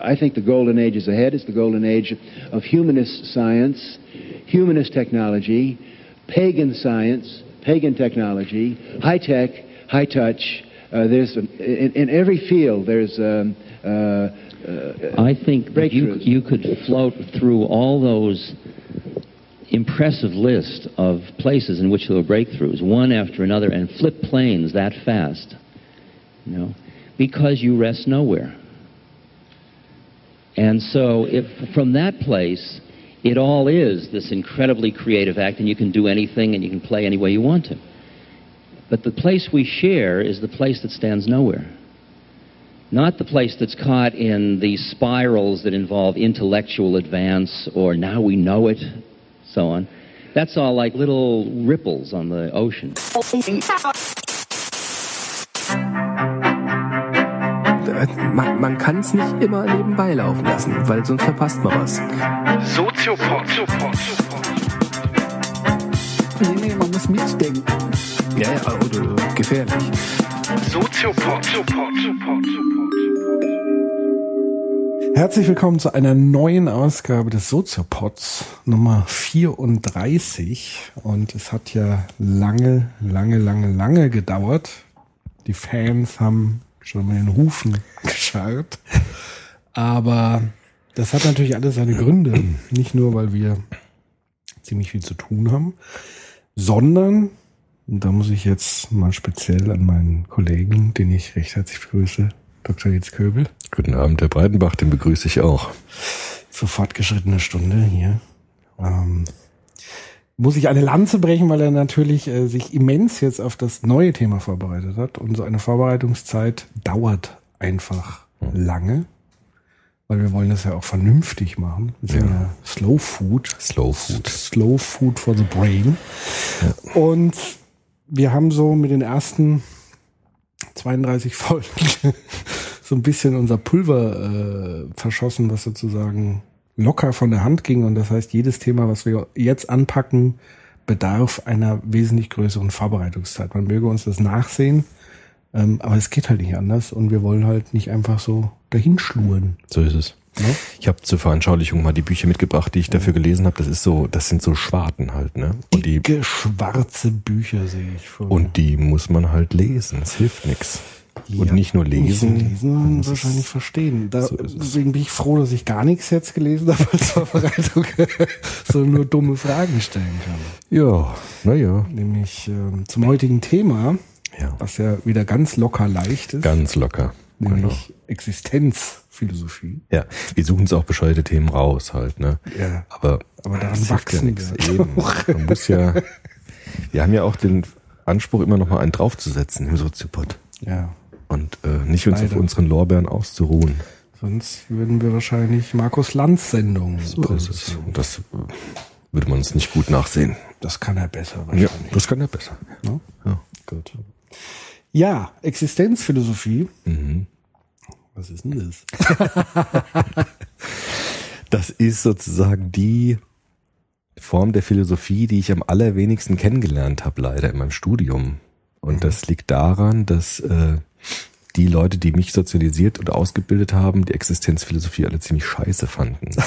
I think the golden age is ahead. It's the golden age of humanist science, humanist technology, pagan science, pagan technology, high tech, high touch. Uh, there's in, in, every field there's. Um, uh, uh, I think you, you could float through all those impressive list of places in which there were breakthroughs, one after another, and flip planes that fast. You know, because you rest nowhere. And so, if from that place, it all is this incredibly creative act, and you can do anything and you can play any way you want to. But the place we share is the place that stands nowhere. Not the place that's caught in these spirals that involve intellectual advance or now we know it, so on. That's all like little ripples on the ocean. Man, man kann es nicht immer nebenbei laufen lassen, weil sonst verpasst man was. Soziopod. Nee, nee, man muss mitdenken. Ja, ja, oder gefährlich. Soziopod. Herzlich willkommen zu einer neuen Ausgabe des Soziopods Nummer 34. Und es hat ja lange, lange, lange, lange gedauert. Die Fans haben schon mal den Hufen gescharrt. Aber das hat natürlich alles seine Gründe. Nicht nur, weil wir ziemlich viel zu tun haben, sondern, und da muss ich jetzt mal speziell an meinen Kollegen, den ich recht herzlich begrüße, Dr. Jens Köbel. Guten Abend, Herr Breitenbach, den begrüße ich auch. Zur fortgeschrittene Stunde hier. Ähm, muss ich eine Lanze brechen, weil er natürlich äh, sich immens jetzt auf das neue Thema vorbereitet hat. Und so eine Vorbereitungszeit dauert einfach mhm. lange, weil wir wollen das ja auch vernünftig machen. Ja. ja Slow Food. Slow Food. Slow Food for the Brain. Ja. Und wir haben so mit den ersten 32 Folgen so ein bisschen unser Pulver äh, verschossen, was sozusagen locker von der Hand ging. Und das heißt, jedes Thema, was wir jetzt anpacken, bedarf einer wesentlich größeren Vorbereitungszeit. Man möge uns das nachsehen, ähm, aber es geht halt nicht anders und wir wollen halt nicht einfach so dahinschluren. So ist es. Ja? Ich habe zur Veranschaulichung mal die Bücher mitgebracht, die ich dafür gelesen habe. Das ist so, das sind so Schwarten halt, ne? Und die schwarze Bücher sehe ich vor. Und die muss man halt lesen. Es hilft nichts. Ja, und nicht nur lesen. Nicht lesen, sondern wahrscheinlich verstehen. Da, so deswegen bin ich froh, dass ich gar nichts jetzt gelesen habe als Vorbereitung, sondern nur dumme Fragen stellen kann. Ja, naja. Nämlich äh, zum heutigen Thema, ja. was ja wieder ganz locker leicht ist. Ganz locker. Nämlich genau. Existenzphilosophie. Ja, wir suchen uns auch bescheuerte Themen raus halt, ne? Ja. Aber, aber daran wachsen ja nichts. Eben. Man muss ja, wir haben ja auch den Anspruch, immer noch mal einen draufzusetzen im Soziopod. Ja. Und äh, nicht uns Leider. auf unseren Lorbeeren auszuruhen. Sonst würden wir wahrscheinlich Markus Lanz Sendungen so produzieren. Und das äh, würde man uns nicht gut nachsehen. Das kann er besser wahrscheinlich. Ja, das kann er besser. Ja, ja. gut. Ja, Existenzphilosophie. Mhm. Was ist denn das? das ist sozusagen die Form der Philosophie, die ich am allerwenigsten kennengelernt habe, leider in meinem Studium. Und mhm. das liegt daran, dass äh, die Leute, die mich sozialisiert und ausgebildet haben, die Existenzphilosophie alle ziemlich scheiße fanden.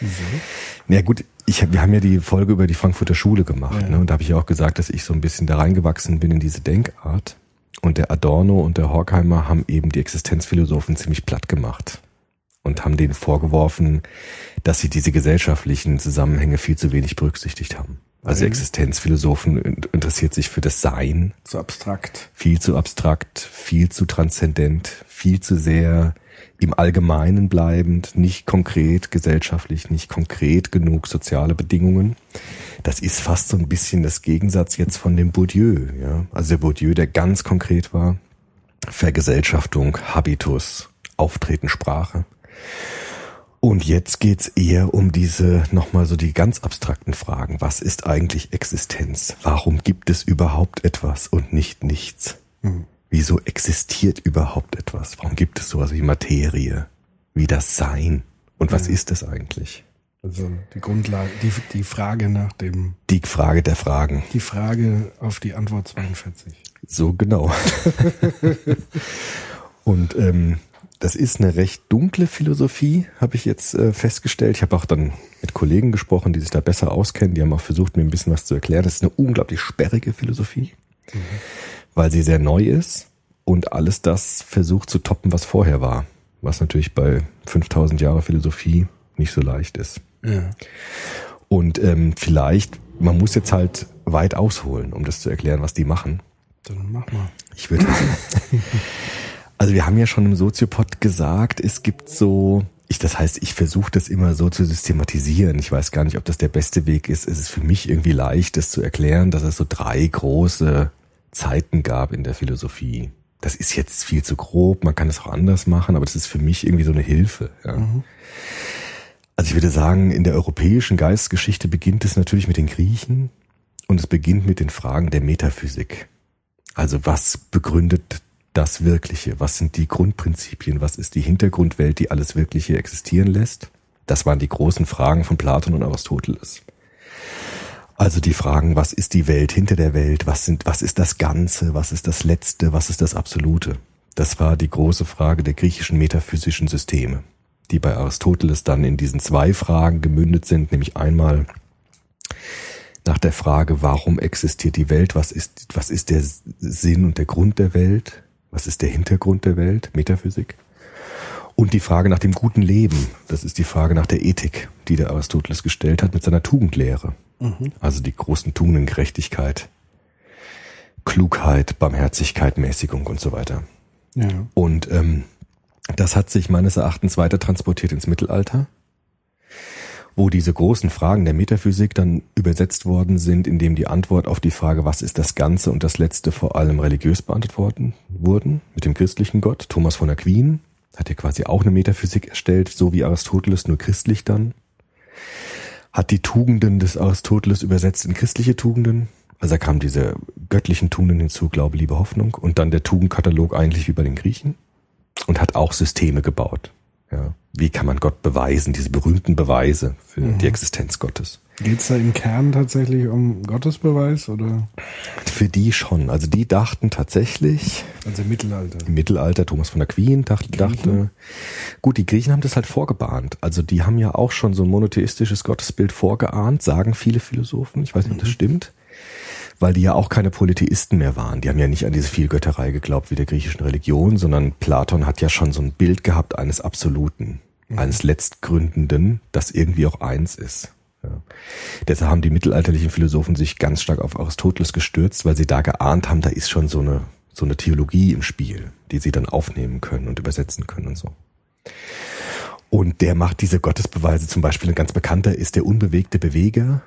Mhm. Ja gut, ich, wir haben ja die Folge über die Frankfurter Schule gemacht, ja. ne? Und da habe ich auch gesagt, dass ich so ein bisschen da reingewachsen bin in diese Denkart. Und der Adorno und der Horkheimer haben eben die Existenzphilosophen ziemlich platt gemacht und haben denen vorgeworfen, dass sie diese gesellschaftlichen Zusammenhänge viel zu wenig berücksichtigt haben. Also Existenzphilosophen interessiert sich für das Sein. Zu abstrakt. Viel zu abstrakt, viel zu transzendent, viel zu sehr im Allgemeinen bleibend, nicht konkret gesellschaftlich, nicht konkret genug soziale Bedingungen. Das ist fast so ein bisschen das Gegensatz jetzt von dem Bourdieu. Ja? Also der Bourdieu, der ganz konkret war, Vergesellschaftung, Habitus, Auftreten, Sprache. Und jetzt geht's eher um diese, nochmal so die ganz abstrakten Fragen. Was ist eigentlich Existenz? Warum gibt es überhaupt etwas und nicht nichts? Hm. Wieso existiert überhaupt etwas? Warum gibt es sowas wie Materie? Wie das Sein? Und was ja. ist es eigentlich? Also die Grundlage, die, die Frage nach dem. Die Frage der Fragen. Die Frage auf die Antwort 42. So genau. Und ähm, das ist eine recht dunkle Philosophie, habe ich jetzt äh, festgestellt. Ich habe auch dann mit Kollegen gesprochen, die sich da besser auskennen. Die haben auch versucht, mir ein bisschen was zu erklären. Das ist eine unglaublich sperrige Philosophie, mhm. weil sie sehr neu ist und alles das versucht zu toppen, was vorher war. Was natürlich bei 5000 Jahre Philosophie nicht so leicht ist. Ja. Und ähm, vielleicht, man muss jetzt halt weit ausholen, um das zu erklären, was die machen. Dann mach mal. Ich würde. also wir haben ja schon im Soziopod gesagt, es gibt so, ich, das heißt, ich versuche das immer so zu systematisieren. Ich weiß gar nicht, ob das der beste Weg ist. Es ist für mich irgendwie leicht, das zu erklären, dass es so drei große Zeiten gab in der Philosophie. Das ist jetzt viel zu grob, man kann es auch anders machen, aber das ist für mich irgendwie so eine Hilfe. Ja. Mhm. Also ich würde sagen, in der europäischen Geistesgeschichte beginnt es natürlich mit den Griechen und es beginnt mit den Fragen der Metaphysik. Also was begründet das Wirkliche? Was sind die Grundprinzipien? Was ist die Hintergrundwelt, die alles Wirkliche existieren lässt? Das waren die großen Fragen von Platon und Aristoteles. Also die Fragen, was ist die Welt hinter der Welt? Was sind, was ist das Ganze? Was ist das Letzte? Was ist das Absolute? Das war die große Frage der griechischen metaphysischen Systeme, die bei Aristoteles dann in diesen zwei Fragen gemündet sind, nämlich einmal nach der Frage, warum existiert die Welt? Was ist, was ist der Sinn und der Grund der Welt? Was ist der Hintergrund der Welt? Metaphysik. Und die Frage nach dem guten Leben. Das ist die Frage nach der Ethik, die der Aristoteles gestellt hat mit seiner Tugendlehre. Mhm. Also die großen Tugenden Gerechtigkeit, Klugheit, Barmherzigkeit, Mäßigung und so weiter. Ja. Und ähm, das hat sich meines Erachtens weiter transportiert ins Mittelalter wo diese großen Fragen der Metaphysik dann übersetzt worden sind, indem die Antwort auf die Frage, was ist das Ganze und das Letzte vor allem religiös beantwortet wurden, mit dem christlichen Gott. Thomas von Aquin hat ja quasi auch eine Metaphysik erstellt, so wie Aristoteles, nur christlich dann. Hat die Tugenden des Aristoteles übersetzt in christliche Tugenden. Also da kamen diese göttlichen Tugenden hinzu, Glaube, Liebe, Hoffnung. Und dann der Tugendkatalog eigentlich wie bei den Griechen. Und hat auch Systeme gebaut. Ja. Wie kann man Gott beweisen, diese berühmten Beweise für mhm. die Existenz Gottes? Geht es da im Kern tatsächlich um Gottesbeweis oder? Für die schon. Also die dachten tatsächlich. Also im Mittelalter. Im Mittelalter, Thomas von Aquin dachte, dachte. Gut, die Griechen haben das halt vorgebahnt. Also die haben ja auch schon so ein monotheistisches Gottesbild vorgeahnt, sagen viele Philosophen. Ich weiß nicht, ob das mhm. stimmt weil die ja auch keine Polytheisten mehr waren. Die haben ja nicht an diese Vielgötterei geglaubt wie der griechischen Religion, sondern Platon hat ja schon so ein Bild gehabt eines Absoluten, mhm. eines Letztgründenden, das irgendwie auch eins ist. Ja. Deshalb haben die mittelalterlichen Philosophen sich ganz stark auf Aristoteles gestürzt, weil sie da geahnt haben, da ist schon so eine, so eine Theologie im Spiel, die sie dann aufnehmen können und übersetzen können und so. Und der macht diese Gottesbeweise zum Beispiel, ein ganz bekannter ist der unbewegte Beweger,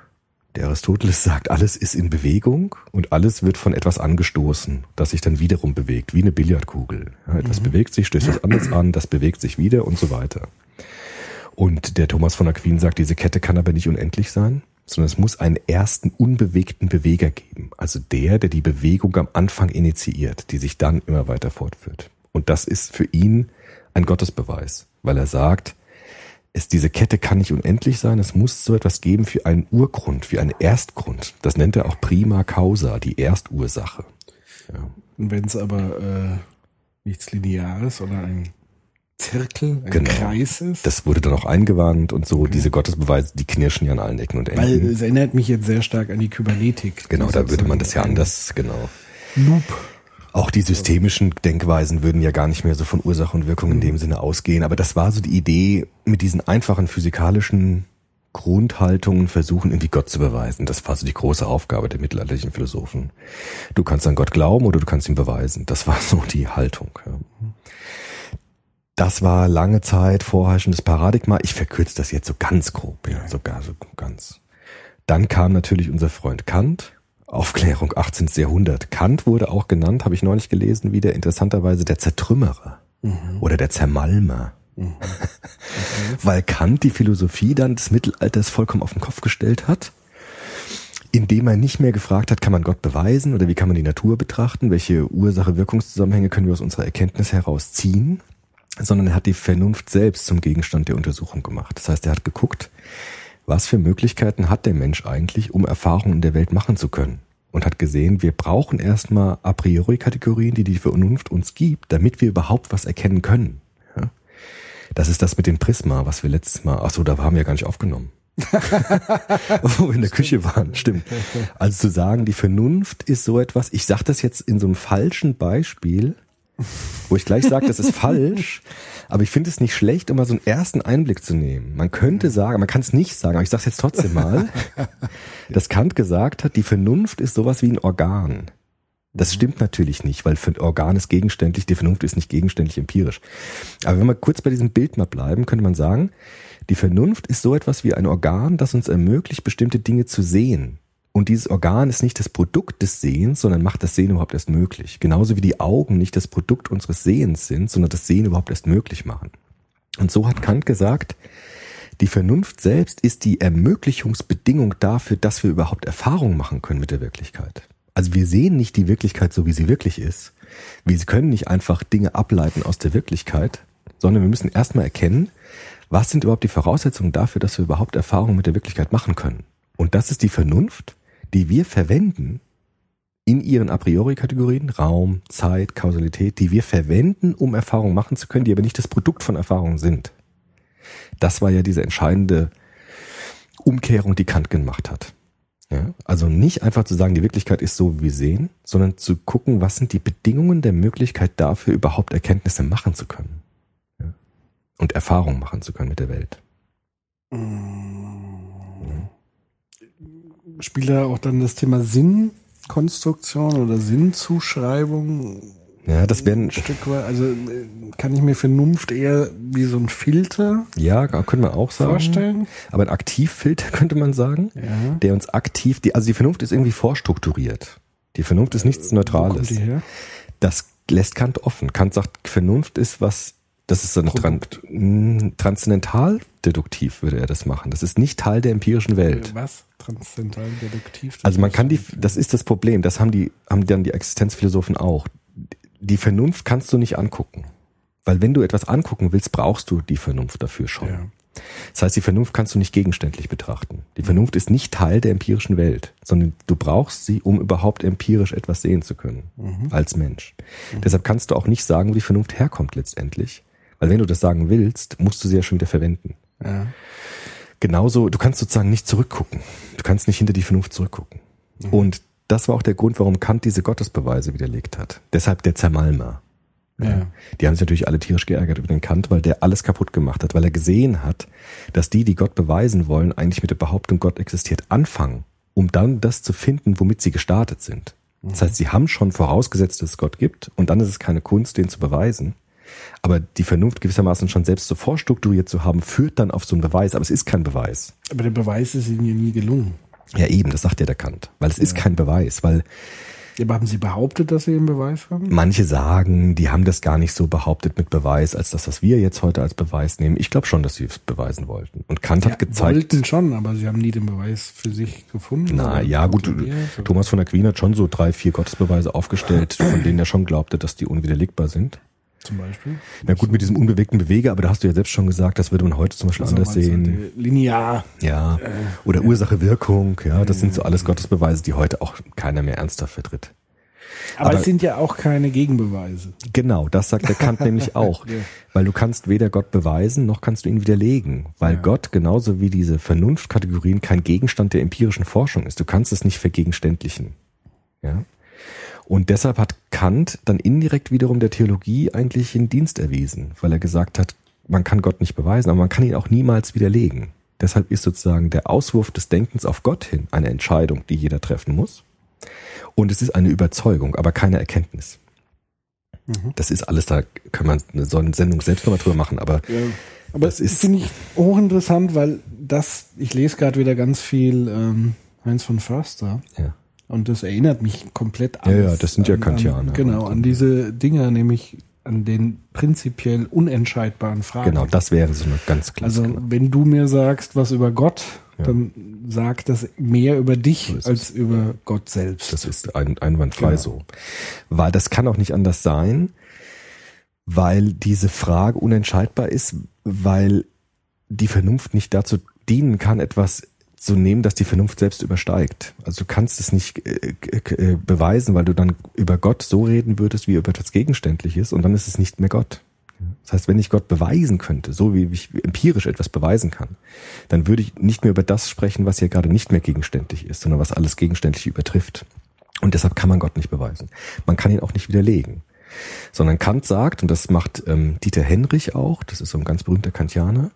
der Aristoteles sagt, alles ist in Bewegung und alles wird von etwas angestoßen, das sich dann wiederum bewegt, wie eine Billardkugel. Ja, etwas mhm. bewegt sich, stößt es anders an, das bewegt sich wieder und so weiter. Und der Thomas von Aquin sagt, diese Kette kann aber nicht unendlich sein, sondern es muss einen ersten unbewegten Beweger geben. Also der, der die Bewegung am Anfang initiiert, die sich dann immer weiter fortführt. Und das ist für ihn ein Gottesbeweis, weil er sagt, es, diese Kette kann nicht unendlich sein. Es muss so etwas geben für einen Urgrund, für einen Erstgrund. Das nennt er auch prima causa, die Erstursache. Ja. Und wenn es aber äh, nichts Lineares oder ein Zirkel, ein genau. Kreis ist. Das wurde dann auch eingewandt und so. Okay. Diese Gottesbeweise, die knirschen ja an allen Ecken und Enden. Weil es erinnert mich jetzt sehr stark an die Kybernetik. Genau, da würde man das ja anders, genau. Loop. Auch die systemischen Denkweisen würden ja gar nicht mehr so von Ursache und Wirkung in dem. Sinne ausgehen. Aber das war so die Idee, mit diesen einfachen physikalischen Grundhaltungen versuchen, irgendwie Gott zu beweisen. Das war so die große Aufgabe der mittelalterlichen Philosophen. Du kannst an Gott glauben oder du kannst ihn beweisen. Das war so die Haltung. Das war lange Zeit vorherrschendes Paradigma. Ich verkürze das jetzt so ganz grob, ja, sogar so ganz. Dann kam natürlich unser Freund Kant Aufklärung 18. Jahrhundert. Kant wurde auch genannt, habe ich neulich gelesen, wieder interessanterweise der Zertrümmerer mhm. oder der Zermalmer. Mhm. Okay. Weil Kant die Philosophie dann des Mittelalters vollkommen auf den Kopf gestellt hat, indem er nicht mehr gefragt hat, kann man Gott beweisen oder wie kann man die Natur betrachten, welche Ursache-Wirkungszusammenhänge können wir aus unserer Erkenntnis herausziehen, sondern er hat die Vernunft selbst zum Gegenstand der Untersuchung gemacht. Das heißt, er hat geguckt, was für Möglichkeiten hat der Mensch eigentlich, um Erfahrungen in der Welt machen zu können? Und hat gesehen, wir brauchen erstmal a priori Kategorien, die die Vernunft uns gibt, damit wir überhaupt was erkennen können. Ja? Das ist das mit dem Prisma, was wir letztes Mal, ach so, da haben wir gar nicht aufgenommen. Wo wir in der Küche waren, stimmt. Also zu sagen, die Vernunft ist so etwas, ich sage das jetzt in so einem falschen Beispiel, wo ich gleich sage, das ist falsch, aber ich finde es nicht schlecht, um mal so einen ersten Einblick zu nehmen. Man könnte sagen, man kann es nicht sagen, aber ich sage es jetzt trotzdem mal, dass Kant gesagt hat, die Vernunft ist sowas wie ein Organ. Das stimmt natürlich nicht, weil für ein Organ ist gegenständlich, die Vernunft ist nicht gegenständlich empirisch. Aber wenn wir kurz bei diesem Bild mal bleiben, könnte man sagen, die Vernunft ist so etwas wie ein Organ, das uns ermöglicht, bestimmte Dinge zu sehen. Und dieses Organ ist nicht das Produkt des Sehens, sondern macht das Sehen überhaupt erst möglich. Genauso wie die Augen nicht das Produkt unseres Sehens sind, sondern das Sehen überhaupt erst möglich machen. Und so hat Kant gesagt, die Vernunft selbst ist die Ermöglichungsbedingung dafür, dass wir überhaupt Erfahrung machen können mit der Wirklichkeit. Also wir sehen nicht die Wirklichkeit so, wie sie wirklich ist. Wir können nicht einfach Dinge ableiten aus der Wirklichkeit, sondern wir müssen erstmal erkennen, was sind überhaupt die Voraussetzungen dafür, dass wir überhaupt Erfahrungen mit der Wirklichkeit machen können. Und das ist die Vernunft, die wir verwenden in ihren a priori Kategorien, Raum, Zeit, Kausalität, die wir verwenden, um Erfahrungen machen zu können, die aber nicht das Produkt von Erfahrungen sind. Das war ja diese entscheidende Umkehrung, die Kant gemacht hat. Ja, also nicht einfach zu sagen, die Wirklichkeit ist so, wie wir sehen, sondern zu gucken, was sind die Bedingungen der Möglichkeit dafür, überhaupt Erkenntnisse machen zu können. Ja, und Erfahrungen machen zu können mit der Welt. Spielt da auch dann das Thema Sinnkonstruktion oder Sinnzuschreibung Ja, das ein wären, Stück weit? Also äh, kann ich mir Vernunft eher wie so ein Filter ja, könnte man auch sagen. vorstellen? Aber ein Aktivfilter könnte man sagen, Ja. der uns aktiv, die, also die Vernunft ist irgendwie vorstrukturiert. Die Vernunft ist nichts Neutrales. Das lässt Kant offen. Kant sagt, Vernunft ist was, das ist so eine Tran Produkt. mh, transzendental deduktiv würde er das machen. Das ist nicht Teil der empirischen Welt. Was? Transzendental deduktiv? Also man kann die, das ist das Problem, das haben die, haben dann die Existenzphilosophen auch. Die Vernunft kannst du nicht angucken. Weil wenn du etwas angucken willst, brauchst du die Vernunft dafür schon. Ja. Das heißt, die Vernunft kannst du nicht gegenständlich betrachten. Die Vernunft ist nicht Teil der empirischen Welt, sondern du brauchst sie, um überhaupt empirisch etwas sehen zu können, als Mensch. Deshalb kannst du auch nicht sagen, wo die Vernunft herkommt letztendlich. Weil wenn du das sagen willst, musst du sie ja schon wieder verwenden. Ja. Genauso, du kannst sozusagen nicht zurückgucken. Du kannst nicht hinter die Vernunft zurückgucken. Und das war auch der Grund, warum Kant diese Gottesbeweise widerlegt hat. Deshalb der Zermalmer. Ja. Die haben sich natürlich alle tierisch geärgert über den Kant, weil der alles kaputt gemacht hat, weil er gesehen hat, dass die, die Gott beweisen wollen, eigentlich mit der Behauptung, Gott existiert, anfangen, um dann das zu finden, womit sie gestartet sind. Das heißt, sie haben schon vorausgesetzt, dass es Gott gibt, und dann ist es keine Kunst, den zu beweisen. Aber die Vernunft gewissermaßen schon selbst so vorstrukturiert zu haben, führt dann auf so einen Beweis, aber es ist kein Beweis. Aber der Beweis ist ihnen ja nie gelungen. Ja, eben, das sagt ja der Kant. Weil es ist kein Beweis, weil Ja, aber haben sie behauptet, dass sie einen Beweis haben? manche sagen, die haben das gar nicht so behauptet mit Beweis, als das, was wir jetzt heute als Beweis nehmen. Ich glaube schon, dass sie es beweisen wollten. Und Kant hat gezeigt. Wollten schon, aber sie haben nie den Beweis für sich gefunden. Na ja, gut, oder- Thomas von Aquin hat schon so drei, vier Gottesbeweise aufgestellt, von denen er schon glaubte, dass die unwiderlegbar sind. Zum Beispiel. Na gut, mit diesem unbewegten Beweger, aber da hast du ja selbst schon gesagt, das würde man heute zum Beispiel Also anders sehen. Linear. Ja. Oder Ursache, Wirkung, ja, das sind so alles Gottesbeweise, die heute auch keiner mehr ernsthaft vertritt. Aber, Aber- es sind ja auch keine Gegenbeweise. Genau, das sagt der Kant nämlich auch. Ja. Weil du kannst weder Gott beweisen, noch kannst du ihn widerlegen. Weil Ja. Gott genauso wie diese Vernunftkategorien kein Gegenstand der empirischen Forschung ist. Du kannst es nicht vergegenständlichen. Ja? Und deshalb hat Kant dann indirekt wiederum der Theologie eigentlich in Dienst erwiesen, weil er gesagt hat, man kann Gott nicht beweisen, aber man kann ihn auch niemals widerlegen. Deshalb ist sozusagen der Auswurf des Denkens auf Gott hin eine Entscheidung, die jeder treffen muss. Und es ist eine Überzeugung, aber keine Erkenntnis. Das ist alles, da kann man eine, so eine Sendung selbst nochmal drüber machen, aber Ja. Aber Das das ist- finde ich hochinteressant, weil das, ich lese gerade wieder ganz viel ähm, Heinz von Förster ja. Und das erinnert mich komplett an. Ja, ja, das sind ja an, Kantianer. An, genau, an diese Dinger, nämlich an den prinzipiell unentscheidbaren Fragen. Genau, das wäre so eine ganz klar. Also wenn du mir sagst, was über Gott, Ja. dann sagt das mehr über dich So als über Gott selbst. Das ist ein, einwandfrei Genau. so. Weil das kann auch nicht anders sein, weil diese Frage unentscheidbar ist, weil die Vernunft nicht dazu dienen kann, etwas zu nehmen, das die Vernunft selbst übersteigt. Also du kannst es nicht äh, äh, beweisen, weil du dann über Gott so reden würdest, wie über etwas Gegenständliches und dann ist es nicht mehr Gott. Das heißt, wenn ich Gott beweisen könnte, so wie ich empirisch etwas beweisen kann, dann würde ich nicht mehr über das sprechen, was hier gerade nicht mehr gegenständlich ist, sondern was alles gegenständlich übertrifft. Und deshalb kann man Gott nicht beweisen. Man kann ihn auch nicht widerlegen. Sondern Kant sagt, und das macht ähm, Dieter Henrich auch, das ist so ein ganz berühmter Kantianer,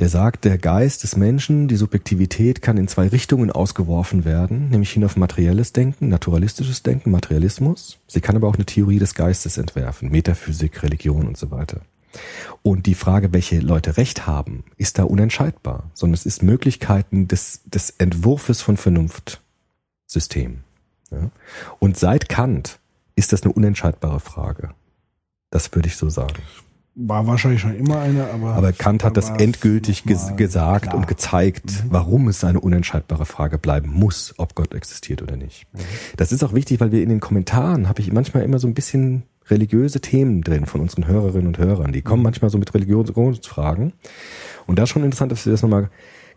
der sagt, der Geist des Menschen, die Subjektivität kann in zwei Richtungen ausgeworfen werden, nämlich hin auf materielles Denken, naturalistisches Denken, Materialismus. Sie kann aber auch eine Theorie des Geistes entwerfen, Metaphysik, Religion und so weiter. Und die Frage, welche Leute Recht haben, ist da unentscheidbar, sondern es ist Möglichkeiten des, des Entwurfes von Vernunftssystemen. Ja? Und seit Kant ist das eine unentscheidbare Frage. Das würde ich so sagen. War wahrscheinlich schon immer eine, aber. Aber Kant hat das endgültig ges gesagt klar. und gezeigt, mhm. warum es eine unentscheidbare Frage bleiben muss, ob Gott existiert oder nicht. Mhm. Das ist auch wichtig, weil wir in den Kommentaren habe ich manchmal immer so ein bisschen religiöse Themen drin von unseren Hörerinnen und Hörern. Die kommen mhm. manchmal so mit Religionsfragen. Und da ist schon interessant, dass wir das nochmal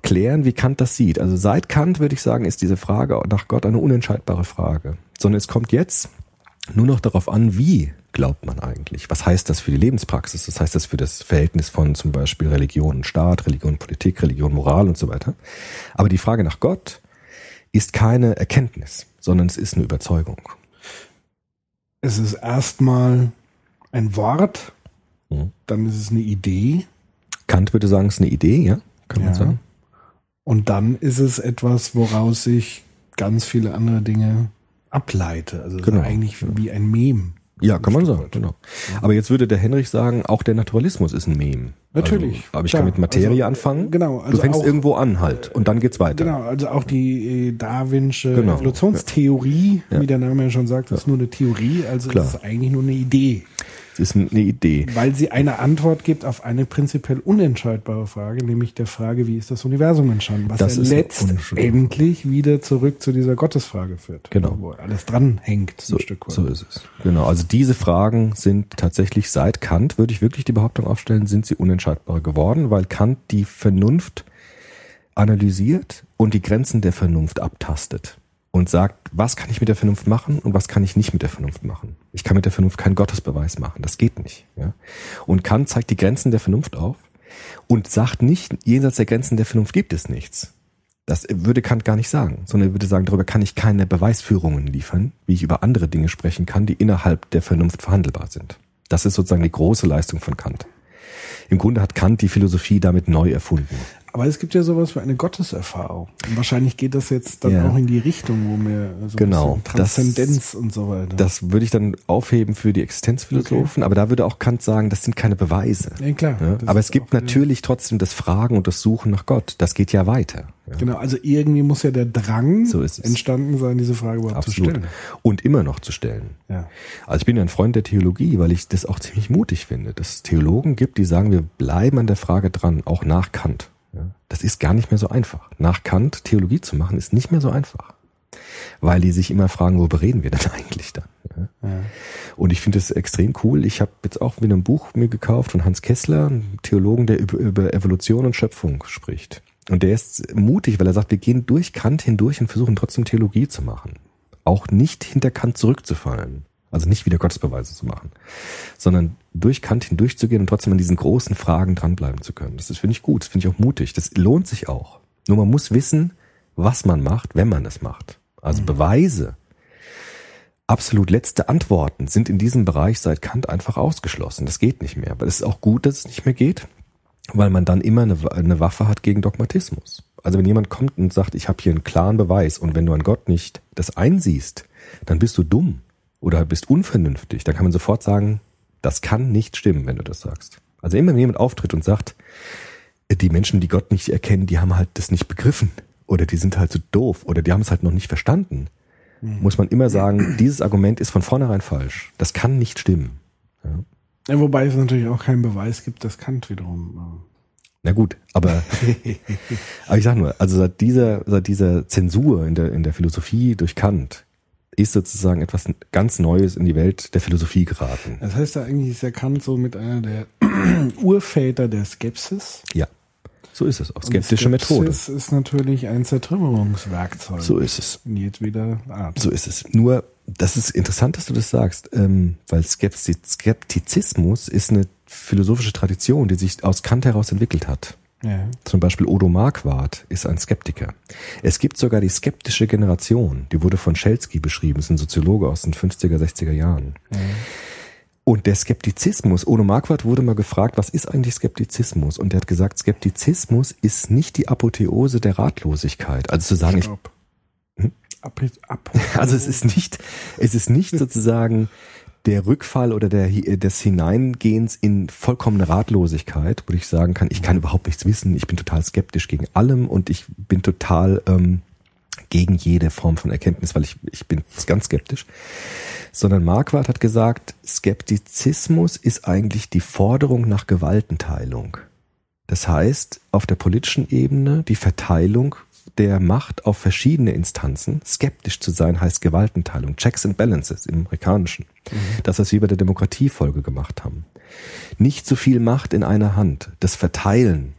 klären, wie Kant das sieht. Also seit Kant würde ich sagen, ist diese Frage nach Gott eine unentscheidbare Frage. Sondern es kommt jetzt nur noch darauf an, wie glaubt man eigentlich? Was heißt das für die Lebenspraxis? Was heißt das für das Verhältnis von zum Beispiel Religion und Staat, Religion und Politik, Religion, Moral und so weiter? Aber die Frage nach Gott ist keine Erkenntnis, sondern es ist eine Überzeugung. Es ist erstmal ein Wort, mhm. dann ist es eine Idee. Kant würde sagen, es ist eine Idee, ja, kann ja. man sagen. Und dann ist es etwas, woraus sich ganz viele andere Dinge ableite. Also genau. eigentlich wie ein Mem. Ja, kann man sagen, genau. Aber jetzt würde der Henrich sagen, auch der Naturalismus ist ein Mem. Natürlich. Also, aber ich kann mit Materie also, anfangen. Genau. Also du fängst auch, irgendwo an halt und dann geht's weiter. Genau, also auch die äh, Darwinsche genau. Evolutionstheorie, ja. wie der Name ja schon sagt, ist ja. nur eine Theorie, also Klar. ist eigentlich nur eine Idee. Das ist eine Idee. Weil sie eine Antwort gibt auf eine prinzipiell unentscheidbare Frage, nämlich der Frage, wie ist das Universum entstanden? Was das ja letztendlich wieder zurück zu dieser Gottesfrage führt. Genau. Wo alles dranhängt, so, ein Stück weit. So ist es. Genau. Also diese Fragen sind tatsächlich seit Kant, würde ich wirklich die Behauptung aufstellen, sind sie unentscheidbar geworden, weil Kant die Vernunft analysiert und die Grenzen der Vernunft abtastet und sagt, was kann ich mit der Vernunft machen und was kann ich nicht mit der Vernunft machen. Ich kann mit der Vernunft keinen Gottesbeweis machen, das geht nicht. Ja? Und Kant zeigt die Grenzen der Vernunft auf und sagt nicht, jenseits der Grenzen der Vernunft gibt es nichts. Das würde Kant gar nicht sagen, sondern er würde sagen, darüber kann ich keine Beweisführungen liefern, wie ich über andere Dinge sprechen kann, die innerhalb der Vernunft verhandelbar sind. Das ist sozusagen die große Leistung von Kant. Im Grunde hat Kant die Philosophie damit neu erfunden. Aber es gibt ja sowas wie eine Gotteserfahrung. Und wahrscheinlich geht das jetzt dann ja. auch in die Richtung, wo mir so genau, Transzendenz das, und so weiter. Das würde ich dann aufheben für die Existenzphilosophen, okay. aber da würde auch Kant sagen, das sind keine Beweise. Ja, klar. Ja? Aber es gibt natürlich ja. trotzdem das Fragen und das Suchen nach Gott. Das geht ja weiter. Genau, also irgendwie muss ja der Drang so entstanden sein, diese Frage überhaupt Absolut. zu stellen. Und immer noch zu stellen. Ja. Also ich bin ja ein Freund der Theologie, weil ich das auch ziemlich mutig finde, dass es Theologen gibt, die sagen, wir bleiben an der Frage dran, auch nach Kant. Das ist gar nicht mehr so einfach. Nach Kant Theologie zu machen, ist nicht mehr so einfach. Weil die sich immer fragen, wo bereden wir denn eigentlich dann? Ja. Ja. Und ich finde es extrem cool. Ich habe jetzt auch wieder ein Buch mir gekauft von Hans Kessler, einem Theologen, der über Evolution und Schöpfung spricht. Und der ist mutig, weil er sagt, wir gehen durch Kant hindurch und versuchen trotzdem Theologie zu machen. Auch nicht hinter Kant zurückzufallen. Also nicht wieder Gottesbeweise zu machen, sondern durch Kant hindurchzugehen und trotzdem an diesen großen Fragen dranbleiben zu können. Das ist, finde ich gut, das finde ich auch mutig. Das lohnt sich auch. Nur man muss wissen, was man macht, wenn man es macht. Also mhm. Beweise, absolut letzte Antworten sind in diesem Bereich seit Kant einfach ausgeschlossen. Das geht nicht mehr. Aber es ist auch gut, dass es nicht mehr geht, weil man dann immer eine, eine Waffe hat gegen Dogmatismus. Also wenn jemand kommt und sagt, ich habe hier einen klaren Beweis und wenn du an Gott nicht das einsiehst, dann bist du dumm oder bist unvernünftig, dann kann man sofort sagen, das kann nicht stimmen, wenn du das sagst. Also immer wenn jemand auftritt und sagt, die Menschen, die Gott nicht erkennen, die haben halt das nicht begriffen oder die sind halt so doof oder die haben es halt noch nicht verstanden, mhm. muss man immer sagen, dieses Argument ist von vornherein falsch. Das kann nicht stimmen. Ja. Ja, wobei es natürlich auch keinen Beweis gibt, dass Kant wiederum. Äh Na gut, aber, aber ich sag nur, also seit dieser, seit dieser Zensur in der, in der Philosophie durch Kant ist sozusagen etwas ganz Neues in die Welt der Philosophie geraten. Das heißt, da eigentlich ist er Kant so mit einer der Urväter der Skepsis. Ja. So ist es auch. Skeptische Und Skepsis Methode. ist natürlich ein Zertrümmerungswerkzeug. So ist es. In jedweder Art. So ist es. Nur, das ist interessant, dass du das sagst, ähm, weil Skeptizismus ist eine philosophische Tradition, die sich aus Kant heraus entwickelt hat. Ja. Zum Beispiel Odo Marquardt ist ein Skeptiker. Es gibt sogar die skeptische Generation, die wurde von Schelsky beschrieben, ist ein Soziologe aus den 50er, 60er Jahren. Und der Skeptizismus, Odo Marquardt wurde mal gefragt, was ist eigentlich Skeptizismus? Und er hat gesagt, Skeptizismus ist nicht die Apotheose der Ratlosigkeit. Also zu sagen, ich, Stopp. Hm? Ab, ab, also es ist nicht, es ist nicht sozusagen der Rückfall oder der, des Hineingehens in vollkommene Ratlosigkeit, wo ich sagen kann, ich kann überhaupt nichts wissen, ich bin total skeptisch gegen allem und ich bin total ähm, gegen jede Form von Erkenntnis, weil ich, ich bin ganz skeptisch. Sondern Marquardt hat gesagt, Skeptizismus ist eigentlich die Forderung nach Gewaltenteilung. Das heißt, auf der politischen Ebene die Verteilung der Macht auf verschiedene Instanzen. Skeptisch zu sein heißt Gewaltenteilung, Checks and Balances im Amerikanischen. Das, was wir bei der Demokratiefolge gemacht haben. Nicht so viel Macht in einer Hand, das Verteilen.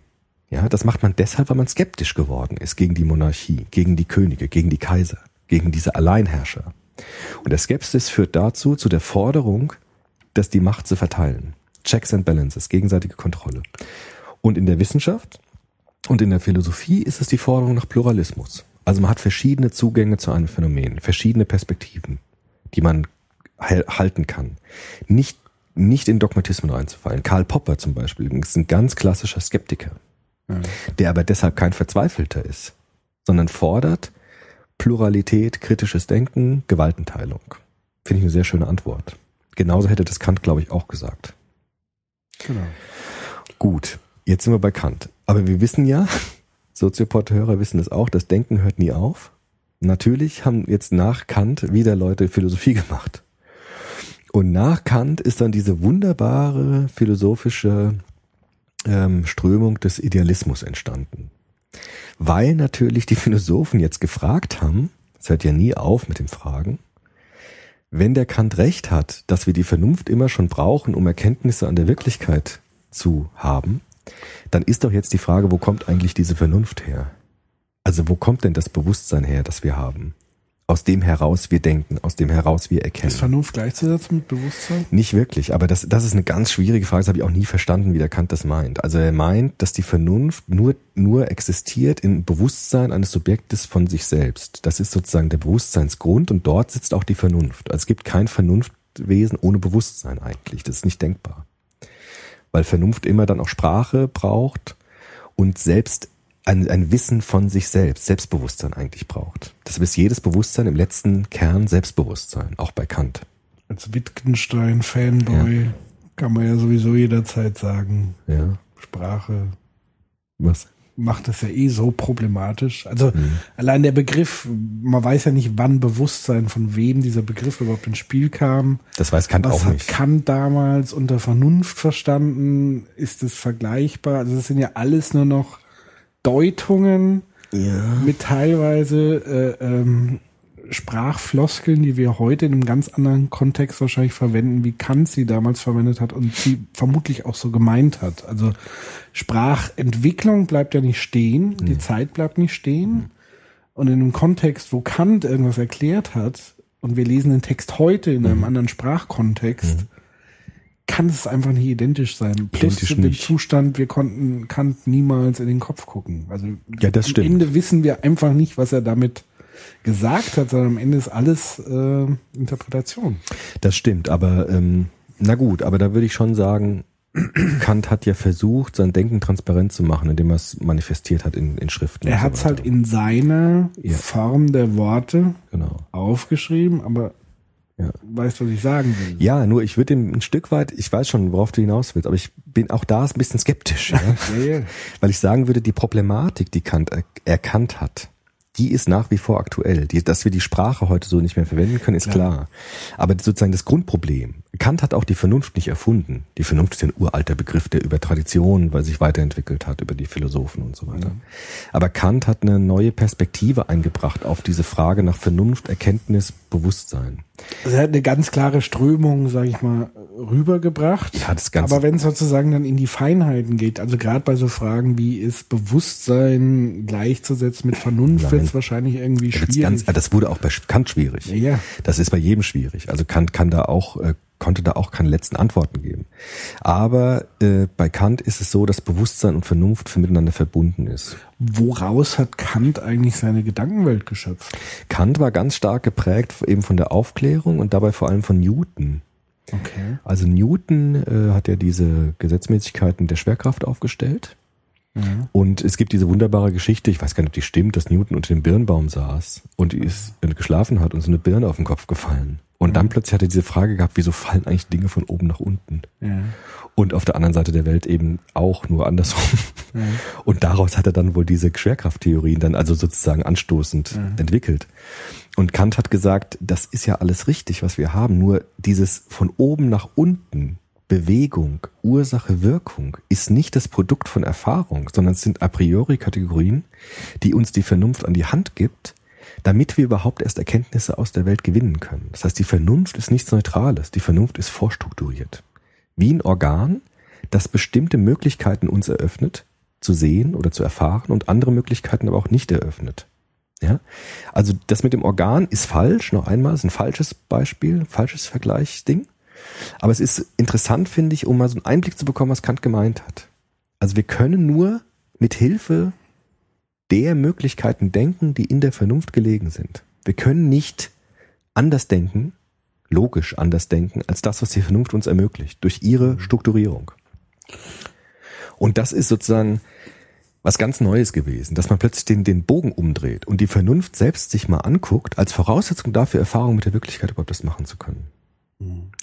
Ja, das macht man deshalb, weil man skeptisch geworden ist gegen die Monarchie, gegen die Könige, gegen die Kaiser, gegen diese Alleinherrscher. Und der Skepsis führt dazu, zu der Forderung, dass die Macht zu verteilen. Checks and Balances, gegenseitige Kontrolle. Und in der Wissenschaft und in der Philosophie ist es die Forderung nach Pluralismus. Also man hat verschiedene Zugänge zu einem Phänomen, verschiedene Perspektiven, die man halten kann. Nicht, nicht in Dogmatismen reinzufallen. Karl Popper zum Beispiel ist ein ganz klassischer Skeptiker, Ja. der aber deshalb kein Verzweifelter ist, sondern fordert Pluralität, kritisches Denken, Gewaltenteilung. Finde ich eine sehr schöne Antwort. Genauso hätte das Kant, glaube ich, auch gesagt. Genau. Gut, jetzt sind wir bei Kant. Aber wir wissen ja, Soziopod-Hörer wissen es auch, das Denken hört nie auf. Natürlich haben jetzt nach Kant wieder Leute Philosophie gemacht. Und nach Kant ist dann diese wunderbare philosophische ähm, Strömung des Idealismus entstanden. Weil natürlich die Philosophen jetzt gefragt haben, es hört ja nie auf mit den Fragen, wenn der Kant recht hat, dass wir die Vernunft immer schon brauchen, um Erkenntnisse an der Wirklichkeit zu haben, dann ist doch jetzt die Frage, wo kommt eigentlich diese Vernunft her? Also wo kommt denn das Bewusstsein her, das wir haben? Aus dem heraus wir denken, aus dem heraus wir erkennen. Ist Vernunft gleichzusetzen mit Bewusstsein? Nicht wirklich, aber das, das ist eine ganz schwierige Frage, das habe ich auch nie verstanden, wie der Kant das meint. Also er meint, dass die Vernunft nur, nur existiert im Bewusstsein eines Subjektes von sich selbst. Das ist sozusagen der Bewusstseinsgrund und dort sitzt auch die Vernunft. Also es gibt kein Vernunftwesen ohne Bewusstsein eigentlich. Das ist nicht denkbar. Weil Vernunft immer dann auch Sprache braucht und selbst ein, ein Wissen von sich selbst, Selbstbewusstsein eigentlich braucht. Deshalb ist jedes Bewusstsein im letzten Kern Selbstbewusstsein, auch bei Kant. Als Wittgenstein-Fanboy kann man ja sowieso jederzeit sagen, Ja. Sprache Was? Macht das ja eh so problematisch. Also Mhm. allein der Begriff, man weiß ja nicht, wann Bewusstsein, von wem dieser Begriff überhaupt ins Spiel kam. Das weiß Kant Was auch hat nicht. Kant damals unter Vernunft verstanden? Ist es vergleichbar? Also das sind ja alles nur noch Deutungen Ja. mit teilweise äh, ähm, Sprachfloskeln, die wir heute in einem ganz anderen Kontext wahrscheinlich verwenden, wie Kant sie damals verwendet hat und sie vermutlich auch so gemeint hat. Also Sprachentwicklung bleibt ja nicht stehen, die Zeit bleibt nicht stehen. Und in einem Kontext, wo Kant irgendwas erklärt hat und wir lesen den Text heute in einem anderen Sprachkontext, kann es einfach nicht identisch sein. Plus Identisch dem. Zustand, wir konnten Kant niemals in den Kopf gucken. Also Ja, das am stimmt. Ende wissen wir einfach nicht, was er damit gesagt hat, sondern am Ende ist alles äh, Interpretation. Das stimmt, aber ähm, na gut, aber da würde ich schon sagen, Kant hat ja versucht, sein Denken transparent zu machen, indem er es manifestiert hat in, in Schriften. Er hat es halt in seiner Ja. Form der Worte Genau. aufgeschrieben, aber Ja. weißt, was ich sagen will. Ja, nur ich würde ihm ein Stück weit, ich weiß schon, worauf du hinaus willst, aber ich bin auch da ein bisschen skeptisch, ja? Ja, ja. weil ich sagen würde, die Problematik, die Kant er erkannt hat, die ist nach wie vor aktuell. Die, dass wir die Sprache heute so nicht mehr verwenden können, ist klar. Aber sozusagen das Grundproblem. Kant hat auch die Vernunft nicht erfunden. Die Vernunft ist ein uralter Begriff, der über Traditionen, weil sich weiterentwickelt hat, über die Philosophen und so weiter. Aber Kant hat eine neue Perspektive eingebracht auf diese Frage nach Vernunft, Erkenntnis, Bewusstsein. Also er hat eine ganz klare Strömung, sage ich mal, rübergebracht. Ja, das Ganze- Aber wenn es sozusagen dann in die Feinheiten geht, also gerade bei so Fragen wie ist Bewusstsein gleichzusetzen mit Vernunft, wird es wahrscheinlich irgendwie schwierig. Ganz, ah, das wurde auch bei Kant schwierig. Ja, ja. Das ist bei jedem schwierig. Also Kant kann da auch äh, konnte da auch keine letzten Antworten geben. Aber äh, bei Kant ist es so, dass Bewusstsein und Vernunft miteinander verbunden ist. Woraus hat Kant eigentlich seine Gedankenwelt geschöpft? Kant war ganz stark geprägt eben von der Aufklärung und dabei vor allem von Newton. Okay. Also Newton äh, hat ja diese Gesetzmäßigkeiten der Schwerkraft aufgestellt. Ja. Und es gibt diese wunderbare Geschichte, ich weiß gar nicht, ob die stimmt, dass Newton unter dem Birnbaum saß und ist und geschlafen hat und so eine Birne auf den Kopf gefallen. Und dann plötzlich hat er diese Frage gehabt, wieso fallen eigentlich Dinge von oben nach unten? Ja. Und auf der anderen Seite der Welt eben auch nur andersrum. Und daraus hat er dann wohl diese Schwerkrafttheorien dann also sozusagen anstoßend entwickelt. Und Kant hat gesagt, das ist ja alles richtig, was wir haben, nur dieses von oben nach unten Bewegung, Ursache, Wirkung ist nicht das Produkt von Erfahrung, sondern es sind a priori Kategorien, die uns die Vernunft an die Hand gibt, damit wir überhaupt erst Erkenntnisse aus der Welt gewinnen können. Das heißt, die Vernunft ist nichts Neutrales, die Vernunft ist vorstrukturiert. Wie ein Organ, das bestimmte Möglichkeiten uns eröffnet, zu sehen oder zu erfahren und andere Möglichkeiten aber auch nicht eröffnet. Ja? Also das mit dem Organ ist falsch, noch einmal, ist ein falsches Beispiel, falsches Vergleichsding. Aber es ist interessant, finde ich, um mal so einen Einblick zu bekommen, was Kant gemeint hat. Also wir können nur mit Hilfe der Möglichkeiten denken, die in der Vernunft gelegen sind. Wir können nicht anders denken, logisch anders denken, als das, was die Vernunft uns ermöglicht, durch ihre Strukturierung. Und das ist sozusagen was ganz Neues gewesen, dass man plötzlich den, den Bogen umdreht und die Vernunft selbst sich mal anguckt, als Voraussetzung dafür, Erfahrung mit der Wirklichkeit überhaupt das machen zu können.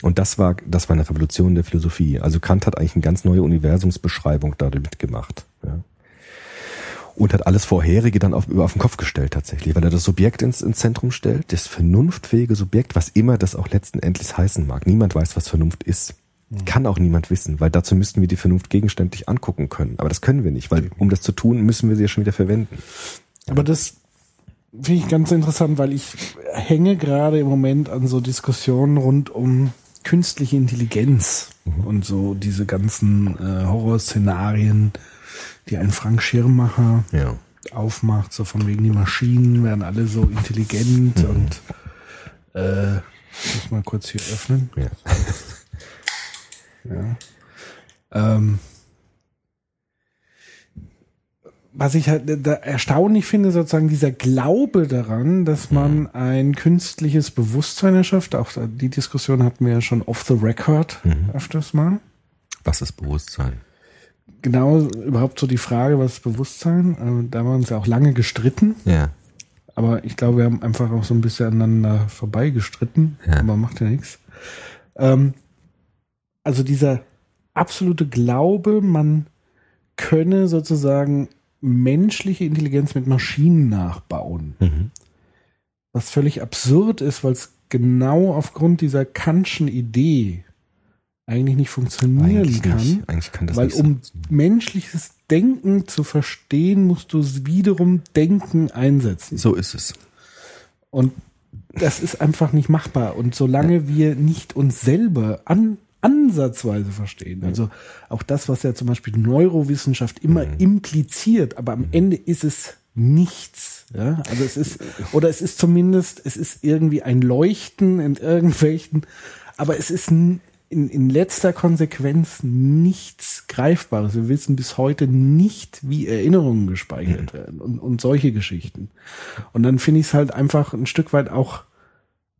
Und das war, das war eine Revolution der Philosophie. Also Kant hat eigentlich eine ganz neue Universumsbeschreibung damit gemacht. Ja. Und hat alles Vorherige dann auf, über auf den Kopf gestellt tatsächlich, weil er das Subjekt ins, ins Zentrum stellt, das vernunftfähige Subjekt, was immer das auch letzten Endlich heißen mag. Niemand weiß, was Vernunft ist. Kann auch niemand wissen, weil dazu müssten wir die Vernunft gegenständlich angucken können. Aber das können wir nicht, weil um das zu tun, müssen wir sie ja schon wieder verwenden. Aber das finde ich ganz interessant, weil ich hänge gerade im Moment an so Diskussionen rund um künstliche Intelligenz und so diese ganzen äh, Horrorszenarien, die ein Frank Schirmacher Ja. aufmacht, so von wegen die Maschinen werden alle so intelligent und äh, ich muss mal kurz hier öffnen. Ja. Ähm, was ich halt da erstaunlich finde, sozusagen dieser Glaube daran, dass man ein künstliches Bewusstsein erschafft. Auch die Diskussion hatten wir ja schon off the record öfters mal. Was ist Bewusstsein? Genau, überhaupt so die Frage, was ist Bewusstsein? Äh, Da haben wir uns ja auch lange gestritten. Ja. Aber ich glaube, wir haben einfach auch so ein bisschen aneinander vorbeigestritten. Ja. Aber macht ja nichts. Ähm, also dieser absolute Glaube, man könne sozusagen menschliche Intelligenz mit Maschinen nachbauen. Mhm. Was völlig absurd ist, weil es genau aufgrund dieser Kantschen Idee eigentlich nicht funktionieren Eigentlich kann. nicht. Eigentlich kann das weil nicht um menschliches Denken zu verstehen, musst du es wiederum Denken einsetzen. So ist es. Und das ist einfach nicht machbar. Und solange wir nicht uns selber an, ansatzweise verstehen, also auch das, was ja zum Beispiel Neurowissenschaft immer impliziert, aber am Ende ist es nichts. Ja? Also es ist, oder es ist zumindest, es ist irgendwie ein Leuchten in irgendwelchen, aber es ist in, in letzter Konsequenz nichts Greifbares. Wir wissen bis heute nicht, wie Erinnerungen gespeichert werden und, und solche Geschichten. Und dann finde ich es halt einfach ein Stück weit auch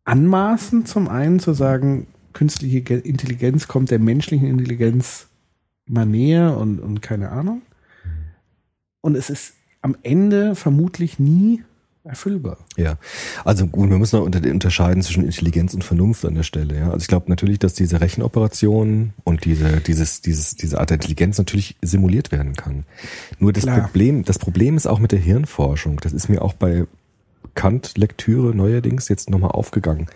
anmaßend, zum einen zu sagen, künstliche Ge- Intelligenz kommt der menschlichen Intelligenz immer näher und, und keine Ahnung. Und es ist am Ende vermutlich nie erfüllbar. Ja, also gut, wir müssen unter, unterscheiden zwischen Intelligenz und Vernunft an der Stelle. Ja, also ich glaube natürlich, dass diese Rechenoperationen und diese dieses dieses diese Art der Intelligenz natürlich simuliert werden kann. Nur das Klar. Problem, das Problem ist auch mit der Hirnforschung. Das ist mir auch bei Kant-Lektüre neuerdings jetzt nochmal aufgegangen.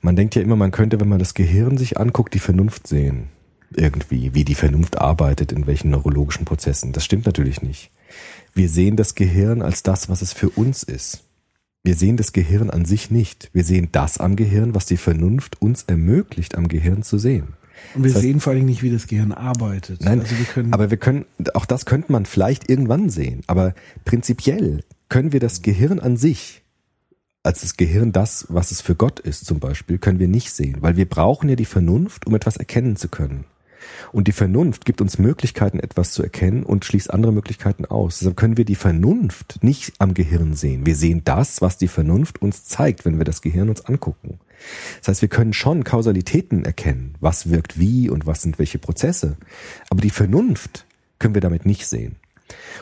Man denkt ja immer, man könnte, wenn man das Gehirn sich anguckt, die Vernunft sehen. Irgendwie, wie die Vernunft arbeitet, in welchen neurologischen Prozessen. Das stimmt natürlich nicht. Wir sehen das Gehirn als das, was es für uns ist. Wir sehen das Gehirn an sich nicht. Wir sehen das am Gehirn, was die Vernunft uns ermöglicht, am Gehirn zu sehen. Und wir Das heißt- sehen vor allem nicht, wie das Gehirn arbeitet. Nein, also wir können, aber wir können, auch das könnte man vielleicht irgendwann sehen. Aber prinzipiell können wir das Gehirn an sich als das Gehirn das, was es für Gott ist zum Beispiel, können wir nicht sehen, weil wir brauchen ja die Vernunft, um etwas erkennen zu können. Und die Vernunft gibt uns Möglichkeiten, etwas zu erkennen und schließt andere Möglichkeiten aus. Deshalb können wir die Vernunft nicht am Gehirn sehen. Wir sehen das, was die Vernunft uns zeigt, wenn wir das Gehirn uns angucken. Das heißt, wir können schon Kausalitäten erkennen, was wirkt wie und was sind welche Prozesse. Aber die Vernunft können wir damit nicht sehen.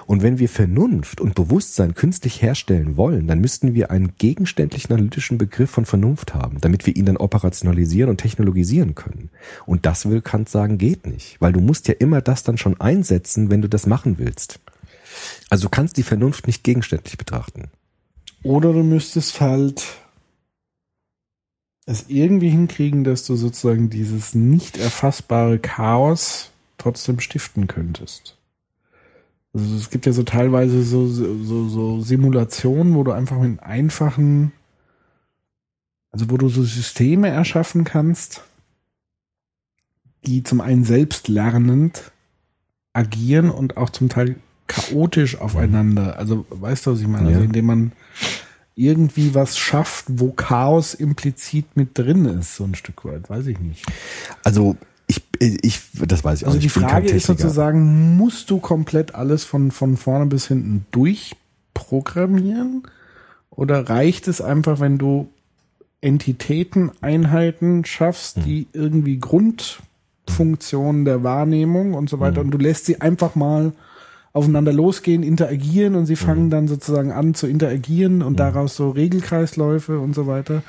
Und wenn wir Vernunft und Bewusstsein künstlich herstellen wollen, dann müssten wir einen gegenständlichen analytischen Begriff von Vernunft haben, damit wir ihn dann operationalisieren und technologisieren können. Und das will Kant sagen, geht nicht, weil du musst ja immer das dann schon einsetzen, wenn du das machen willst. Also du kannst die Vernunft nicht gegenständlich betrachten. Oder du müsstest halt es irgendwie hinkriegen, dass du sozusagen dieses nicht erfassbare Chaos trotzdem stiften könntest. Also es gibt ja so teilweise so, so, so Simulationen, wo du einfach mit einfachen, also wo du so Systeme erschaffen kannst, die zum einen selbst lernend agieren und auch zum Teil chaotisch aufeinander. Also weißt du, was ich meine? Also Ja. indem man irgendwie was schafft, wo Chaos implizit mit drin ist, so ein Stück weit, weiß ich nicht. Also ich, das weiß ich auch Also die nicht. Ich bin kein Frage ist sozusagen, musst du komplett alles von, von vorne bis hinten durchprogrammieren? Oder reicht es einfach, wenn du Entitäten, Einheiten schaffst, die irgendwie Grundfunktionen der Wahrnehmung und so weiter und du lässt sie einfach mal aufeinander losgehen, interagieren und sie fangen dann sozusagen an zu interagieren und daraus so Regelkreisläufe und so weiter.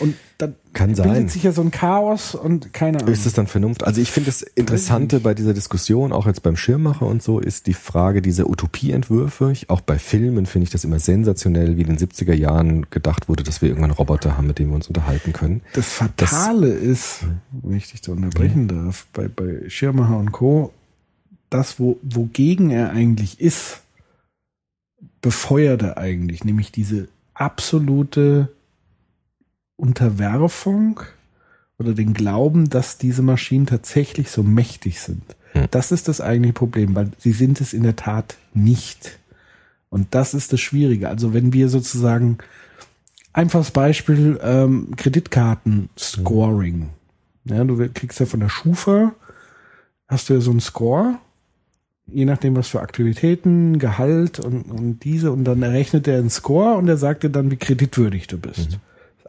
Und dann Kann sein. bildet sich ja so ein Chaos und keine Ahnung. Ist es dann Vernunft? Also ich finde das Interessante bei dieser Diskussion, auch jetzt beim Schirmmacher und so, ist die Frage dieser Utopieentwürfe. Ich, auch bei Filmen finde ich das immer sensationell, wie in den 70er Jahren gedacht wurde, dass wir irgendwann Roboter haben, mit denen wir uns unterhalten können. Das Fatale ist, wenn ich dich da unterbrechen darf, bei, bei Schirmacher und Co., das, wo, wogegen er eigentlich ist, befeuert er eigentlich, nämlich diese absolute Unterwerfung oder den Glauben, dass diese Maschinen tatsächlich so mächtig sind. Hm. Das ist das eigentliche Problem, weil sie sind es in der Tat nicht. Und das ist das Schwierige. Also wenn wir sozusagen einfaches Beispiel ähm, Kreditkarten-Scoring. Ja, du kriegst ja von der Schufa, hast du ja so einen Score, je nachdem was für Aktivitäten, Gehalt und, und diese und dann errechnet er einen Score und er sagt dir dann, wie kreditwürdig du bist.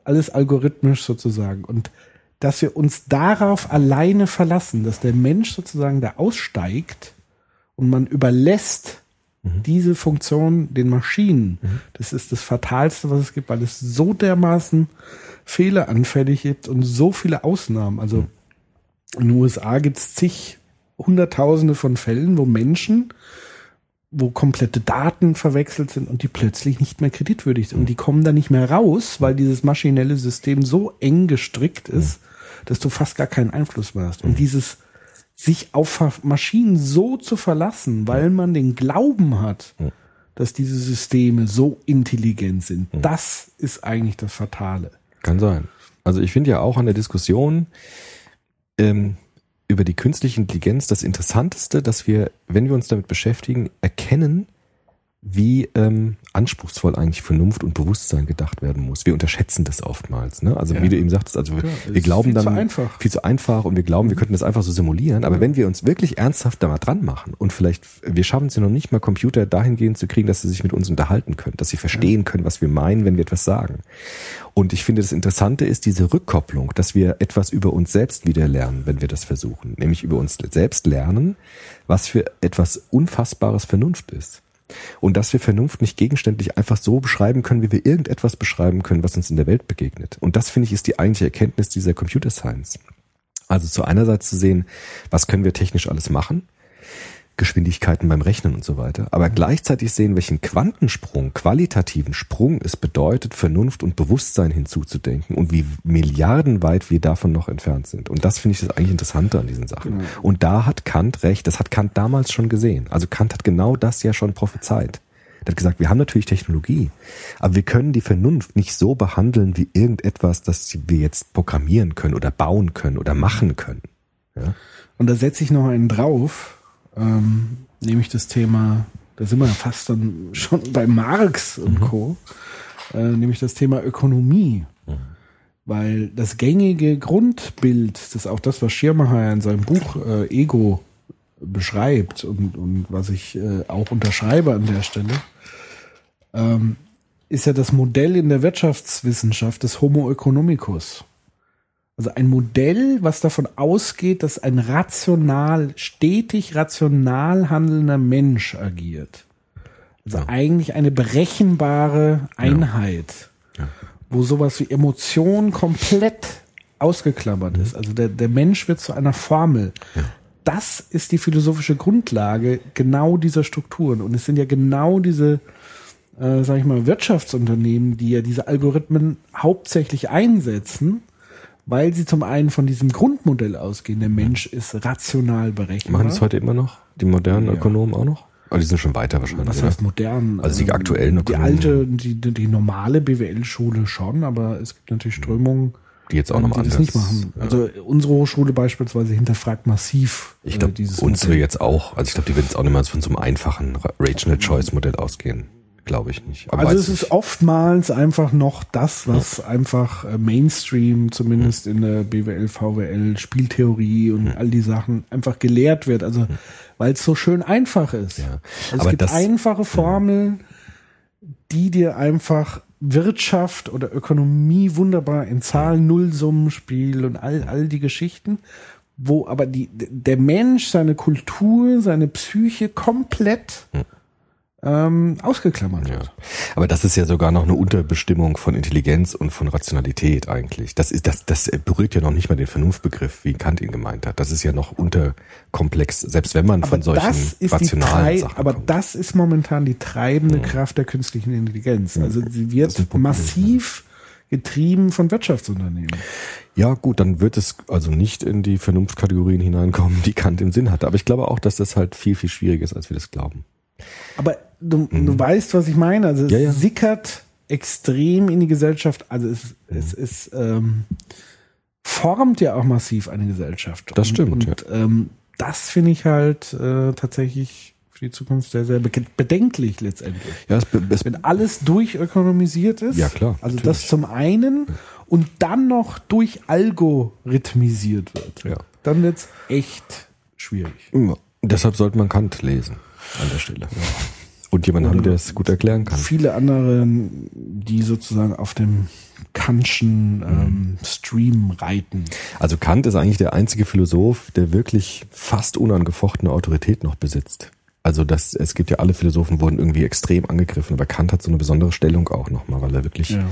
Alles algorithmisch sozusagen. Und dass wir uns darauf alleine verlassen, dass der Mensch sozusagen da aussteigt und man überlässt diese Funktion den Maschinen. Das ist das Fatalste, was es gibt, weil es so dermaßen fehleranfällig gibt und so viele Ausnahmen. Also in den USA gibt es zig Hunderttausende von Fällen, wo Menschen, wo komplette Daten verwechselt sind und die plötzlich nicht mehr kreditwürdig sind. Und die kommen da nicht mehr raus, weil dieses maschinelle System so eng gestrickt ist, dass du fast gar keinen Einfluss mehr hast. Und dieses sich auf Maschinen so zu verlassen, weil man den Glauben hat, dass diese Systeme so intelligent sind, das ist eigentlich das Fatale. Kann sein. Also ich finde ja auch an der Diskussion ähm, über die künstliche Intelligenz das Interessanteste, dass wir, wenn wir uns damit beschäftigen, erkennen, wie ähm, anspruchsvoll eigentlich Vernunft und Bewusstsein gedacht werden muss. Wir unterschätzen das oftmals. Ne? Also Ja. wie du eben sagtest, also Ja, wir, es wir glauben viel dann zu einfach. viel zu einfach und wir glauben, wir könnten das einfach so simulieren. Aber wenn wir uns wirklich ernsthaft da mal dran machen und vielleicht, wir schaffen es ja noch nicht mal, Computer dahingehend zu kriegen, dass sie sich mit uns unterhalten können, dass sie verstehen können, was wir meinen, wenn wir etwas sagen. Und ich finde, das Interessante ist diese Rückkopplung, dass wir etwas über uns selbst wieder lernen, wenn wir das versuchen. Nämlich über uns selbst lernen, was für etwas Unfassbares Vernunft ist. Und dass wir Vernunft nicht gegenständlich einfach so beschreiben können, wie wir irgendetwas beschreiben können, was uns in der Welt begegnet. Und das finde ich ist die eigentliche Erkenntnis dieser Computer Science. Also zu einerseits zu sehen, was können wir technisch alles machen, Geschwindigkeiten beim Rechnen und so weiter, aber gleichzeitig sehen, welchen Quantensprung, qualitativen Sprung es bedeutet, Vernunft und Bewusstsein hinzuzudenken und wie milliardenweit wir davon noch entfernt sind. Und das finde ich das eigentlich Interessante an diesen Sachen. Und da hat Kant recht, das hat Kant damals schon gesehen. Also Kant hat genau das ja schon prophezeit. Er hat gesagt, wir haben natürlich Technologie, aber wir können die Vernunft nicht so behandeln wie irgendetwas, das wir jetzt programmieren können oder bauen können oder machen können. Ja? Und da setze ich noch einen drauf, ähm, nämlich das Thema, da sind wir ja fast dann schon bei Marx und Co. äh, nämlich das Thema Ökonomie. Weil das gängige Grundbild, das ist auch das, was Schirmacher in seinem Buch äh, Ego beschreibt und, und was ich äh, auch unterschreibe an der Stelle, ähm, ist ja das Modell in der Wirtschaftswissenschaft des Homo economicus. Also ein Modell, was davon ausgeht, dass ein rational, stetig rational handelnder Mensch agiert. Also eigentlich eine berechenbare Einheit, wo sowas wie Emotion komplett ausgeklammert ist. Also der, der Mensch wird zu einer Formel. Das ist die philosophische Grundlage genau dieser Strukturen. Und es sind ja genau diese, äh, sag ich mal, Wirtschaftsunternehmen, die ja diese Algorithmen hauptsächlich einsetzen, weil sie zum einen von diesem Grundmodell ausgehen, der Mensch ist rational berechenbar. Machen das heute immer noch? Die modernen Ja. Ökonomen auch noch? Aber die sind schon weiter wahrscheinlich. Was heißt modern? Also die Ähm, aktuellen Die Ökonomen. alte, die, die, die normale BWL-Schule schon, aber es gibt natürlich Strömungen, Die jetzt auch nochmal die das anders. nicht machen. Ja. Also unsere Hochschule beispielsweise hinterfragt massiv ich äh, glaube, dieses unsere Modell. jetzt auch. Also ich glaube, die werden jetzt auch nicht mal von so einem einfachen Rational Choice Modell ausgehen. Glaube ich nicht. Aber Also es ist nicht. oftmals einfach noch das, was einfach äh, Mainstream, zumindest in der BWL, VWL, Spieltheorie und all die Sachen einfach gelehrt wird. Also weil es so schön einfach ist. Ja. Also es gibt das- einfache Formeln, die dir einfach Wirtschaft oder Ökonomie wunderbar in Zahlen, Nullsummenspiel und all, all die Geschichten, wo aber die, der Mensch, seine Kultur, seine Psyche komplett ähm, ausgeklammert Ja. wird. Aber das ist ja sogar noch eine Unterbestimmung von Intelligenz und von Rationalität eigentlich. Das ist, das, das berührt ja noch nicht mal den Vernunftbegriff, wie Kant ihn gemeint hat. Das ist ja noch unterkomplex, selbst wenn man Aber von solchen das ist die rationalen Sachen aber kommt. das ist momentan die treibende Kraft der künstlichen Intelligenz. Also sie wird massiv getrieben von Wirtschaftsunternehmen. Ja, gut, dann wird es also nicht in die Vernunftkategorien hineinkommen, die Kant im Sinn hatte. Aber ich glaube auch, dass das halt viel, viel schwieriger ist, als wir das glauben. Aber du, du weißt, was ich meine. Also es Mhm. Ja, ja. sickert extrem in die Gesellschaft. Also es, es ist ähm, formt ja auch massiv eine Gesellschaft. Das stimmt, Und, und ähm, das finde ich halt äh, tatsächlich für die Zukunft sehr, sehr be- bedenklich letztendlich. Ja, es, es, Wenn alles durchökonomisiert ist. Ja, klar, Also natürlich. das zum einen und dann noch durchalgorithmisiert wird. Ja. Dann wird's echt schwierig. Ja, deshalb sollte man Kant lesen an der Stelle. Und jemanden haben, der es gut erklären kann. Viele andere, die sozusagen auf dem Kantschen ähm, Stream reiten. Also Kant ist eigentlich der einzige Philosoph, der wirklich fast unangefochtene Autorität noch besitzt. Also das, es gibt ja alle Philosophen wurden irgendwie extrem angegriffen, aber Kant hat so eine besondere Stellung auch nochmal, weil er wirklich Ja.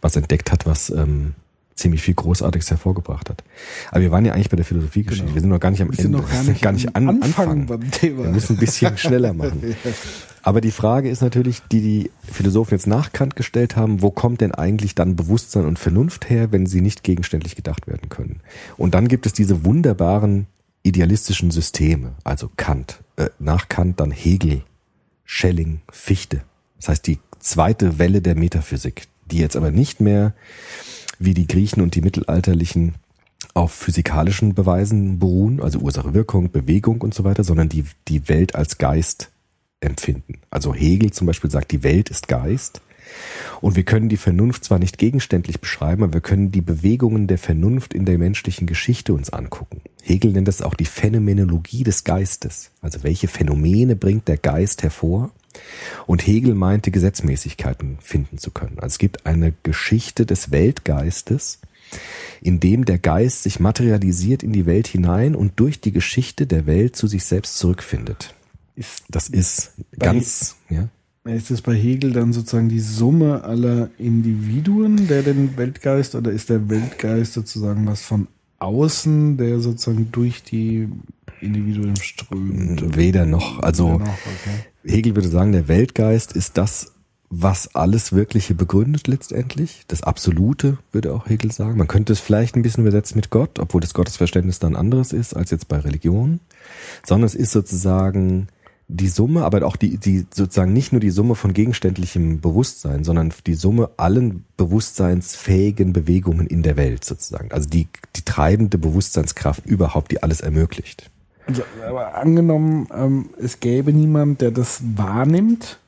was entdeckt hat, was ähm, ziemlich viel Großartiges hervorgebracht hat. Aber wir waren ja eigentlich bei der Philosophiegeschichte. Genau. Wir sind noch gar nicht am Wir sind Ende. noch gar nicht, gar nicht am an, Anfang anfangen. beim Thema. Wir müssen ein bisschen schneller machen. Aber die Frage ist natürlich, die die Philosophen jetzt nach Kant gestellt haben, wo kommt denn eigentlich dann Bewusstsein und Vernunft her, wenn sie nicht gegenständlich gedacht werden können? Und dann gibt es diese wunderbaren idealistischen Systeme, also Kant, äh, nach Kant dann Hegel, Schelling, Fichte. Das heißt die zweite Welle der Metaphysik, die jetzt aber nicht mehr wie die Griechen und die Mittelalterlichen auf physikalischen Beweisen beruhen, also Ursache, Wirkung, Bewegung und so weiter, sondern die die Welt als Geist empfinden. Also Hegel zum Beispiel sagt, die Welt ist Geist. Und wir können die Vernunft zwar nicht gegenständlich beschreiben, aber wir können die Bewegungen der Vernunft in der menschlichen Geschichte uns angucken. Hegel nennt das auch die Phänomenologie des Geistes. Also welche Phänomene bringt der Geist hervor? Und Hegel meinte, Gesetzmäßigkeiten finden zu können. Also es gibt eine Geschichte des Weltgeistes, in dem der Geist sich materialisiert in die Welt hinein und durch die Geschichte der Welt zu sich selbst zurückfindet. Ist, Das ist ganz, ja. ist das bei Hegel dann sozusagen die Summe aller Individuen, der den Weltgeist, oder ist der Weltgeist sozusagen was von außen, der sozusagen durch die Individuen strömt? Weder noch. Also Weder noch, okay. Hegel würde sagen, der Weltgeist ist das, was alles Wirkliche begründet letztendlich. Das Absolute, würde auch Hegel sagen. Man könnte es vielleicht ein bisschen übersetzen mit Gott, obwohl das Gottesverständnis dann anderes ist als jetzt bei Religion. Sondern es ist sozusagen die Summe, aber auch die, die sozusagen nicht nur die Summe von gegenständlichem Bewusstsein, sondern die Summe allen bewusstseinsfähigen Bewegungen in der Welt sozusagen. Also die, die treibende Bewusstseinskraft überhaupt, die alles ermöglicht. Also, aber angenommen, ähm, es gäbe niemand, der das wahrnimmt,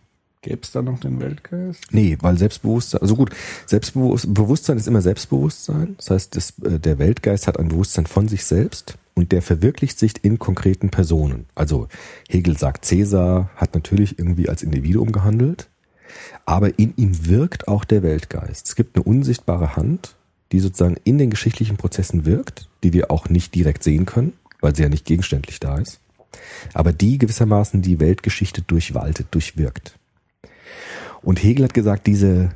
Gäbe es da noch den Weltgeist? Nee, weil Selbstbewusstsein, also gut, Selbstbewusstsein ist immer Selbstbewusstsein. Das heißt, das, äh, der Weltgeist hat ein Bewusstsein von sich selbst und der verwirklicht sich in konkreten Personen. Also Hegel sagt, Cäsar hat natürlich irgendwie als Individuum gehandelt, aber in ihm wirkt auch der Weltgeist. Es gibt eine unsichtbare Hand, die sozusagen in den geschichtlichen Prozessen wirkt, die wir auch nicht direkt sehen können, weil sie ja nicht gegenständlich da ist, aber die gewissermaßen die Weltgeschichte durchwaltet, durchwirkt. Und Hegel hat gesagt, diese,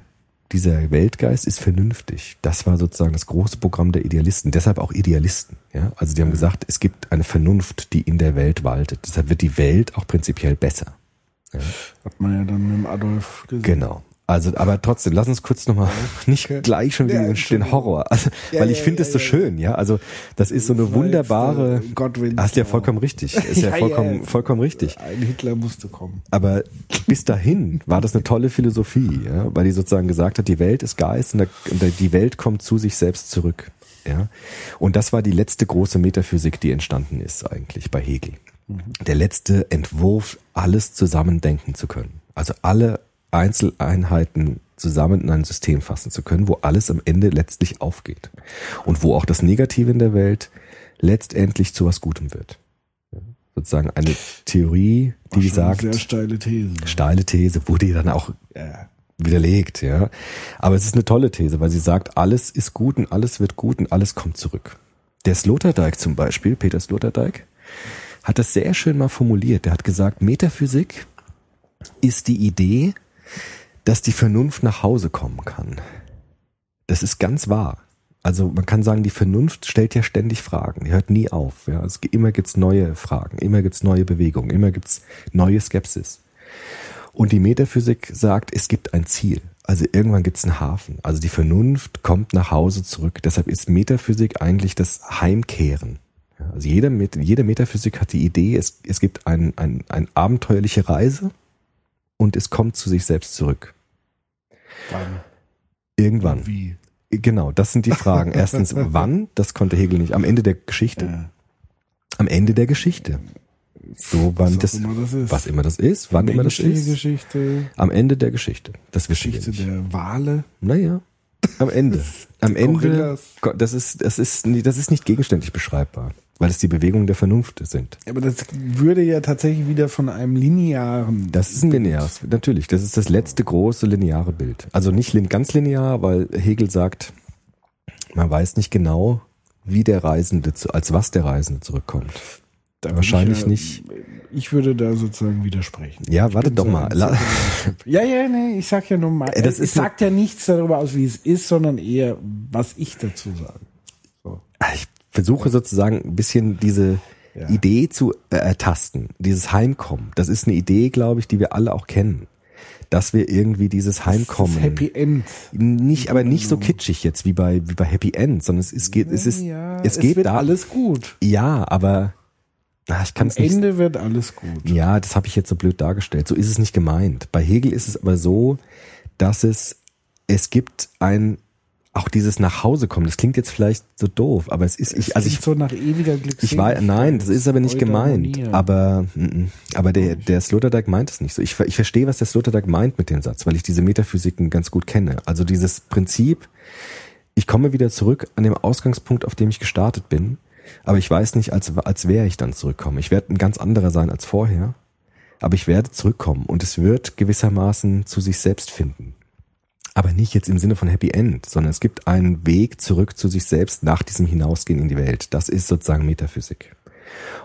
dieser Weltgeist ist vernünftig. Das war sozusagen das große Programm der Idealisten. Deshalb auch Idealisten. Ja? Also die haben gesagt, es gibt eine Vernunft, die in der Welt waltet. Deshalb wird die Welt auch prinzipiell besser. Ja? Hat man ja dann mit dem Adolf gesehen. Genau. Also, aber trotzdem, lass uns kurz nochmal nicht gleich schon wieder Ja, den, den Horror. Also, Ja, weil ich finde ja, es so ja, schön, ja. Also, das ist so eine war wunderbare. äh, Godwin. Hast ja vollkommen richtig. Ist ja, vollkommen, vollkommen richtig. Ein Hitler musste kommen. Aber bis dahin war das eine tolle Philosophie, ja, weil die sozusagen gesagt hat, die Welt ist Geist und, die Welt kommt zu sich selbst zurück. Ja. Und das war die letzte große Metaphysik, die entstanden ist eigentlich bei Hegel. Der letzte Entwurf, alles zusammen denken zu können. Also alle Einzeleinheiten zusammen in ein System fassen zu können, wo alles am Ende letztlich aufgeht. Und wo auch das Negative in der Welt letztendlich zu was Gutem wird. Sozusagen eine Theorie, die sagt, Eine sehr steile These. steile These, wurde dann auch Ja. widerlegt, ja. Aber es ist eine tolle These, weil sie sagt, alles ist gut und alles wird gut und alles kommt zurück. Der Sloterdijk zum Beispiel, Peter Sloterdijk, hat das sehr schön mal formuliert. Der hat gesagt, Metaphysik ist die Idee, dass die Vernunft nach Hause kommen kann. Das ist ganz wahr. Also man kann sagen, die Vernunft stellt ja ständig Fragen, die hört nie auf. Ja. Es, immer gibt's neue Fragen, immer gibt's neue Bewegungen, immer gibt's neue Skepsis. Und die Metaphysik sagt, es gibt ein Ziel. Also irgendwann gibt es einen Hafen. Also die Vernunft kommt nach Hause zurück. Deshalb ist Metaphysik eigentlich das Heimkehren. Also jeder, Met- jede Metaphysik hat die Idee, es, es gibt ein, ein, eine abenteuerliche Reise und es kommt zu sich selbst zurück. Wann? Irgendwann. Wie? Genau, das sind die Fragen. Erstens, wann? Das konnte Hegel nicht. Am Ende der Geschichte. Ja. Am Ende der Geschichte. So, wann Was das, immer das ist. was immer das ist, wann immer das ist. Geschichte, Am Ende der Geschichte. Das wissen wir Geschichte nicht. der Wale. Naja, am Ende. Am Ende, Gorillas. Das ist, das ist, das ist nicht gegenständlich beschreibbar, weil es die Bewegungen der Vernunft sind. Aber das würde ja tatsächlich wieder von einem linearen. Das ist ein lineares, natürlich. Das ist das letzte große lineare Bild. Also nicht ganz linear, weil Hegel sagt, man weiß nicht genau, wie der Reisende, als was der Reisende zurückkommt. Da wahrscheinlich ich ja, nicht. Ich würde da sozusagen widersprechen. Ja, Ich warte doch so mal. Ja, ja, nee, ich sag ja nur mal. Äh, das nur- sagt ja nichts darüber aus, wie es ist, sondern eher, was ich dazu sage. So. Ich versuche sozusagen ein bisschen diese Ja. Idee zu äh, ertasten, dieses Heimkommen. Das ist eine Idee, glaube ich, die wir alle auch kennen. Dass wir irgendwie dieses Heimkommen. Das Happy End. Nicht, aber nicht so kitschig jetzt wie bei, wie bei Happy End, sondern es, es geht, es ist, ja, es geht wird da. alles gut. Ja, aber ah, ich kann Am es nicht. Ende wird alles gut. Ja, das habe ich jetzt so blöd dargestellt. So ist es nicht gemeint. Bei Hegel ist es aber so, dass es es gibt ein auch dieses nach Hause kommen. Das klingt jetzt vielleicht so doof, aber es ist ich also ich so nach ewiger Glückseligkeit. ich weiß, nein, das ist aber nicht gemeint. Aber, mm, mm. aber der, der Sloterdijk meint es nicht so. Ich, ich verstehe, was der Sloterdijk meint mit dem Satz, weil ich diese Metaphysiken ganz gut kenne. Also dieses Prinzip, ich komme wieder zurück an dem Ausgangspunkt, auf dem ich gestartet bin, aber ich weiß nicht, als, als wäre ich dann zurückkommen. Ich werde ein ganz anderer sein als vorher, aber ich werde zurückkommen und es wird gewissermaßen zu sich selbst finden. Aber nicht jetzt im Sinne von Happy End, sondern es gibt einen Weg zurück zu sich selbst nach diesem Hinausgehen in die Welt. Das ist sozusagen Metaphysik.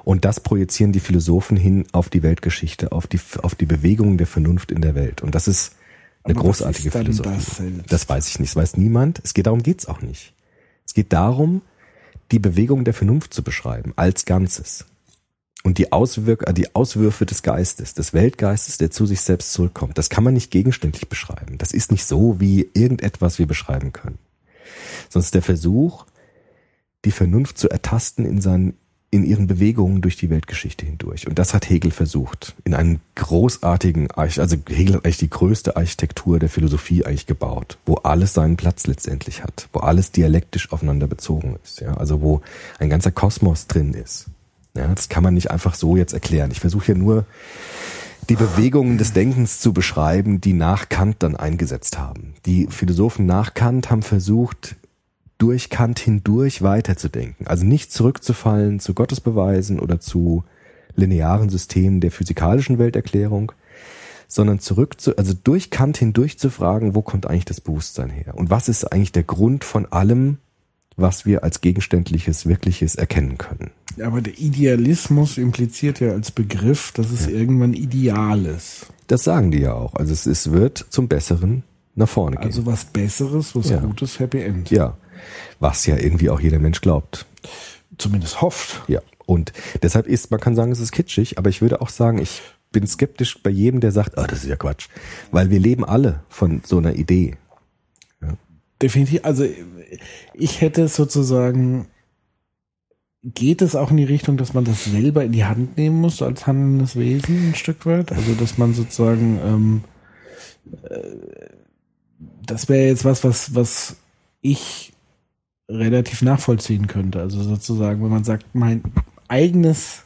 Und das projizieren die Philosophen hin auf die Weltgeschichte, auf die, auf die Bewegung der Vernunft in der Welt. Und das ist eine Aber was großartige ist dann Philosophie. das? Das weiß ich nicht, das weiß niemand. Es geht darum, geht's auch nicht. Es geht darum, die Bewegung der Vernunft zu beschreiben, als Ganzes. Und die, Auswirk äh, die Auswürfe des Geistes, des Weltgeistes, der zu sich selbst zurückkommt, das kann man nicht gegenständlich beschreiben. Das ist nicht so, wie irgendetwas wir beschreiben können. Sonst der Versuch, die Vernunft zu ertasten in seinen, in ihren Bewegungen durch die Weltgeschichte hindurch. Und das hat Hegel versucht. In einem großartigen, Arch- also Hegel hat eigentlich die größte Architektur der Philosophie eigentlich gebaut, wo alles seinen Platz letztendlich hat, wo alles dialektisch aufeinander bezogen ist, ja. Also wo ein ganzer Kosmos drin ist. Ja, das kann man nicht einfach so jetzt erklären. Ich versuche ja nur die Bewegungen des Denkens zu beschreiben, die nach Kant dann eingesetzt haben. Die Philosophen nach Kant haben versucht, durch Kant hindurch weiterzudenken. Also nicht zurückzufallen zu Gottesbeweisen oder zu linearen Systemen der physikalischen Welterklärung, sondern zurück zu, also durch Kant hindurch zu fragen, wo kommt eigentlich das Bewusstsein her? Und was ist eigentlich der Grund von allem, was wir als gegenständliches, wirkliches erkennen können? Aber der Idealismus impliziert ja als Begriff, dass es irgendwann ideal ist. Das sagen die ja auch. Also es, es wird zum Besseren nach vorne gehen. Also was Besseres, was Ja. Gutes, Happy End. ja. Was ja irgendwie auch jeder Mensch glaubt. Zumindest hofft. Ja. Und deshalb ist, man kann sagen, es ist kitschig, aber ich würde auch sagen, ich bin skeptisch bei jedem, der sagt, ah, das ist ja Quatsch. Weil wir leben alle von so einer Idee. Definitiv. Also ich hätte sozusagen, geht es auch in die Richtung, dass man das selber in die Hand nehmen muss, als handelndes Wesen ein Stück weit? Also dass man sozusagen, ähm, äh, das wäre jetzt was, was, was ich relativ nachvollziehen könnte. Also sozusagen, wenn man sagt, mein eigenes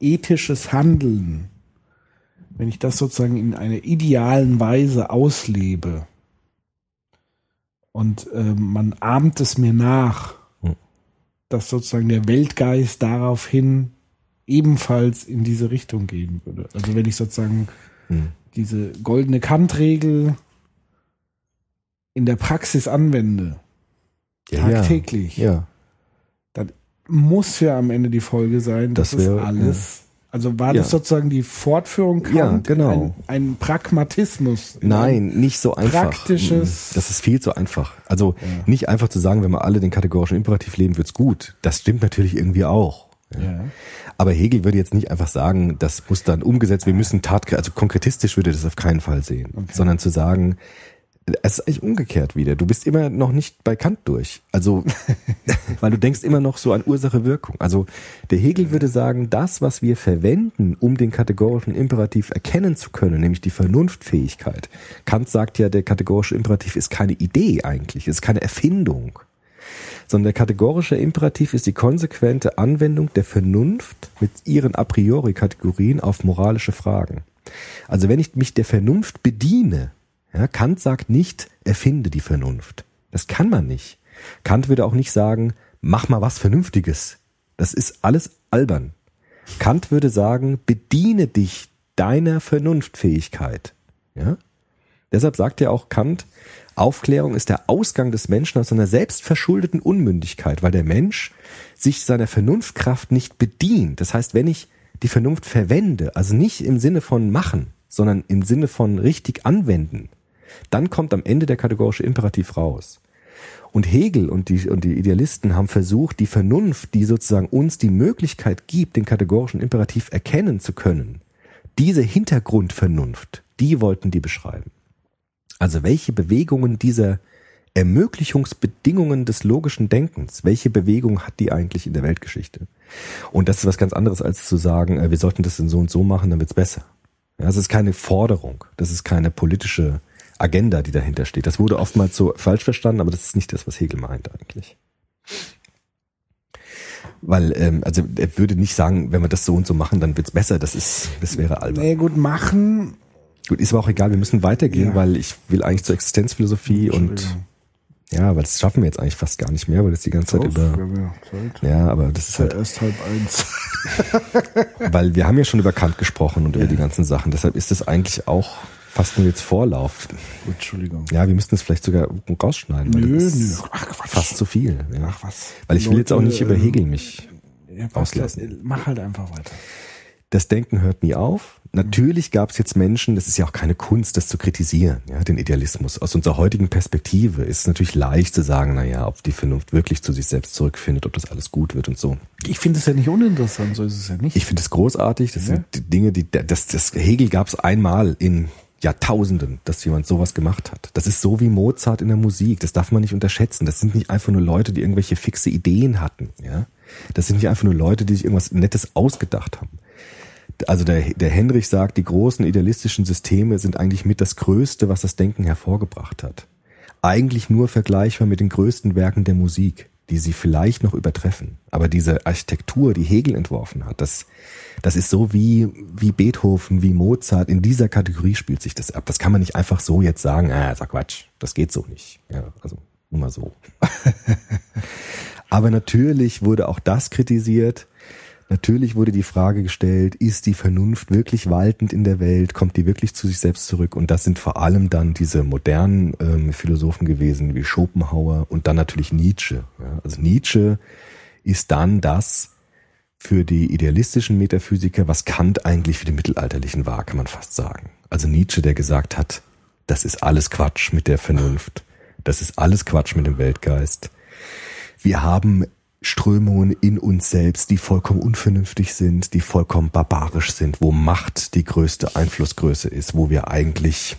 ethisches Handeln, wenn ich das sozusagen in einer idealen Weise auslebe und ähm, man ahmt es mir nach, Hm. dass sozusagen der Weltgeist daraufhin ebenfalls in diese Richtung gehen würde. Also wenn ich sozusagen Hm. diese goldene Kantregel in der Praxis anwende, tagtäglich, Ja. dann muss ja am Ende die Folge sein, dass Das wäre- es alles. Also war Ja. das sozusagen die Fortführung Ja, Kant, genau. ein, ein Pragmatismus? in Nein, nicht so einfach. Praktisches- Mm, Das ist viel zu einfach. Also nicht einfach zu sagen, wenn wir alle den kategorischen Imperativ leben, wird's gut. Das stimmt natürlich irgendwie auch. Ja. Aber Hegel würde jetzt nicht einfach sagen, das muss dann umgesetzt, wir müssen tat, also konkretistisch würde das auf keinen Fall sehen, sondern zu sagen, es ist eigentlich umgekehrt wieder. Du bist immer noch nicht bei Kant durch. Also, weil du denkst immer noch so an Ursache-Wirkung. Also, der Hegel würde sagen, das, was wir verwenden, um den kategorischen Imperativ erkennen zu können, nämlich die Vernunftfähigkeit. Kant sagt ja, der kategorische Imperativ ist keine Idee eigentlich, ist keine Erfindung sondern der kategorische Imperativ ist die konsequente Anwendung der Vernunft mit ihren a priori Kategorien auf moralische Fragen. Also wenn ich mich der Vernunft bediene, ja, Kant sagt nicht, erfinde die Vernunft. Das kann man nicht. Kant würde auch nicht sagen, mach mal was Vernünftiges. Das ist alles albern. Kant würde sagen, bediene dich deiner Vernunftfähigkeit. Ja? Deshalb sagt ja auch Kant, Aufklärung ist der Ausgang des Menschen aus seiner selbstverschuldeten Unmündigkeit, weil der Mensch sich seiner Vernunftkraft nicht bedient. Das heißt, wenn ich die Vernunft verwende, also nicht im Sinne von machen, sondern im Sinne von richtig anwenden, dann kommt am Ende der kategorische Imperativ raus. Und Hegel und die, und die Idealisten haben versucht, die Vernunft, die sozusagen uns die Möglichkeit gibt, den kategorischen Imperativ erkennen zu können, diese Hintergrundvernunft, die wollten die beschreiben. Also welche Bewegungen dieser Ermöglichungsbedingungen des logischen Denkens, welche Bewegung hat die eigentlich in der Weltgeschichte? Und das ist was ganz anderes, als zu sagen, äh, wir sollten das in so und so machen, dann wird's besser. Ja, das ist keine Forderung, das ist keine politische Agenda, die dahinter steht. Das wurde oftmals so falsch verstanden, aber das ist nicht das, was Hegel meint eigentlich. Weil, ähm, also er würde nicht sagen, wenn wir das so und so machen, dann wird's besser. Das ist, das wäre albern. Nee, gut, machen. Gut, ist aber auch egal, wir müssen weitergehen, Ja. weil ich will eigentlich zur Existenzphilosophie und ja, weil das schaffen wir jetzt eigentlich fast gar nicht mehr, weil das die ganze Zeit Doch, über. ja Zeit. Ja, aber das ist Ist ja halt, erst halb eins. weil wir haben ja schon über Kant gesprochen und über die ganzen Sachen. Deshalb ist das eigentlich auch fast nur jetzt Vorlauf. Gut, Entschuldigung. Ja, wir müssten es vielleicht sogar rausschneiden. weil Nö, das nö. ist Ach, Quatsch. Fast zu viel. Ja. Ach, was. Weil ich will jetzt auch nicht über ähm, Hegel mich. Ja, auslassen. Mach halt einfach weiter. Das Denken hört nie auf. Natürlich gab es jetzt Menschen, das ist ja auch keine Kunst, das zu kritisieren, ja, den Idealismus. Aus unserer heutigen Perspektive ist es natürlich leicht zu sagen, na ja, ob die Vernunft wirklich zu sich selbst zurückfindet, ob das alles gut wird und so. Ich finde es ja nicht uninteressant, so ist es ja nicht. Ich finde es großartig. Das Ja. sind die Dinge, die das, das Hegel gab es einmal in Jahrtausenden, dass jemand sowas gemacht hat. Das ist so wie Mozart in der Musik. Das darf man nicht unterschätzen. Das sind nicht einfach nur Leute, die irgendwelche fixe Ideen hatten. Ja, das sind nicht einfach nur Leute, die sich irgendwas Nettes ausgedacht haben. Also der, der Henrich sagt, die großen idealistischen Systeme sind eigentlich mit das Größte, was das Denken hervorgebracht hat. Eigentlich nur vergleichbar mit den größten Werken der Musik. Die sie vielleicht noch übertreffen. Aber diese Architektur, die Hegel entworfen hat, das, das ist so wie, wie Beethoven, wie Mozart. In dieser Kategorie spielt sich das ab. Das kann man nicht einfach so jetzt sagen, ah, sag Quatsch, das geht so nicht. Ja, also nur mal so. Aber natürlich wurde auch das kritisiert. Natürlich wurde die Frage gestellt, ist die Vernunft wirklich waltend in der Welt? Kommt die wirklich zu sich selbst zurück? Und das sind vor allem dann diese modernen ähm, Philosophen gewesen, wie Schopenhauer und dann natürlich Nietzsche. Ja, also Nietzsche ist dann das für die idealistischen Metaphysiker, was Kant eigentlich für die Mittelalterlichen war, kann man fast sagen. Also Nietzsche, der gesagt hat, das ist alles Quatsch mit der Vernunft. Das ist alles Quatsch mit dem Weltgeist. Wir haben Strömungen in uns selbst, die vollkommen unvernünftig sind, die vollkommen barbarisch sind, wo Macht die größte Einflussgröße ist, wo wir eigentlich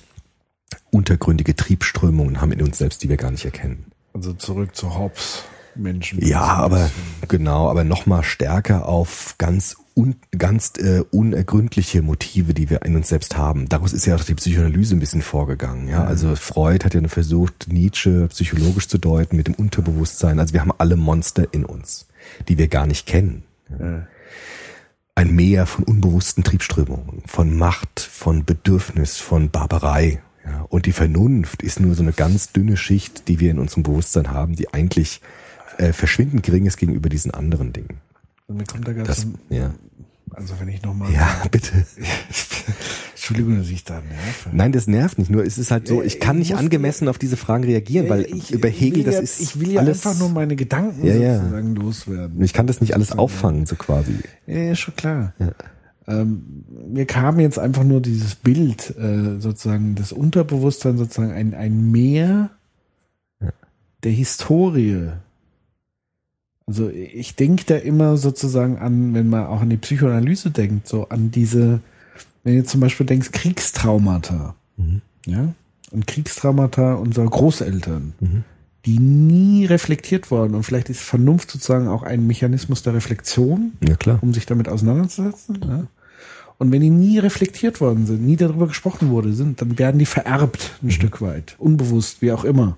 untergründige Triebströmungen haben in uns selbst, die wir gar nicht erkennen. Also zurück zu Hobbes. Menschen. Ja, aber genau, aber noch mal stärker auf ganz un, ganz äh, unergründliche Motive, die wir in uns selbst haben. Daraus ist ja auch die Psychoanalyse ein bisschen vorgegangen. Ja, also Freud hat ja versucht, Nietzsche psychologisch zu deuten mit dem Unterbewusstsein. Also wir haben alle Monster in uns, die wir gar nicht kennen. Ja. Ein Meer von unbewussten Triebströmungen, von Macht, von Bedürfnis, von Barbarei. Und die Vernunft ist nur so eine ganz dünne Schicht, die wir in unserem Bewusstsein haben, die eigentlich äh, verschwindend gering ist gegenüber diesen anderen Dingen. Mir kommt da ganz Das, ja. also wenn ich nochmal. ja, bitte. Entschuldigung, dass ich da nerve. Nein, das nervt nicht. Nur ist es halt so, Ja, ich kann ich nicht angemessen auf diese Fragen reagieren, weil ich über Hegel, das ja, ist Ich will ja alles, einfach nur meine Gedanken Ja, ja. sozusagen loswerden. ich kann das nicht alles auffangen, so quasi. Ja, ja, schon klar. Ja. Ähm, mir kam jetzt einfach nur dieses Bild, äh, sozusagen, das Unterbewusstsein, sozusagen ein, ein Meer der Historie. Also ich denke da immer sozusagen an, wenn man auch an die Psychoanalyse denkt, so an diese, wenn du zum Beispiel denkst, Kriegstraumata. Mhm. Ja? Und Kriegstraumata unserer Großeltern, Mhm. die nie reflektiert wurden. Und vielleicht ist Vernunft sozusagen auch ein Mechanismus der Reflexion Ja, klar. um sich damit auseinanderzusetzen. Ja. Und wenn die nie reflektiert worden sind, nie darüber gesprochen wurde, sind, dann werden die vererbt ein Stück weit, unbewusst, wie auch immer.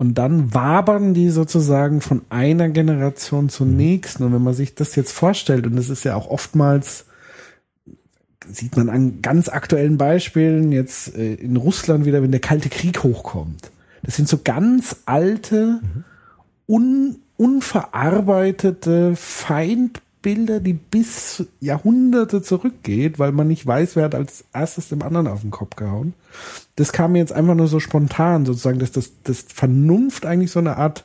Und dann wabern die sozusagen von einer Generation zur nächsten. Und wenn man sich das jetzt vorstellt, und das ist ja auch oftmals, sieht man an ganz aktuellen Beispielen, jetzt äh, in Russland wieder, wenn der Kalte Krieg hochkommt. Das sind so ganz alte, un, unverarbeitete Feindbilder, die bis Jahrhunderte zurückgeht, weil man nicht weiß, wer hat als erstes dem anderen auf den Kopf gehauen. Das kam mir jetzt einfach nur so spontan, sozusagen, dass das, das Vernunft eigentlich so eine Art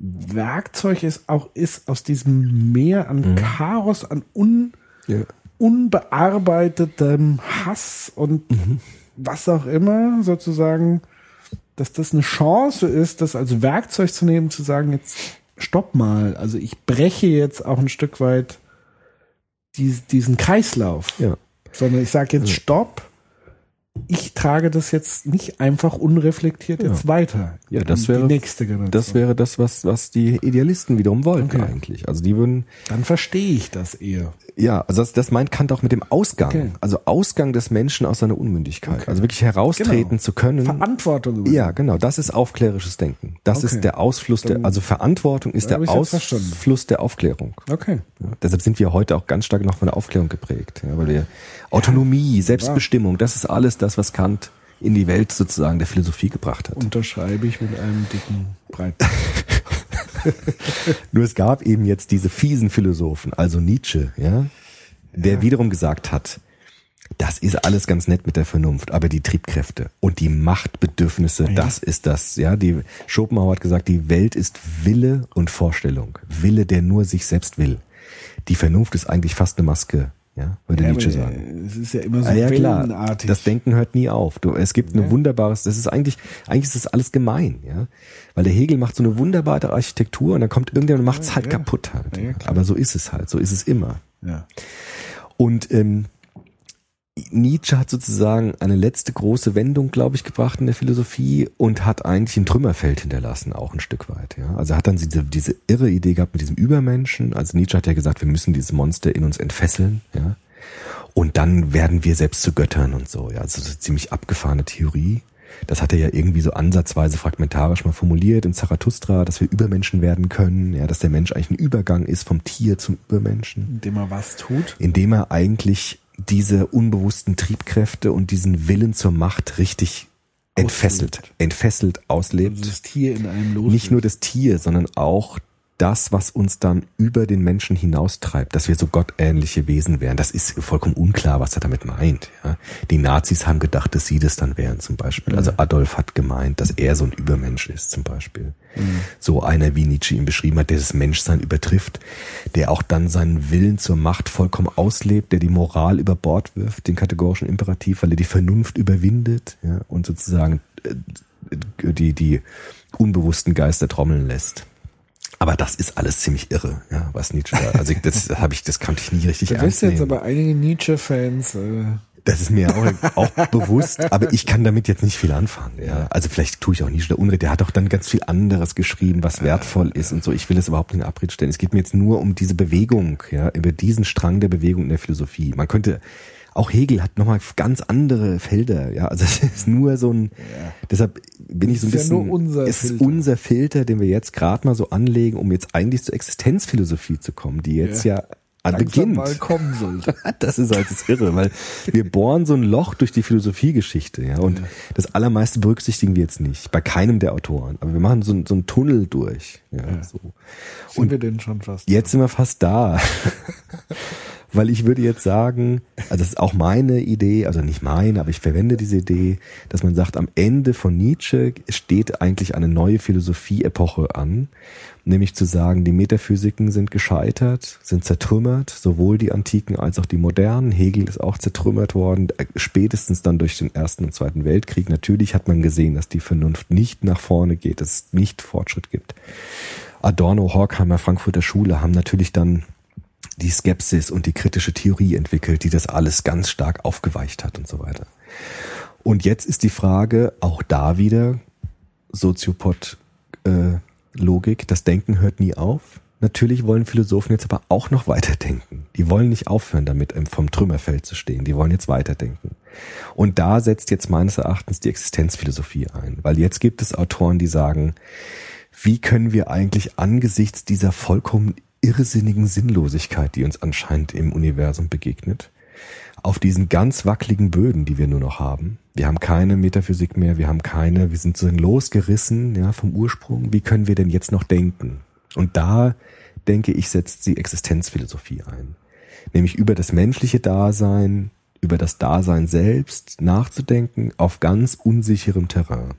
Werkzeug ist, auch ist aus diesem Meer an Chaos, an un, Ja. unbearbeitetem Hass und was auch immer sozusagen, dass das eine Chance ist, das als Werkzeug zu nehmen, zu sagen, jetzt stopp mal. Also ich breche jetzt auch ein Stück weit dies, diesen Kreislauf. Ja. Sondern ich sage jetzt stopp. Ich trage das jetzt nicht einfach unreflektiert Ja. jetzt weiter. Ja, das wäre- die nächste Generation. Das wäre das, was, was die Idealisten wiederum wollten Okay. eigentlich. Also die würden, Dann verstehe ich das eher. ja, also das, das meint Kant auch mit dem Ausgang. Okay. Also Ausgang des Menschen aus seiner Unmündigkeit. Okay. Also wirklich heraustreten Genau. zu können. Verantwortung. Ja, genau. Das ist aufklärisches Denken. Das ist der Ausfluss der, Dann- also Verantwortung ist der. Ausfluss der Aufklärung. Okay. Ja, deshalb sind wir heute auch ganz stark noch von der Aufklärung geprägt. Ja, weil wir Autonomie, Selbstbestimmung, das ist alles das, was Kant in die Welt sozusagen der Philosophie gebracht hat. Unterschreibe ich mit einem dicken, breiten. Nur es gab eben jetzt diese fiesen Philosophen, also Nietzsche, ja, der wiederum gesagt hat, das ist alles ganz nett mit der Vernunft, aber die Triebkräfte und die Machtbedürfnisse, das ist das, ja, die Schopenhauer hat gesagt, die Welt ist Wille und Vorstellung, Wille, der nur sich selbst will. Die Vernunft ist eigentlich fast eine Maske, ja, würde Ja, Nietzsche sagen. äh, Es ist ja immer so Ah, ja, klar. Das Denken hört nie auf. Du, es gibt ein Ja. wunderbares, das ist eigentlich, eigentlich ist das alles gemein, ja. Weil der Hegel macht so eine wunderbare Architektur und dann kommt irgendjemand und macht's halt ja. kaputt halt. Ja, klar. Aber so ist es halt, so ist es immer. ja. Und ähm, Nietzsche hat sozusagen eine letzte große Wendung, glaube ich, gebracht in der Philosophie und hat eigentlich ein Trümmerfeld hinterlassen, auch ein Stück weit. Ja? Also er hat dann diese, diese irre Idee gehabt mit diesem Übermenschen. Also Nietzsche hat ja gesagt, wir müssen dieses Monster in uns entfesseln. Ja? Und dann werden wir selbst zu Göttern und so. Ja? Also ist eine ziemlich abgefahrene Theorie. Das hat er ja irgendwie so ansatzweise fragmentarisch mal formuliert in Zarathustra, dass wir Übermenschen werden können, ja, dass der Mensch eigentlich ein Übergang ist vom Tier zum Übermenschen. Indem er was tut. Indem er eigentlich diese unbewussten Triebkräfte und diesen Willen zur Macht richtig entfesselt, Auslebt. entfesselt auslebt. Also das Tier in einem los. Nicht nur das Tier, sondern auch das, was uns dann über den Menschen hinaustreibt, dass wir so gottähnliche Wesen wären. Das ist vollkommen unklar, was er damit meint. Ja. Die Nazis haben gedacht, dass sie das dann wären zum Beispiel. Also Adolf hat gemeint, dass er so ein Übermensch ist zum Beispiel. So einer, wie Nietzsche ihn beschrieben hat, der das Menschsein übertrifft, der auch dann seinen Willen zur Macht vollkommen auslebt, der die Moral über Bord wirft, den kategorischen Imperativ, weil er die Vernunft überwindet ja, und sozusagen äh, die, die unbewussten Geister trommeln lässt. Aber das ist alles ziemlich irre, ja, was Nietzsche da. Also das habe ich, das konnte ich nie richtig Da ernst du jetzt nehmen. aber einige Nietzsche-Fans. Äh, Das ist mir auch, auch bewusst, aber ich kann damit jetzt nicht viel anfangen. Ja. Also vielleicht tue ich auch Nietzsche da Unrecht. Der hat auch dann ganz viel anderes geschrieben, was wertvoll ist und so. Ich will es überhaupt nicht in Abrede stellen. Es geht mir jetzt nur um diese Bewegung, ja, über diesen Strang der Bewegung in der Philosophie. Man könnte, auch Hegel hat nochmal ganz andere Felder, ja. Also es ist nur so ein, deshalb bin ich so ein Ist ja bisschen, nur unser es ist Filter. unser Filter, den wir jetzt gerade mal so anlegen, um jetzt eigentlich zur Existenzphilosophie zu kommen, die jetzt ja, an langsam beginnt. mal kommen sollte. Das ist halt das Irre, weil wir bohren so ein Loch durch die Philosophiegeschichte, ja. Und das Allermeiste berücksichtigen wir jetzt nicht, bei keinem der Autoren. Aber wir machen so, ein- so einen Tunnel durch. Ja, So. Sind wir denn schon fast? Jetzt sind wir fast da. Weil ich würde jetzt sagen, also das ist auch meine Idee, also nicht meine, aber ich verwende diese Idee, dass man sagt, am Ende von Nietzsche steht eigentlich eine neue Philosophie-Epoche an, nämlich zu sagen, die Metaphysiken sind gescheitert, sind zertrümmert, sowohl die antiken als auch die modernen. Hegel ist auch zertrümmert worden, äh, spätestens dann durch den Ersten und Zweiten Weltkrieg. Natürlich hat man gesehen, dass die Vernunft nicht nach vorne geht, dass es nicht Fortschritt gibt. Adorno, Horkheimer, Frankfurter Schule haben natürlich dann die Skepsis und die kritische Theorie entwickelt, die das alles ganz stark aufgeweicht hat und so weiter. Und jetzt ist die Frage, auch da wieder Soziopod äh, das Denken hört nie auf. Natürlich wollen Philosophen jetzt aber auch noch weiterdenken. Die wollen nicht aufhören, damit vom Trümmerfeld zu stehen. Die wollen jetzt weiterdenken. Und da setzt jetzt meines Erachtens die Existenzphilosophie ein. Weil jetzt gibt es Autoren, die sagen, wie können wir eigentlich angesichts dieser vollkommen irrsinnigen Sinnlosigkeit, die uns anscheinend im Universum begegnet, auf diesen ganz wackeligen Böden, die wir nur noch haben. Wir haben keine Metaphysik mehr, wir haben keine, wir sind so losgerissen ja, vom Ursprung. Wie können wir denn jetzt noch denken? Und da, denke ich, setzt die Existenzphilosophie ein. Nämlich über das menschliche Dasein, über das Dasein selbst nachzudenken auf ganz unsicherem Terrain.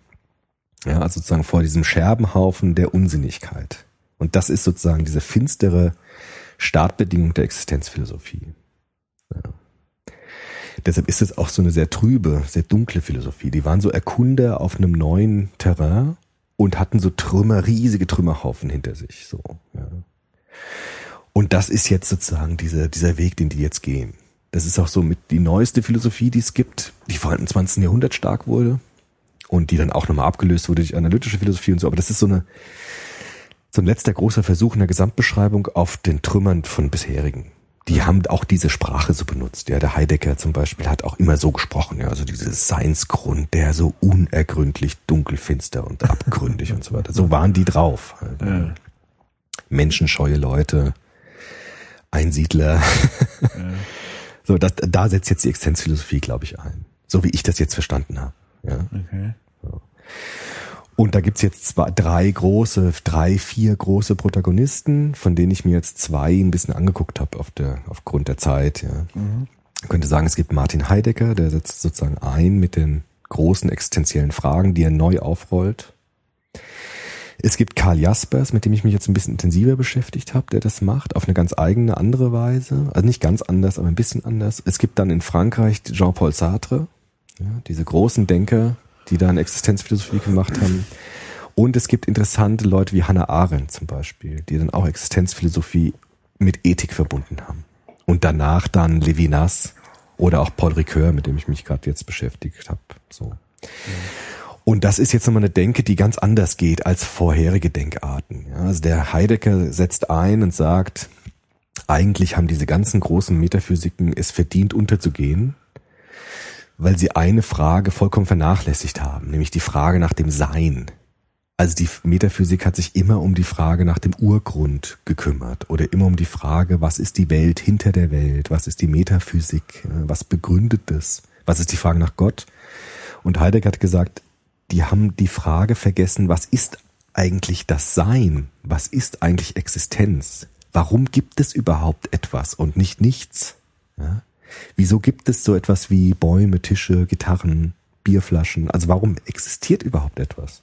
Ja, also sozusagen vor diesem Scherbenhaufen der Unsinnigkeit. Und das ist sozusagen diese finstere Startbedingung der Existenzphilosophie. Ja. Deshalb ist es auch so eine sehr trübe, sehr dunkle Philosophie. Die waren so Erkunder auf einem neuen Terrain und hatten so Trümmer, riesige Trümmerhaufen hinter sich. So, ja. Und das ist jetzt sozusagen dieser, dieser Weg, den die jetzt gehen. Das ist auch so mit die neueste Philosophie, die es gibt, die vor allem im 20. Jahrhundert stark wurde und die dann auch nochmal abgelöst wurde durch analytische Philosophie und so. Aber das ist so eine, so ein letzter großer Versuch in der Gesamtbeschreibung auf den Trümmern von bisherigen. Die haben auch diese Sprache so benutzt. Ja, der Heidegger zum Beispiel hat auch immer so gesprochen. Ja, also dieses Seinsgrund, der so unergründlich dunkelfinster und abgründig und so weiter. So waren die drauf. Halt. Menschenscheue Leute, Einsiedler. So, das, da setzt jetzt die Existenzphilosophie, glaube ich, ein. So wie ich das jetzt verstanden habe. Ja. Okay. Und da gibt's jetzt zwei, drei große, drei, vier große Protagonisten, von denen ich mir jetzt zwei ein bisschen angeguckt habe auf der, aufgrund der Zeit. Ja. Man könnte sagen, es gibt Martin Heidegger, der setzt sozusagen ein mit den großen existenziellen Fragen, die er neu aufrollt. Es gibt Karl Jaspers, mit dem ich mich jetzt ein bisschen intensiver beschäftigt habe, der das macht, auf eine ganz eigene, andere Weise. Also nicht ganz anders, aber ein bisschen anders. Es gibt dann in Frankreich Jean-Paul Sartre, ja, diese großen Denker, die da eine Existenzphilosophie gemacht haben. Und es gibt interessante Leute wie Hannah Arendt zum Beispiel, die dann auch Existenzphilosophie mit Ethik verbunden haben. Und danach dann Levinas oder auch Paul Ricoeur, mit dem ich mich gerade jetzt beschäftigt habe. So. Und das ist jetzt nochmal eine Denke, die ganz anders geht als vorherige Denkarten. Ja, also der Heidegger setzt ein und sagt, eigentlich haben diese ganzen großen Metaphysiken es verdient unterzugehen, weil sie eine Frage vollkommen vernachlässigt haben, nämlich die Frage nach dem Sein. Also die Metaphysik hat sich immer um die Frage nach dem Urgrund gekümmert oder immer um die Frage, was ist die Welt hinter der Welt, was ist die Metaphysik, was begründet es, was ist die Frage nach Gott. Und Heidegger hat gesagt, die haben die Frage vergessen, was ist eigentlich das Sein, was ist eigentlich Existenz, warum gibt es überhaupt etwas und nicht nichts. Ja? Wieso gibt es so etwas wie Bäume, Tische, Gitarren, Bierflaschen? Also warum existiert überhaupt etwas?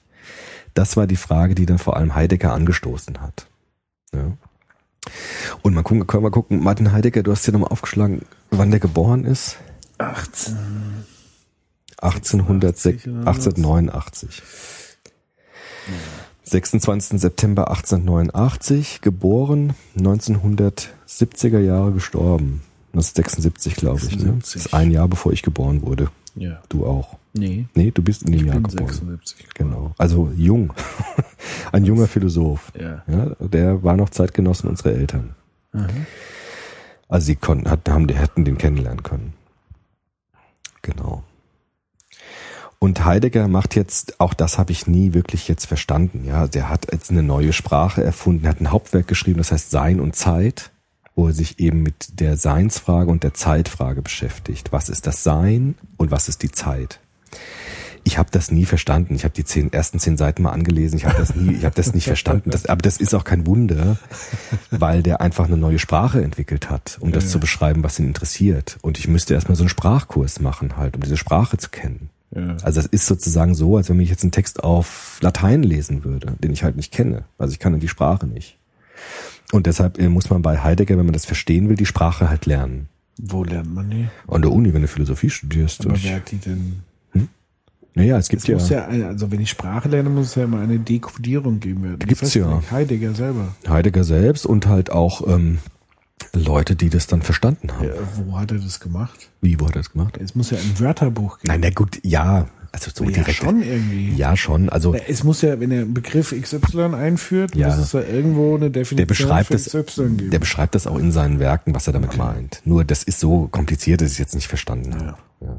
Das war die Frage, die dann vor allem Heidegger angestoßen hat. Ja. Und man gucken, können wir gucken, Martin Heidegger, du hast hier nochmal aufgeschlagen, wann der geboren ist. 18. 1806, oder was? 1889. 26. September 1889, geboren, 1970er Jahre gestorben. 1976, glaube ich. Ne? Das 76. ist ein Jahr, bevor ich geboren wurde. Ja. Du auch. Nee. Nee, du bist in dem Ich Jahr bin geboren. 76. Genau. Also jung. Ein junger Philosoph. Ja. Ja, der war noch Zeitgenossen unserer Eltern. Mhm. Also sie konnten, hatten, haben, die hätten den kennenlernen können. Genau. Und Heidegger macht jetzt, auch das habe ich nie wirklich jetzt verstanden, ja. Der hat jetzt eine neue Sprache erfunden, hat ein Hauptwerk geschrieben, das heißt Sein und Zeit, wo er sich eben mit der Seinsfrage und der Zeitfrage beschäftigt. Was ist das Sein und was ist die Zeit? Ich habe das nie verstanden. Ich habe die zehn, ersten zehn Seiten mal angelesen. Ich habe das nie, ich habe das nicht verstanden. Das, aber das ist auch kein Wunder, weil der einfach eine neue Sprache entwickelt hat, um das zu beschreiben, was ihn interessiert. Und ich müsste erstmal so einen Sprachkurs machen, halt, um diese Sprache zu kennen. Ja. Also es ist sozusagen so, als wenn ich jetzt einen Text auf Latein lesen würde, den ich halt nicht kenne. Also ich kann die Sprache nicht. Und deshalb äh, muss man bei Heidegger, wenn man das verstehen will, die Sprache halt lernen. Wo lernt man die? An der Uni, wenn du Philosophie studierst. Aber wer hat die denn? naja, es gibt Es ja, muss ja, also wenn ich Sprache lerne, muss es ja immer eine Dekodierung geben werden. Das heißt ja. Heidegger selber. Heidegger selbst und halt auch ähm, Leute, die das dann verstanden haben. Ja, wo hat er das gemacht? Wie, wo hat er das gemacht? Es muss ja ein Wörterbuch geben. Nein, na gut, ja. Also so ja, direkt. schon irgendwie. Ja, schon. Also Es muss ja, wenn er einen Begriff XY einführt, Ja. muss es ja irgendwo eine der Definition beschreibt für das, XY geben. der beschreibt das auch in seinen Werken, was er damit meint. Nur das ist so kompliziert, dass ich es jetzt nicht verstanden habe. Ja.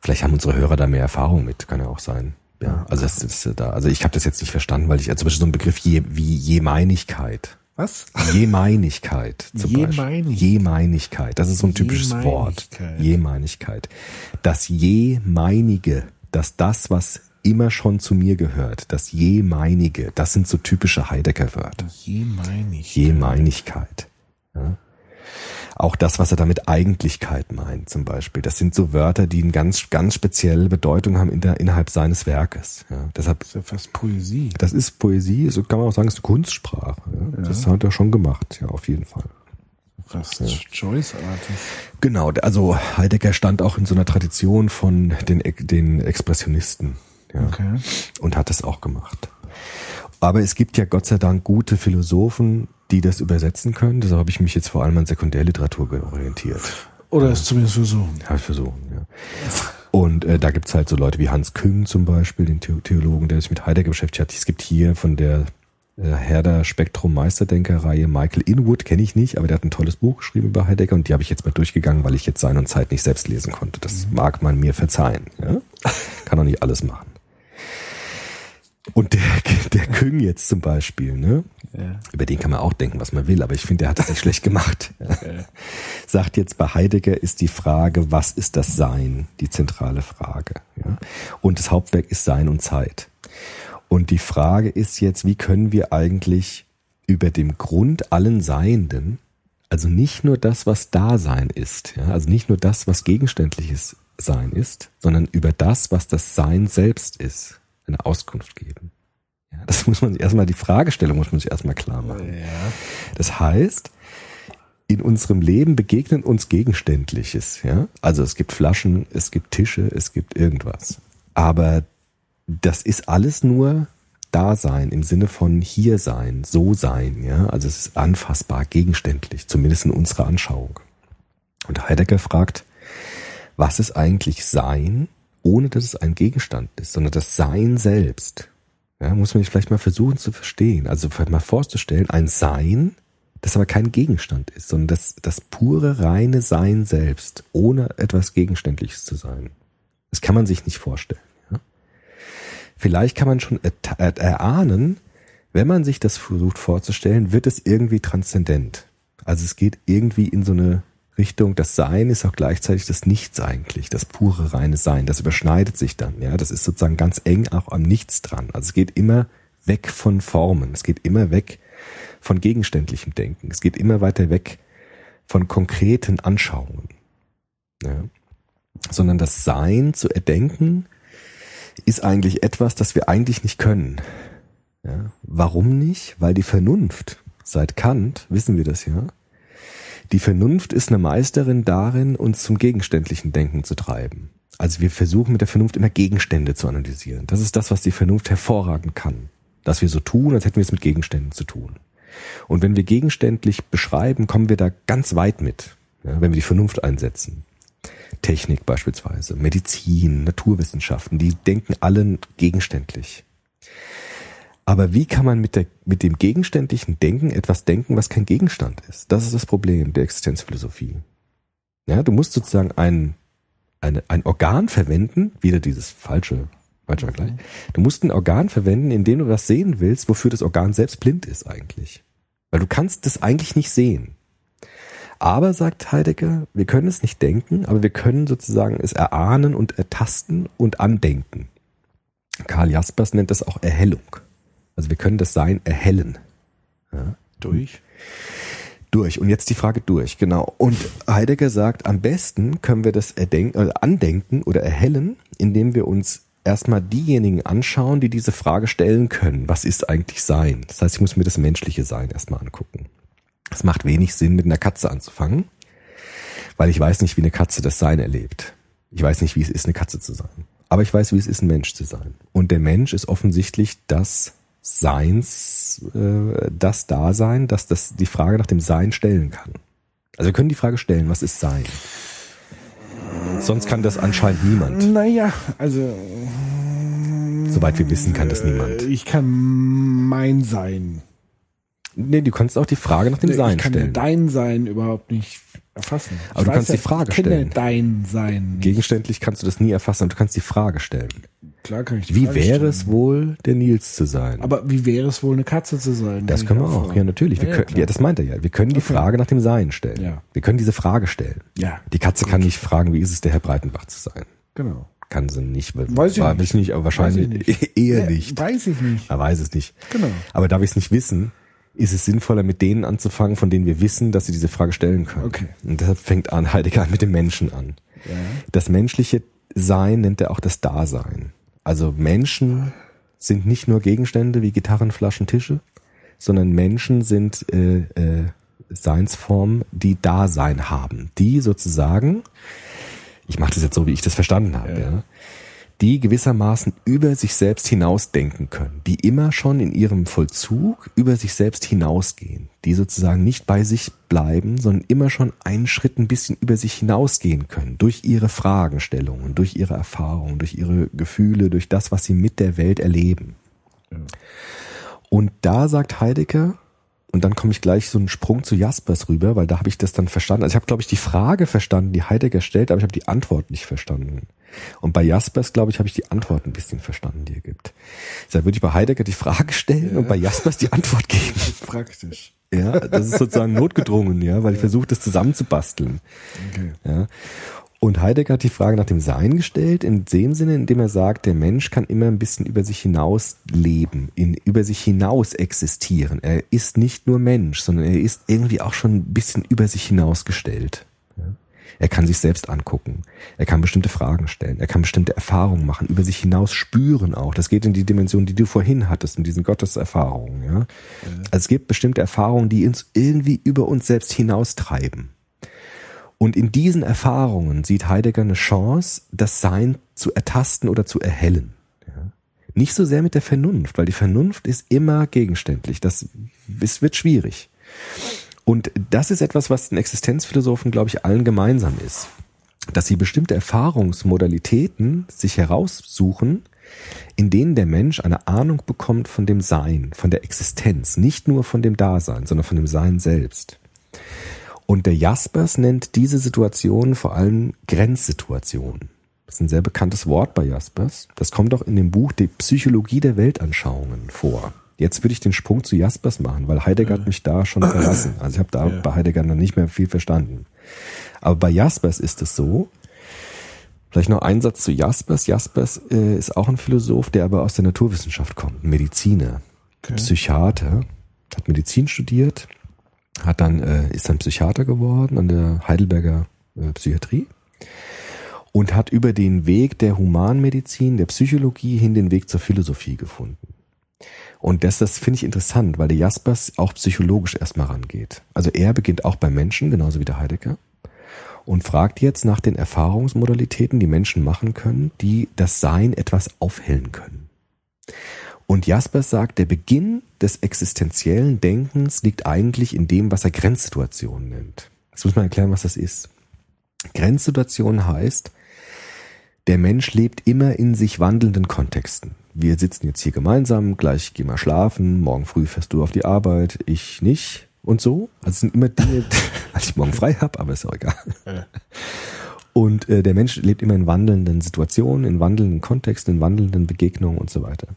Vielleicht haben unsere Hörer da mehr Erfahrung mit, kann ja auch sein. Ja, also das ist da. Also ich habe das jetzt nicht verstanden, weil ich also zum Beispiel so ein Begriff je, wie Jemeinigkeit. Was? Jemeinigkeit zum Jemeinig- Beispiel. Jemeinigkeit. Das ist so ein typisches Wort. Jemeinigkeit. Jemeinigkeit. Das Jemeinige, dass das, was immer schon zu mir gehört, das Jemeinige, das sind so typische Heidegger-Wörter. Jemeinig. Jemeinigkeit. Ja. Auch das, was er damit Eigentlichkeit meint, zum Beispiel. Das sind so Wörter, die eine ganz, ganz spezielle Bedeutung haben in der, innerhalb seines Werkes. Ja. Deshalb Das ist ja fast Poesie. das ist Poesie, so kann man auch sagen, es ist eine Kunstsprache. Ja. Das hat er schon gemacht, ja, auf jeden Fall. Fast Joyce-artig. Genau, also Heidegger stand auch in so einer Tradition von den, den Expressionisten ja, Okay. und hat das auch gemacht. Aber es gibt ja Gott sei Dank gute Philosophen, die das übersetzen können. Deshalb habe ich mich jetzt vor allem an Sekundärliteratur orientiert. Oder es zumindest versuchen. Ich versucht, ja. Und äh, da gibt's halt so Leute wie Hans Küng zum Beispiel, den The Theologen, der sich mit Heidegger beschäftigt hat. Es gibt hier von der Herder Spektrum Meisterdenker-Reihe Michael Inwood, kenne ich nicht, aber der hat ein tolles Buch geschrieben über Heidegger und die habe ich jetzt mal durchgegangen, weil ich jetzt Sein und Zeit nicht selbst lesen konnte. Das mag man mir verzeihen. Ja? Kann auch nicht alles machen. Und der, der Küng jetzt zum Beispiel, ne? Ja. über den kann man auch denken, was man will, aber ich finde, der hat das nicht schlecht gemacht. Sagt jetzt bei Heidegger ist die Frage, was ist das Sein, die zentrale Frage. Ja? Und das Hauptwerk ist Sein und Zeit. Und die Frage ist jetzt, wie können wir eigentlich über dem Grund allen Seienden, also nicht nur das, was Dasein ist, ja? also nicht nur das, was gegenständliches Sein ist, sondern über das, was das Sein selbst ist, eine Auskunft geben. Ja, das muss man sich erstmal, die Fragestellung muss man sich erstmal klar machen. Das heißt, in unserem Leben begegnet uns Gegenständliches, ja. Also es gibt Flaschen, es gibt Tische, es gibt irgendwas. Aber das ist alles nur Dasein im Sinne von hier sein, so sein, ja. Also es ist anfassbar, gegenständlich, zumindest in unserer Anschauung. Und Heidegger fragt, was ist eigentlich Sein, ohne dass es ein Gegenstand ist, sondern das Sein selbst. Ja, muss man sich vielleicht mal versuchen zu verstehen. Also vielleicht mal vorzustellen, ein Sein, das aber kein Gegenstand ist, sondern das, das pure, reine Sein selbst, ohne etwas Gegenständliches zu sein. Das kann man sich nicht vorstellen. Vielleicht kann man schon er erahnen, wenn man sich das versucht vorzustellen, wird es irgendwie transzendent. Also es geht irgendwie in so eine Richtung, das Sein ist auch gleichzeitig das Nichts eigentlich, das pure reine Sein. Das überschneidet sich dann, ja. Das ist sozusagen ganz eng auch am Nichts dran. Also es geht immer weg von Formen. Es geht immer weg von gegenständlichem Denken. Es geht immer weiter weg von konkreten Anschauungen. Ja. Sondern das Sein zu erdenken ist eigentlich etwas, das wir eigentlich nicht können. Ja. Warum nicht? Weil die Vernunft, seit Kant wissen wir das ja, die Vernunft ist eine Meisterin darin, uns zum gegenständlichen Denken zu treiben. Also wir versuchen mit der Vernunft immer Gegenstände zu analysieren. Das ist das, was die Vernunft hervorragend kann. Dass wir so tun, als hätten wir es mit Gegenständen zu tun. Und wenn wir gegenständlich beschreiben, kommen wir da ganz weit mit, ja, wenn wir die Vernunft einsetzen. Technik beispielsweise, Medizin, Naturwissenschaften, die denken allen gegenständlich. Aber wie kann man mit, der, mit dem gegenständlichen Denken etwas denken, was kein Gegenstand ist? Das ist das Problem der Existenzphilosophie. Ja, du musst sozusagen ein, eine, ein Organ verwenden, wieder dieses falsche, falsche Vergleich. Du musst ein Organ verwenden, in dem du was sehen willst, wofür das Organ selbst blind ist eigentlich. Weil du kannst das eigentlich nicht sehen. Aber, sagt Heidegger, wir können es nicht denken, aber wir können sozusagen es erahnen und ertasten und andenken. Karl Jaspers nennt das auch Erhellung. Also wir können das Sein erhellen. Ja. Durch? Durch. Und jetzt die Frage durch, genau. Und Heidegger sagt, am besten können wir das erdenken, also andenken oder erhellen, indem wir uns erstmal diejenigen anschauen, die diese Frage stellen können. Was ist eigentlich Sein? Das heißt, ich muss mir das menschliche Sein erstmal angucken. Es macht wenig Sinn, mit einer Katze anzufangen, weil ich weiß nicht, wie eine Katze das Sein erlebt. Ich weiß nicht, wie es ist, eine Katze zu sein. Aber ich weiß, wie es ist, ein Mensch zu sein. Und der Mensch ist offensichtlich das Seins, äh, das Dasein, dass das die Frage nach dem Sein stellen kann. Also wir können die Frage stellen, was ist Sein? Sonst kann das anscheinend niemand. Naja, also. Soweit wir wissen, kann das niemand. Ich kann mein Sein. Nee, du kannst auch die Frage nach dem ich Sein kann stellen. dein Sein überhaupt nicht erfassen. Aber du kannst die Frage ich kenne stellen. dein Sein. Nicht. Gegenständlich kannst du das nie erfassen, aber du kannst die Frage stellen. Klar kann ich die Wie Frage wäre stellen. es wohl, der Nils zu sein? Aber wie wäre es wohl, eine Katze zu sein? das Kann können ich wir auch. fragen. Ja, natürlich. Wir Ja, können, ja, das meint er ja. Wir können die Okay. Frage nach dem Sein stellen. Ja. Wir können diese Frage stellen. Ja. Die Katze kann nicht fragen, wie ist es, der Herr Breitenbach zu sein? Genau. Kann sie nicht. Weiß ich nicht. nicht. aber wahrscheinlich Weiß ich nicht. eher Ja, nicht. Weiß ich nicht. Er weiß es nicht. Genau. Aber da wir es nicht wissen, ist es sinnvoller, mit denen anzufangen, von denen wir wissen, dass sie diese Frage stellen können. Okay. Und deshalb fängt an Heidegger mit dem Menschen an. Ja. Das menschliche Sein nennt er auch das Dasein. Also Menschen sind nicht nur Gegenstände wie Gitarren, Flaschen, Tische, sondern Menschen sind äh, äh, Seinsformen, die Dasein haben, die sozusagen, ich mache das jetzt so, wie ich das verstanden habe, ja. Die gewissermaßen über sich selbst hinausdenken können, die immer schon in ihrem Vollzug über sich selbst hinausgehen, die sozusagen nicht bei sich bleiben, sondern immer schon einen Schritt ein bisschen über sich hinausgehen können, durch ihre Fragestellungen, durch ihre Erfahrungen, durch ihre Gefühle, durch das, was sie mit der Welt erleben. Und da sagt Heidegger, und dann komme ich gleich so einen Sprung zu Jaspers rüber, weil da habe ich das dann verstanden. Also ich habe, glaube ich, die Frage verstanden, die Heidegger stellt, aber ich habe die Antwort nicht verstanden. Und bei Jaspers, glaube ich, habe ich die Antwort ein bisschen verstanden, die er gibt. Deshalb würde ich bei Heidegger die Frage stellen und bei Jaspers die Antwort geben. Das ist praktisch. Ja, das ist sozusagen notgedrungen, ja, weil ich versuche, das zusammenzubasteln. Okay. Ja. Und Heidegger hat die Frage nach dem Sein gestellt, in dem Sinne, in dem er sagt, der Mensch kann immer ein bisschen über sich hinaus leben, in, über sich hinaus existieren. Er ist nicht nur Mensch, sondern er ist irgendwie auch schon ein bisschen über sich hinausgestellt. Ja. Er kann sich selbst angucken. Er kann bestimmte Fragen stellen. Er kann bestimmte Erfahrungen machen, über sich hinaus spüren auch. Das geht in die Dimension, die du vorhin hattest, mit diesen Gotteserfahrungen. Ja. Also es gibt bestimmte Erfahrungen, die uns irgendwie über uns selbst hinaustreiben. Und in diesen Erfahrungen sieht Heidegger eine Chance, das Sein zu ertasten oder zu erhellen. Ja. Nicht so sehr mit der Vernunft, weil die Vernunft ist immer gegenständlich. Das es wird schwierig. Und das ist etwas, was den Existenzphilosophen, glaube ich, allen gemeinsam ist. Dass sie bestimmte Erfahrungsmodalitäten sich heraussuchen, in denen der Mensch eine Ahnung bekommt von dem Sein, von der Existenz, nicht nur von dem Dasein, sondern von dem Sein selbst. Und der Jaspers nennt diese Situation vor allem Grenzsituationen. Das ist ein sehr bekanntes Wort bei Jaspers. Das kommt auch in dem Buch Die Psychologie der Weltanschauungen vor. Jetzt würde ich den Sprung zu Jaspers machen, weil Heidegger hat mich da schon verlassen. Also ich habe da Ja. bei Heidegger noch nicht mehr viel verstanden. Aber bei Jaspers ist es so, vielleicht noch ein Satz zu Jaspers. Jaspers äh, ist auch ein Philosoph, der aber aus der Naturwissenschaft kommt, Mediziner, Psychiater, hat Medizin studiert, hat dann äh, ist dann Psychiater geworden an der Heidelberger äh, Psychiatrie und hat über den Weg der Humanmedizin, der Psychologie hin den Weg zur Philosophie gefunden. Und das, das finde ich interessant, weil der Jaspers auch psychologisch erstmal rangeht. Also er beginnt auch beim Menschen, genauso wie der Heidegger, und fragt jetzt nach den Erfahrungsmodalitäten, die Menschen machen können, die das Sein etwas aufhellen können. Und Jaspers sagt, der Beginn des existenziellen Denkens liegt eigentlich in dem, was er Grenzsituationen nennt. Jetzt muss man erklären, was das ist. Grenzsituation heißt, der Mensch lebt immer in sich wandelnden Kontexten. Wir sitzen jetzt hier gemeinsam, gleich gehen wir schlafen, morgen früh fährst du auf die Arbeit, ich nicht und so. Also es sind immer Dinge, weil ich morgen frei habe, aber ist auch egal. Und äh, der Mensch lebt immer in wandelnden Situationen, in wandelnden Kontexten, in wandelnden Begegnungen und so weiter.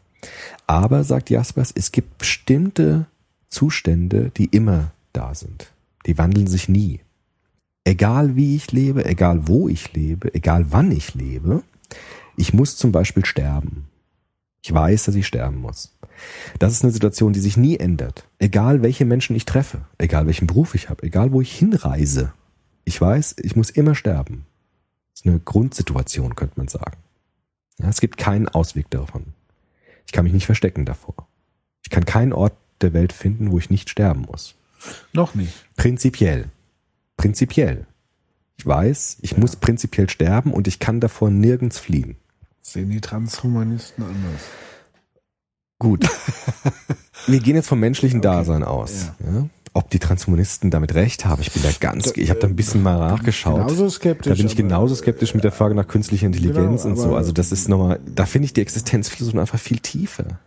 Aber, sagt Jaspers, es gibt bestimmte Zustände, die immer da sind. Die wandeln sich nie. Egal wie ich lebe, egal wo ich lebe, egal wann ich lebe, ich muss zum Beispiel sterben. Ich weiß, dass ich sterben muss. Das ist eine Situation, die sich nie ändert. Egal welche Menschen ich treffe, egal welchen Beruf ich habe, egal wo ich hinreise. Ich weiß, ich muss immer sterben. Das ist eine Grundsituation, könnte man sagen. Ja, es gibt keinen Ausweg davon. Ich kann mich nicht verstecken davor. Ich kann keinen Ort der Welt finden, wo ich nicht sterben muss. Noch nicht. Prinzipiell. Prinzipiell. Ich weiß, ich muss prinzipiell sterben und ich kann davor nirgends fliehen. Sehen die Transhumanisten anders. Gut. Wir gehen jetzt vom menschlichen Dasein aus. Ja. Ob die Transhumanisten damit recht haben, ich bin da ganz, ich habe da ein bisschen mal nachgeschaut. Genauso skeptisch. Da bin ich genauso skeptisch mit der Frage nach künstlicher Intelligenz Genau, und so. Also das ist nochmal, da finde ich die Existenzphilosophie einfach viel tiefer.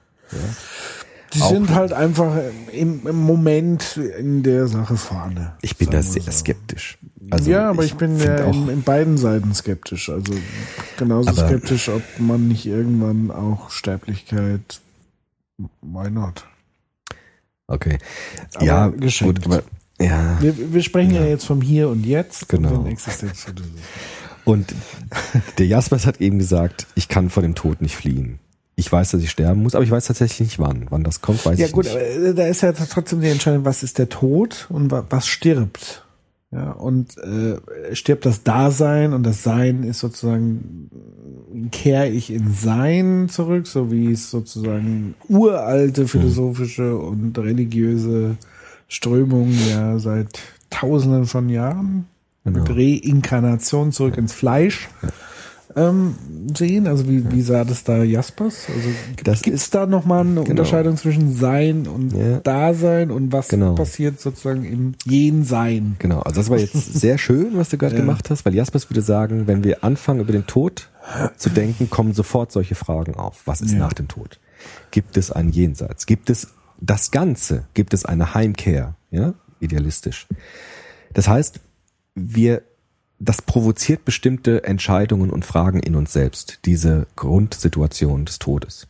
Die sind halt einfach im, im Moment in der Sache vorne. Ich bin da sehr so. skeptisch. Also ja, aber ich, bin find ja in, in beiden Seiten skeptisch. Also genauso Aber- skeptisch, ob man nicht irgendwann auch Sterblichkeit. Why not? Okay. Aber ja, geschenkt. gut, aber ja. Wir, wir sprechen ja. jetzt vom Hier und Jetzt. Genau. Und. Und der Jaspers hat eben gesagt, ich kann vor dem Tod nicht fliehen. Ich weiß, dass ich sterben muss, aber ich weiß tatsächlich nicht wann. Wann das kommt, weiß Ja ich gut, nicht. aber äh, da ist ja trotzdem die Entscheidung, was ist der Tod und wa- was stirbt. Ja, und äh, stirbt das Dasein und das Sein ist sozusagen, kehre ich in Sein zurück, so wie es sozusagen uralte philosophische und religiöse Strömungen ja seit tausenden von Jahren mit Genau. Reinkarnation zurück ins Fleisch ähm, sehen. Also wie, wie sah das da Jaspers? Also gibt es da nochmal eine Unterscheidung zwischen Sein und Ja. Dasein und was Genau. passiert sozusagen im Jensein? Genau, also das war jetzt sehr schön, was du gerade Ja. gemacht hast, weil Jaspers würde sagen, wenn wir anfangen, über den Tod zu denken, kommen sofort solche Fragen auf. Was ist Ja. nach dem Tod? Gibt es ein Jenseits? Gibt es das Ganze? Gibt es eine Heimkehr? Ja, idealistisch. Das heißt, wir, das provoziert bestimmte Entscheidungen und Fragen in uns selbst, diese Grundsituation des Todes.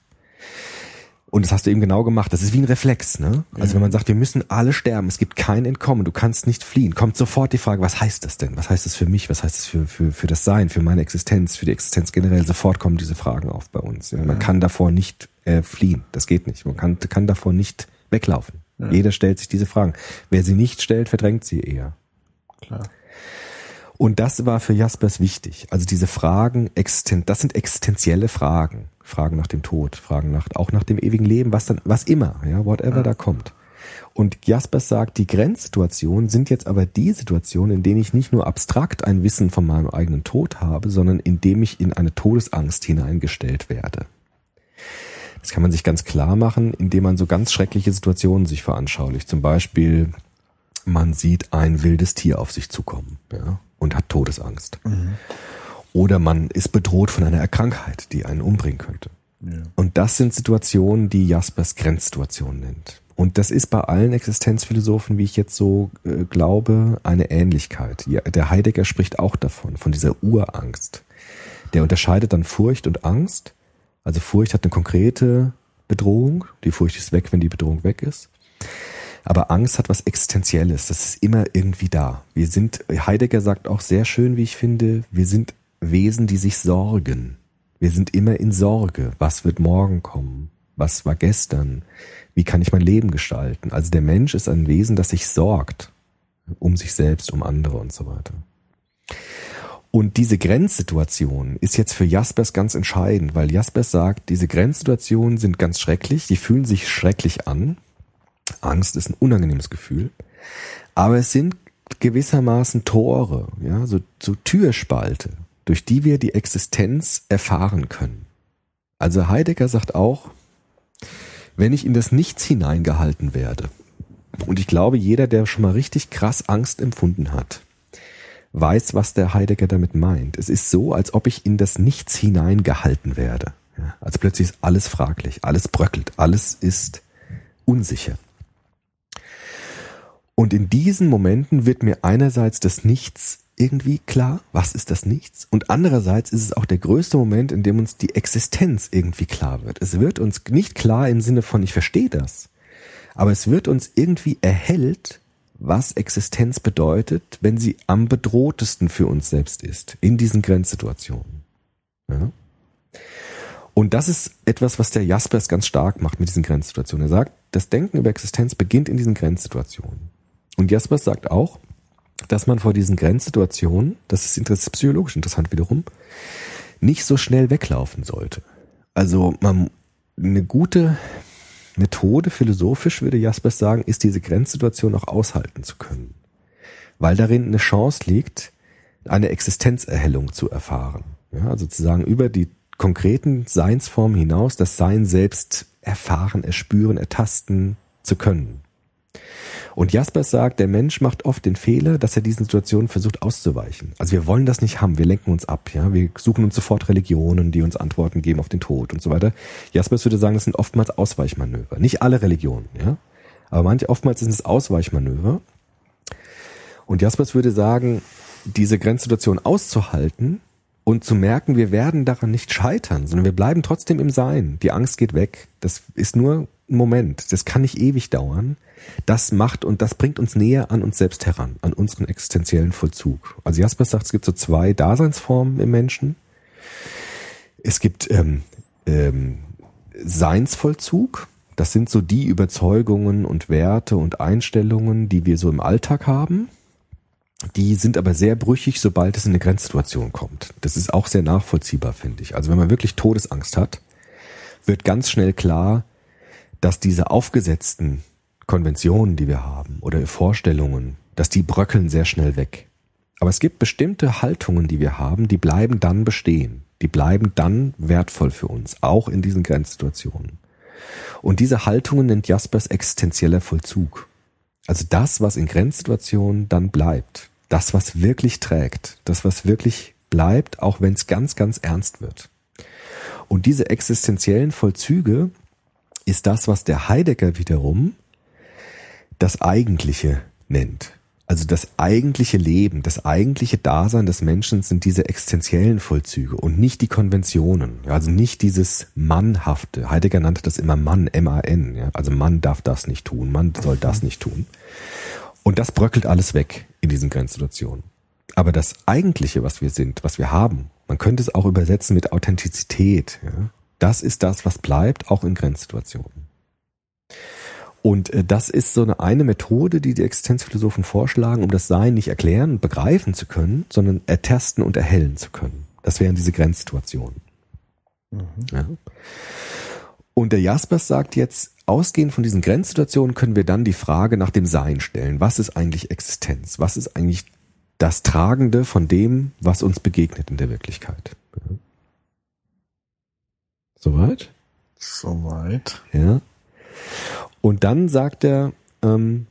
Und das hast du eben genau gemacht. Das ist wie ein Reflex, ne? Also wenn man sagt, wir müssen alle sterben, es gibt kein Entkommen, du kannst nicht fliehen, kommt sofort die Frage, was heißt das denn? Was heißt das für mich? Was heißt das für, für, für das Sein, für meine Existenz, für die Existenz generell? Sofort kommen diese Fragen auf bei uns. Ja? Man kann davor nicht äh, fliehen. Das geht nicht. Man kann, kann davor nicht weglaufen. Jeder stellt sich diese Fragen. Wer sie nicht stellt, verdrängt sie eher. Klar. Und das war für Jaspers wichtig. Also diese Fragen, das sind existenzielle Fragen. Fragen nach dem Tod, Fragen nach, auch nach dem ewigen Leben, was dann, was immer, ja, whatever da kommt. Und Jaspers sagt, die Grenzsituationen sind jetzt aber die Situationen, in denen ich nicht nur abstrakt ein Wissen von meinem eigenen Tod habe, sondern in dem ich in eine Todesangst hineingestellt werde. Das kann man sich ganz klar machen, indem man so ganz schreckliche Situationen sich veranschaulicht. Zum Beispiel, man sieht ein wildes Tier auf sich zukommen ja, und hat Todesangst. Oder man ist bedroht von einer Krankheit, die einen umbringen könnte. Und das sind Situationen, die Jaspers Grenzsituationen nennt. Und das ist bei allen Existenzphilosophen, wie ich jetzt so äh, glaube, eine Ähnlichkeit. Ja, der Heidegger spricht auch davon, von dieser Urangst. Der unterscheidet dann Furcht und Angst. Also Furcht hat eine konkrete Bedrohung. Die Furcht ist weg, wenn die Bedrohung weg ist. Aber Angst hat was Existenzielles. Das ist immer irgendwie da. Wir sind, Heidegger sagt auch sehr schön, wie ich finde, wir sind Wesen, die sich sorgen. Wir sind immer in Sorge. Was wird morgen kommen? Was war gestern? Wie kann ich mein Leben gestalten? Also der Mensch ist ein Wesen, das sich sorgt um sich selbst, um andere und so weiter. Und diese Grenzsituation ist jetzt für Jaspers ganz entscheidend, weil Jaspers sagt, diese Grenzsituationen sind ganz schrecklich, die fühlen sich schrecklich an. Angst ist ein unangenehmes Gefühl, aber es sind gewissermaßen Tore, ja, so, so Türspalte, durch die wir die Existenz erfahren können. Also Heidegger sagt auch, wenn ich in das Nichts hineingehalten werde, und ich glaube, jeder, der schon mal richtig krass Angst empfunden hat, weiß, was der Heidegger damit meint. Es ist so, als ob ich in das Nichts hineingehalten werde. Ja, also plötzlich ist alles fraglich, alles bröckelt, alles ist unsicher. Und in diesen Momenten wird mir einerseits das Nichts irgendwie klar, was ist das Nichts? Und andererseits ist es auch der größte Moment, in dem uns die Existenz irgendwie klar wird. Es wird uns nicht klar im Sinne von, ich verstehe das, aber es wird uns irgendwie erhellt, was Existenz bedeutet, wenn sie am bedrohtesten für uns selbst ist, in diesen Grenzsituationen. Ja? Und das ist etwas, was der Jaspers ganz stark macht mit diesen Grenzsituationen. Er sagt, das Denken über Existenz beginnt in diesen Grenzsituationen. Und Jaspers sagt auch, dass man vor diesen Grenzsituationen, das ist psychologisch interessant wiederum, nicht so schnell weglaufen sollte. Also man, eine gute Methode, philosophisch würde Jaspers sagen, ist diese Grenzsituation auch aushalten zu können. Weil darin eine Chance liegt, eine Existenzerhellung zu erfahren. Ja, also zu über die konkreten Seinsformen hinaus das Sein selbst erfahren, erspüren, ertasten zu können. Und Jaspers sagt, der Mensch macht oft den Fehler, dass er diesen Situationen versucht auszuweichen. Also wir wollen das nicht haben, wir lenken uns ab, ja. Wir suchen uns sofort Religionen, die uns Antworten geben auf den Tod und so weiter. Jaspers würde sagen, das sind oftmals Ausweichmanöver. Nicht alle Religionen, ja. Aber manche, oftmals sind es Ausweichmanöver. Und Jaspers würde sagen, diese Grenzsituation auszuhalten und zu merken, wir werden daran nicht scheitern, sondern wir bleiben trotzdem im Sein. Die Angst geht weg. Das ist nur Moment. Das kann nicht ewig dauern das macht und das bringt uns näher an uns selbst heran, an unseren existenziellen Vollzug. Also Jasper sagt, es gibt so zwei Daseinsformen im Menschen. Es gibt ähm, ähm, Seinsvollzug, das sind so die Überzeugungen und Werte und Einstellungen, die wir so im Alltag haben. Die sind aber sehr brüchig, sobald es in eine Grenzsituation kommt. Das ist auch sehr nachvollziehbar, finde ich. Also wenn man wirklich Todesangst hat, wird ganz schnell klar, dass diese aufgesetzten Konventionen, die wir haben oder Vorstellungen, dass die bröckeln sehr schnell weg. Aber es gibt bestimmte Haltungen, die wir haben, die bleiben dann bestehen. Die bleiben dann wertvoll für uns, auch in diesen Grenzsituationen. Und diese Haltungen nennt Jaspers existenzieller Vollzug. Also das, was in Grenzsituationen dann bleibt. Das, was wirklich trägt. Das, was wirklich bleibt, auch wenn es ganz, ganz ernst wird. Und diese existenziellen Vollzüge ist das, was der Heidegger wiederum das Eigentliche nennt. Also das eigentliche Leben, das eigentliche Dasein des Menschen sind diese existenziellen Vollzüge und nicht die Konventionen. Also nicht dieses Mannhafte. Heidegger nannte das immer Mann, M-A-N. Also Mann darf das nicht tun, Mann soll das nicht tun. Und das bröckelt alles weg in diesen Grenzsituationen. Aber das Eigentliche, was wir sind, was wir haben, man könnte es auch übersetzen mit Authentizität. Ja? Das ist das, was bleibt, auch in Grenzsituationen. Und äh, das ist so eine, eine Methode, die die Existenzphilosophen vorschlagen, um das Sein nicht erklären und begreifen zu können, sondern ertesten und erhellen zu können. Das wären diese Grenzsituationen. Mhm. Ja. Und der Jaspers sagt jetzt, ausgehend von diesen Grenzsituationen können wir dann die Frage nach dem Sein stellen. Was ist eigentlich Existenz? Was ist eigentlich das Tragende von dem, was uns begegnet in der Wirklichkeit? Ja. Soweit? Soweit. Ja. Und dann sagt er, ähm,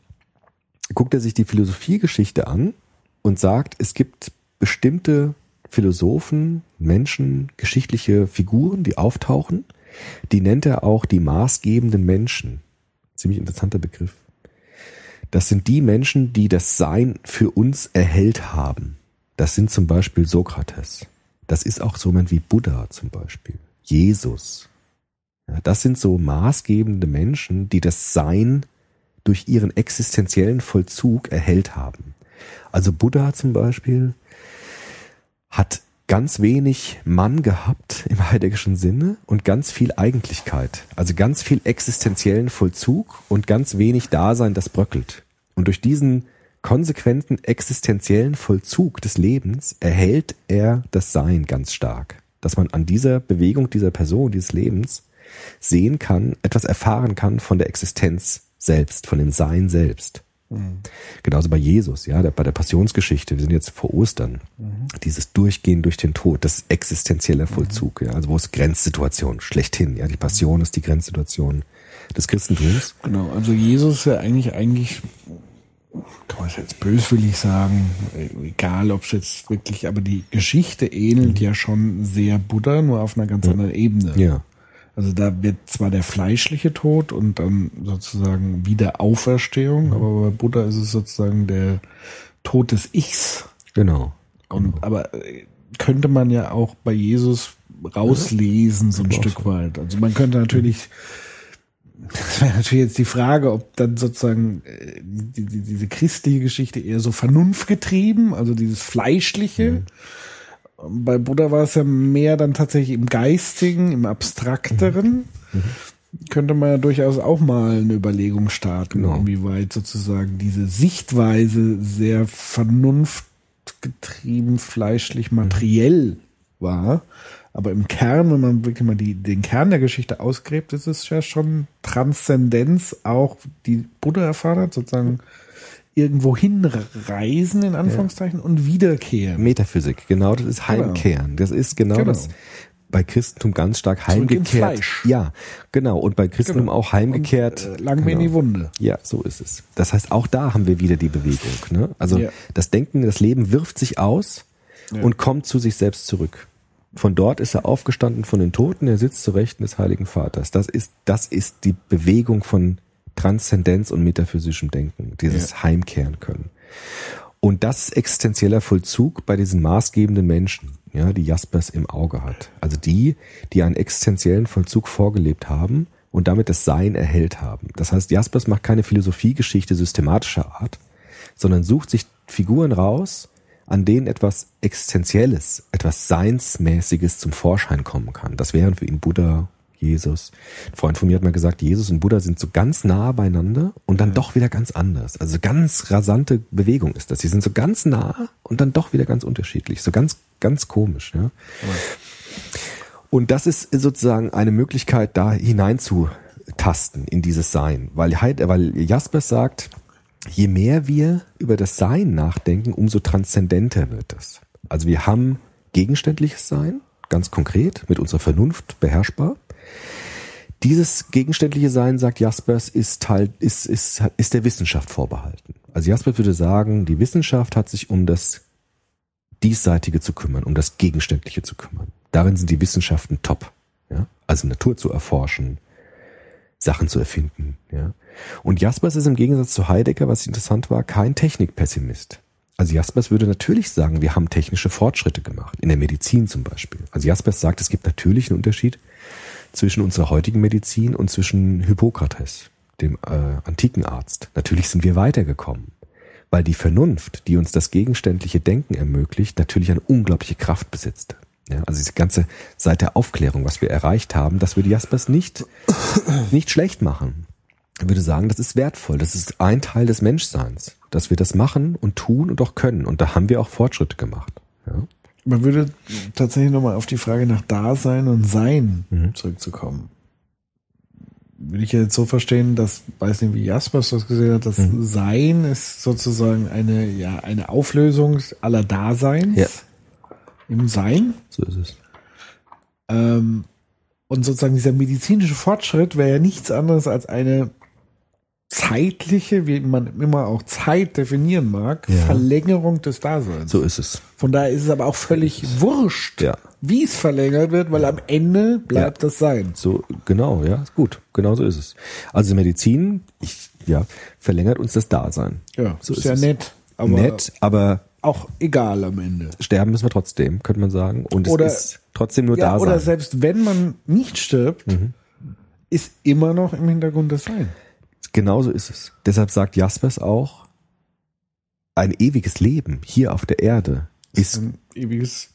guckt er sich die Philosophiegeschichte an und sagt, es gibt bestimmte Philosophen, Menschen, geschichtliche Figuren, die auftauchen, Die nennt er auch die maßgebenden Menschen. Ziemlich interessanter Begriff. Das sind die Menschen, die das Sein für uns erhellt haben. Das sind zum Beispiel Sokrates. Das ist auch so jemand wie Buddha zum Beispiel. Jesus. Ja, das sind so maßgebende Menschen, die das Sein durch ihren existenziellen Vollzug erhellt haben. Also Buddha zum Beispiel hat ganz wenig Mann gehabt im heideggerischen Sinne und ganz viel Eigentlichkeit. Also ganz viel existenziellen Vollzug und ganz wenig Dasein, das bröckelt. Und durch diesen konsequenten existenziellen Vollzug des Lebens erhält er das Sein ganz stark. Dass man an dieser Bewegung dieser Person, dieses Lebens sehen kann, etwas erfahren kann von der Existenz selbst, von dem Sein selbst. Mhm. Genauso bei Jesus, ja, bei der Passionsgeschichte. Wir sind jetzt vor Ostern. Mhm. Dieses Durchgehen durch den Tod, das existenzielle Vollzug, mhm. ja, also wo es Grenzsituation schlechthin, ja, die Passion ist die Grenzsituation des Christentums. Genau, also Jesus ist ja eigentlich, eigentlich, kann man es jetzt böswillig sagen, egal ob es jetzt wirklich, aber die Geschichte ähnelt mhm. ja schon sehr Buddha, nur auf einer ganz ja. anderen Ebene. Ja. Also da wird zwar der fleischliche Tod und dann sozusagen Wiederauferstehung, mhm. aber bei Buddha ist es sozusagen der Tod des Ichs. Genau. Und aber äh, könnte man ja auch bei Jesus rauslesen, so ein Stück weit. Also man könnte natürlich, das wäre natürlich jetzt die Frage, ob dann sozusagen äh, die, die, diese christliche Geschichte eher so vernunftgetrieben, also dieses Fleischliche, mhm bei Buddha war es ja mehr dann tatsächlich im Geistigen, im Abstrakteren. Mhm. Könnte man ja durchaus auch mal eine Überlegung starten, genau. inwieweit sozusagen diese Sichtweise sehr vernunftgetrieben, fleischlich, mhm. materiell war. Aber im Kern, wenn man wirklich mal die, den Kern der Geschichte ausgräbt, ist es ja schon Transzendenz, auch die Buddha erfahren hat, sozusagen irgendwo hinreisen, in Anführungszeichen, ja. und wiederkehren. Metaphysik, genau, das ist genau. Heimkehren. Das ist genau, genau, das bei Christentum ganz stark heimgekehrt. Ja, genau. Und bei Christentum genau. auch heimgekehrt. Und, äh, lang genau. mir in die Wunde. Ja, so ist es. Das heißt, auch da haben wir wieder die Bewegung. Ne? Also ja. das Denken, das Leben wirft sich aus ja. und kommt zu sich selbst zurück. Von dort ist er aufgestanden von den Toten, er sitzt zu Rechten des Heiligen Vaters. Das ist, das ist die Bewegung von Transzendenz und metaphysischem Denken, dieses ja. Heimkehren können. Und das ist existenzieller Vollzug bei diesen maßgebenden Menschen, ja, die Jaspers im Auge hat. Also die, die einen existenziellen Vollzug vorgelebt haben und damit das Sein erhellt haben. Das heißt, Jaspers macht keine Philosophiegeschichte systematischer Art, sondern sucht sich Figuren raus, an denen etwas Existenzielles, etwas Seinsmäßiges zum Vorschein kommen kann. Das wären für ihn Buddha Jesus. Ein Freund von mir hat mal gesagt, Jesus und Buddha sind so ganz nah beieinander und dann ja. doch wieder ganz anders. Also ganz rasante Bewegung ist das. Sie sind so ganz nah und dann doch wieder ganz unterschiedlich. So ganz, ganz komisch. Ja. Und das ist sozusagen eine Möglichkeit, da hineinzutasten in dieses Sein. Weil, weil Jaspers sagt, je mehr wir über das Sein nachdenken, umso transzendenter wird es. Also wir haben gegenständliches Sein, ganz konkret, mit unserer Vernunft beherrschbar. Dieses gegenständliche Sein, sagt Jaspers, ist halt, ist, ist, ist der Wissenschaft vorbehalten. Also Jaspers würde sagen, die Wissenschaft hat sich um das Diesseitige zu kümmern, um das Gegenständliche zu kümmern. Darin sind die Wissenschaften top. Ja? Also Natur zu erforschen, Sachen zu erfinden. Ja? Und Jaspers ist im Gegensatz zu Heidegger, was interessant war, kein Technikpessimist. Also Jaspers würde natürlich sagen, wir haben technische Fortschritte gemacht, in der Medizin zum Beispiel. Also Jaspers sagt, es gibt natürlich einen Unterschied zwischen unserer heutigen Medizin und zwischen Hippokrates, dem äh, antiken Arzt. Natürlich sind wir weitergekommen, weil die Vernunft, die uns das gegenständliche Denken ermöglicht, natürlich eine unglaubliche Kraft besitzt. Ja, also diese ganze seit der Aufklärung, was wir erreicht haben, das würde Jaspers nicht, nicht schlecht machen. Würde sagen, das ist wertvoll, das ist ein Teil des Menschseins, dass wir das machen und tun und auch können. Und da haben wir auch Fortschritte gemacht. Ja. Man würde tatsächlich nochmal auf die Frage nach Dasein und Sein mhm. zurückzukommen. Würde ich jetzt so verstehen, dass, weiß nicht, wie Jaspers das gesehen hat, das mhm. Sein ist sozusagen eine, ja, eine Auflösung aller Daseins ja. im Sein. So ist es. Ähm, und sozusagen dieser medizinische Fortschritt wäre ja nichts anderes als eine zeitliche, wie man immer auch Zeit definieren mag, Ja. Verlängerung des Daseins. So ist es. Von daher ist es aber auch völlig wurscht, Ja. wie es verlängert wird, weil am Ende bleibt Ja. das Sein. So, genau, ja, ist gut. Genau so ist es. Also Medizin, ich, ja, verlängert uns das Dasein. Ja, so ist ja nett, aber nett, aber auch egal am Ende. sterben müssen wir trotzdem, könnte man sagen. Und es Oder- ist trotzdem nur Dasein. oder selbst wenn man nicht stirbt, Mhm. ist immer noch im Hintergrund das Sein. Genauso ist es. Deshalb sagt Jaspers auch, ein ewiges Leben hier auf der Erde ist, Ein ewiges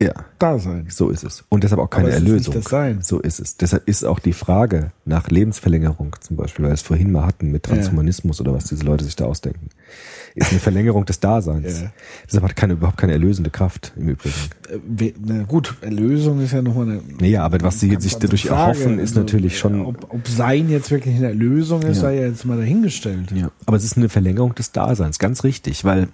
ja, Dasein. so ist es. Und deshalb auch keine Aber es ist Erlösung. nicht das Sein. So ist es. Deshalb ist auch die Frage nach Lebensverlängerung, zum Beispiel, weil wir es vorhin mal hatten mit Transhumanismus oder was diese Leute sich da ausdenken, ist eine Verlängerung des Daseins. Ja. Deshalb hat keine, überhaupt keine erlösende Kraft im Übrigen. Äh, Na gut, Erlösung ist ja nochmal eine. Naja, aber was sie sich dadurch Frage. erhoffen, ist Also, natürlich schon. Ob, ob Sein jetzt wirklich eine Erlösung ist, Ja. sei ja jetzt mal dahingestellt. Ja, aber es ist eine Verlängerung des Daseins, ganz richtig, weil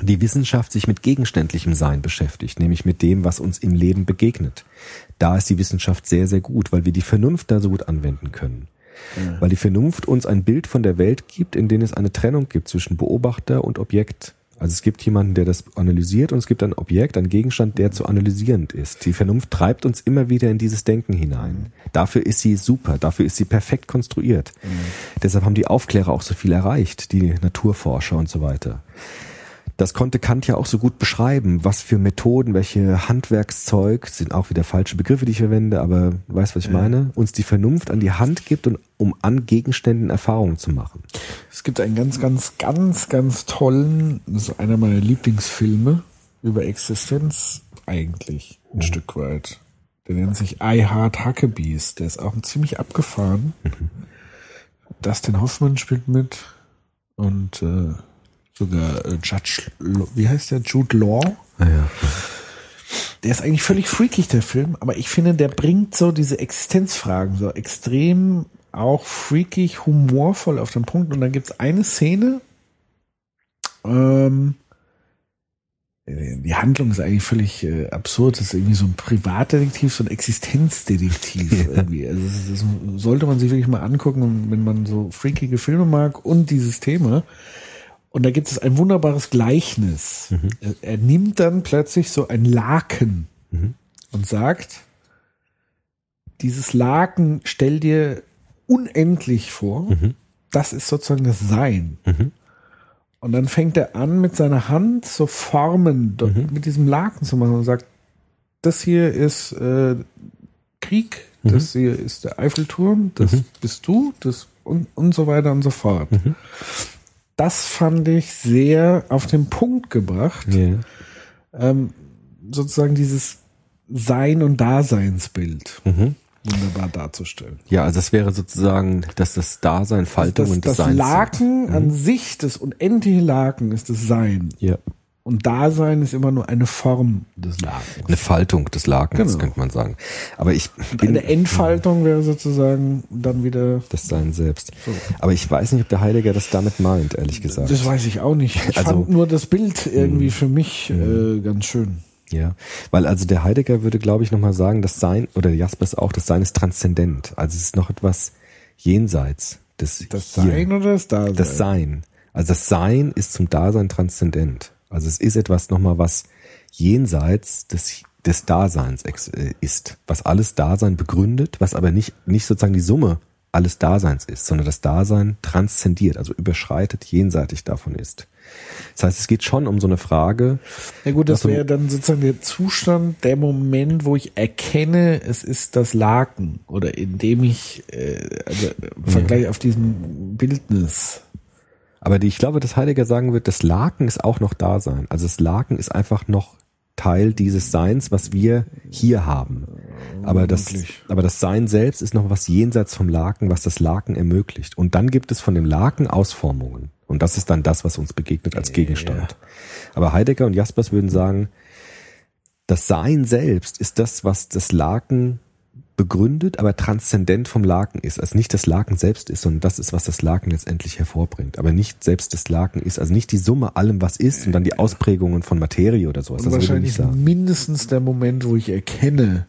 die Wissenschaft sich mit gegenständlichem Sein beschäftigt, nämlich mit dem, was uns im Leben begegnet. Da ist die Wissenschaft sehr, sehr gut, weil wir die Vernunft da so gut anwenden können. Weil die Vernunft uns ein Bild von der Welt gibt, in dem es eine Trennung gibt zwischen Beobachter und Objekt. Also es gibt jemanden, der das analysiert und es gibt ein Objekt, ein Gegenstand, der zu analysierend ist. Die Vernunft treibt uns immer wieder in dieses Denken hinein. Dafür ist sie super, dafür ist sie perfekt konstruiert. Deshalb haben die Aufklärer auch so viel erreicht, die Naturforscher und so weiter. Das konnte Kant ja auch so gut beschreiben, was für Methoden, welche Handwerkszeug, sind auch wieder falsche Begriffe, die ich verwende, aber du weißt, was ich meine, uns die Vernunft an die Hand gibt, und, um an Gegenständen Erfahrungen zu machen. Es gibt einen ganz, ganz, ganz, ganz tollen, das ist einer meiner Lieblingsfilme über Existenz, eigentlich, ein Stück weit. Der nennt sich I Heart Huckabees. Der ist auch ziemlich abgefahren. Dustin Hoffman spielt mit und äh, sogar äh, Judge, wie heißt der? Jude Law. Naja. Der ist eigentlich völlig freakig, der Film, aber ich finde, der bringt so diese Existenzfragen so extrem auch freakig, humorvoll auf den Punkt. Und dann gibt's eine Szene, ähm, die Handlung ist eigentlich völlig äh, absurd. Das ist irgendwie so ein Privatdetektiv, so ein Existenzdetektiv irgendwie. Also das, das sollte man sich wirklich mal angucken, wenn man so freakige Filme mag und dieses Thema. Und da gibt es ein wunderbares Gleichnis. Er, er nimmt dann plötzlich so ein Laken und sagt, dieses Laken stell dir unendlich vor. Das ist sozusagen das Sein. Und dann fängt er an, mit seiner Hand so Formen do- mit diesem Laken zu machen und sagt, das hier ist äh, Krieg, das hier ist der Eiffelturm, das bist du, das und, und so weiter und so fort. Das fand ich sehr auf den Punkt gebracht, Ja. ähm, sozusagen dieses Sein- und Daseinsbild wunderbar darzustellen. ja, also das wäre sozusagen, dass das Dasein Faltung Das, und das Seins Laken sind. an sich, das unendliche Laken ist das Sein. Ja. Und Dasein ist immer nur eine Form des Lakens. Eine Faltung des Lakens, Genau. könnte man sagen. Aber ich bin, Eine Entfaltung wäre sozusagen dann wieder. das Sein selbst. Aber ich weiß nicht, ob der Heidegger das damit meint, ehrlich gesagt. Das weiß ich auch nicht. Ich Also- fand nur das Bild irgendwie für mich äh, ganz schön. Ja, weil also der Heidegger würde, glaube ich, nochmal sagen, das Sein, oder Jaspers auch, das Sein ist transzendent. Also es ist noch etwas jenseits des Das Hier. Sein oder das Dasein? Das Sein. Also das Sein ist zum Dasein transzendent. Also es ist etwas nochmal, was jenseits des, des Daseins äh, ist. Was alles Dasein begründet, was aber nicht, nicht sozusagen die Summe alles Daseins ist, sondern das Dasein transzendiert, also überschreitet, jenseitig davon ist. Das heißt, es geht schon um so eine Frage, Ja gut, das wäre dann sozusagen der Zustand, der Moment, wo ich erkenne, es ist das Laken oder indem ich äh, also im Vergleich auf diesem Bildnis. Aber die, ich glaube, dass Heidegger sagen wird, das Laken ist auch noch Dasein. Also das Laken ist einfach noch Teil dieses Seins, was wir hier haben. Aber das, aber das Sein selbst ist noch was jenseits vom Laken, was das Laken ermöglicht. Und dann gibt es von dem Laken Ausformungen. Und das ist dann das, was uns begegnet als Gegenstand. Aber Heidegger und Jaspers würden sagen, das Sein selbst ist das, was das Laken begründet, aber transzendent vom Laken ist. Also nicht das Laken selbst ist, sondern das ist, was das Laken letztendlich hervorbringt. Aber nicht selbst das Laken ist. Also nicht die Summe allem, was ist und dann die Ausprägungen von Materie oder sowas. Und Das wahrscheinlich mindestens der Moment, wo ich erkenne,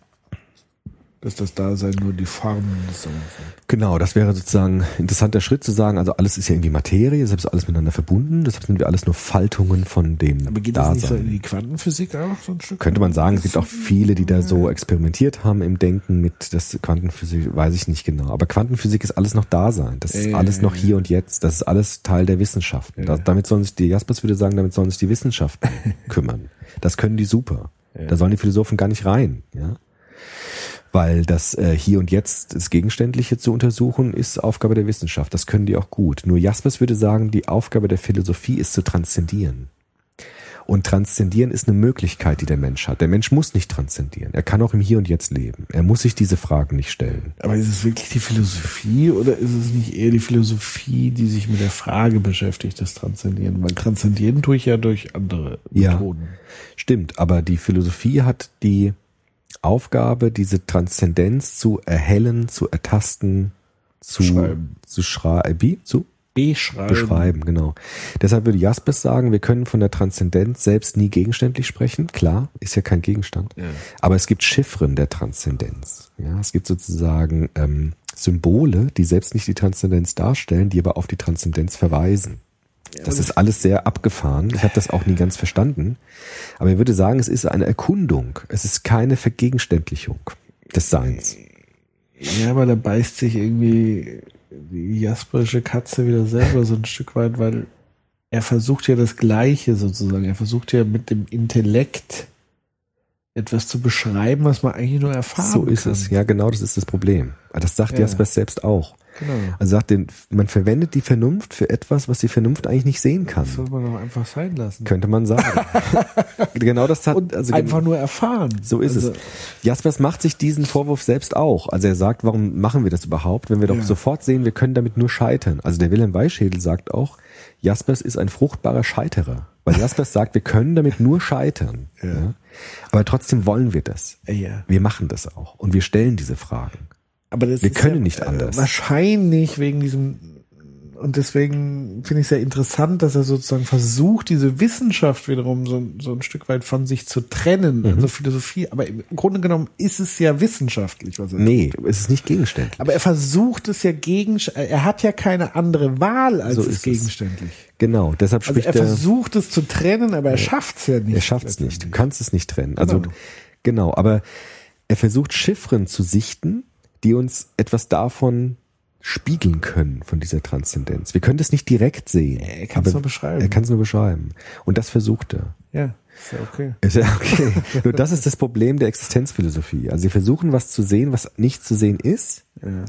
Dass das Dasein nur die Formen des Seins sind. Genau, das wäre sozusagen ein interessanter Schritt zu sagen, also alles ist ja irgendwie Materie, deshalb ist alles miteinander verbunden, deshalb sind wir alles nur Faltungen von dem Aber geht das nicht so in Dasein. die Quantenphysik auch so ein Stück? Könnte man sagen, es gibt auch viele, die da so experimentiert haben im Denken mit das Quantenphysik, weiß ich nicht genau. Aber Quantenphysik ist alles noch Dasein. Das ist Ja, alles noch hier und jetzt. Das ist alles Teil der Wissenschaften. Da, damit sollen sich die, Jaspers würde sagen, damit sollen sich die Wissenschaften kümmern. Das können die super. Da sollen die Philosophen gar nicht rein, ja. Weil das äh, hier und jetzt, das Gegenständliche zu untersuchen, ist Aufgabe der Wissenschaft. Das können die auch gut. Nur Jaspers würde sagen, die Aufgabe der Philosophie ist zu transzendieren. Und transzendieren ist eine Möglichkeit, die der Mensch hat. Der Mensch muss nicht transzendieren. Er kann auch im Hier und Jetzt leben. Er muss sich diese Fragen nicht stellen. Aber ist es wirklich die Philosophie oder ist es nicht eher die Philosophie, die sich mit der Frage beschäftigt, das Transzendieren? Weil Transzendieren tue ich ja durch andere Ja. Methoden. Stimmt, aber die Philosophie hat die Aufgabe, diese Transzendenz zu erhellen, zu ertasten, zu Schreiben. zu schreiben, zu Beschreiben. beschreiben, genau. Deshalb würde Jaspers sagen, wir können von der Transzendenz selbst nie gegenständlich sprechen. Klar, ist ja kein Gegenstand. Aber es gibt Chiffren der Transzendenz. Ja, es gibt sozusagen ähm, Symbole, die selbst nicht die Transzendenz darstellen, die aber auf die Transzendenz verweisen. Das ist alles sehr abgefahren. Ich habe das auch nie ganz verstanden. Aber ich würde sagen, es ist eine Erkundung. Es ist keine Vergegenständlichung des Seins. Ja, aber da beißt sich irgendwie die jasperische Katze wieder selber so ein Stück weit, weil er versucht ja das Gleiche sozusagen. Er versucht ja mit dem Intellekt etwas zu beschreiben, was man eigentlich nur erfahren So ist kann. es. Ja, genau, das ist das Problem. Das sagt Ja. Jaspers selbst auch. Genau. Also sagt, den, man verwendet die Vernunft für etwas, was die Vernunft eigentlich nicht sehen kann. Das soll man doch einfach sein lassen. Könnte man sagen. genau das hat, Und also einfach nur erfahren. so ist also, es. Jaspers macht sich diesen Vorwurf selbst auch. Also er sagt, warum machen wir das überhaupt, wenn wir doch Ja. sofort sehen, wir können damit nur scheitern. Also der Wilhelm Weichschädel sagt auch, Jaspers ist ein fruchtbarer Scheiterer. Weil Jaspers sagt, wir können damit nur scheitern. Ja. Aber trotzdem wollen wir das. Ja. Wir machen das auch. Und wir stellen diese Fragen. Aber das Wir ist können ja, nicht äh, anders. Wahrscheinlich wegen diesem und deswegen finde ich es sehr interessant, dass er sozusagen versucht, diese Wissenschaft wiederum so, so ein Stück weit von sich zu trennen, Mhm. also Philosophie. Aber im Grunde genommen ist es ja wissenschaftlich, was er Nee, es ist nicht gegenständlich. Aber er versucht es ja gegen, er hat ja keine andere Wahl als So es ist es. gegenständlich. Genau, deshalb Also spricht er er. versucht es zu trennen, aber er schafft es ja nicht. Er schafft es nicht. Du kannst es nicht trennen. Also Genau. genau, aber er versucht Chiffren zu sichten, die uns etwas davon spiegeln können von dieser Transzendenz. Wir können das nicht direkt sehen. Er kann's aber nur beschreiben. Er kann es nur beschreiben. Und das versucht er. Ja, ist ja okay. Ist ja okay. Nur das ist das Problem der Existenzphilosophie. Also sie versuchen was zu sehen, was nicht zu sehen ist,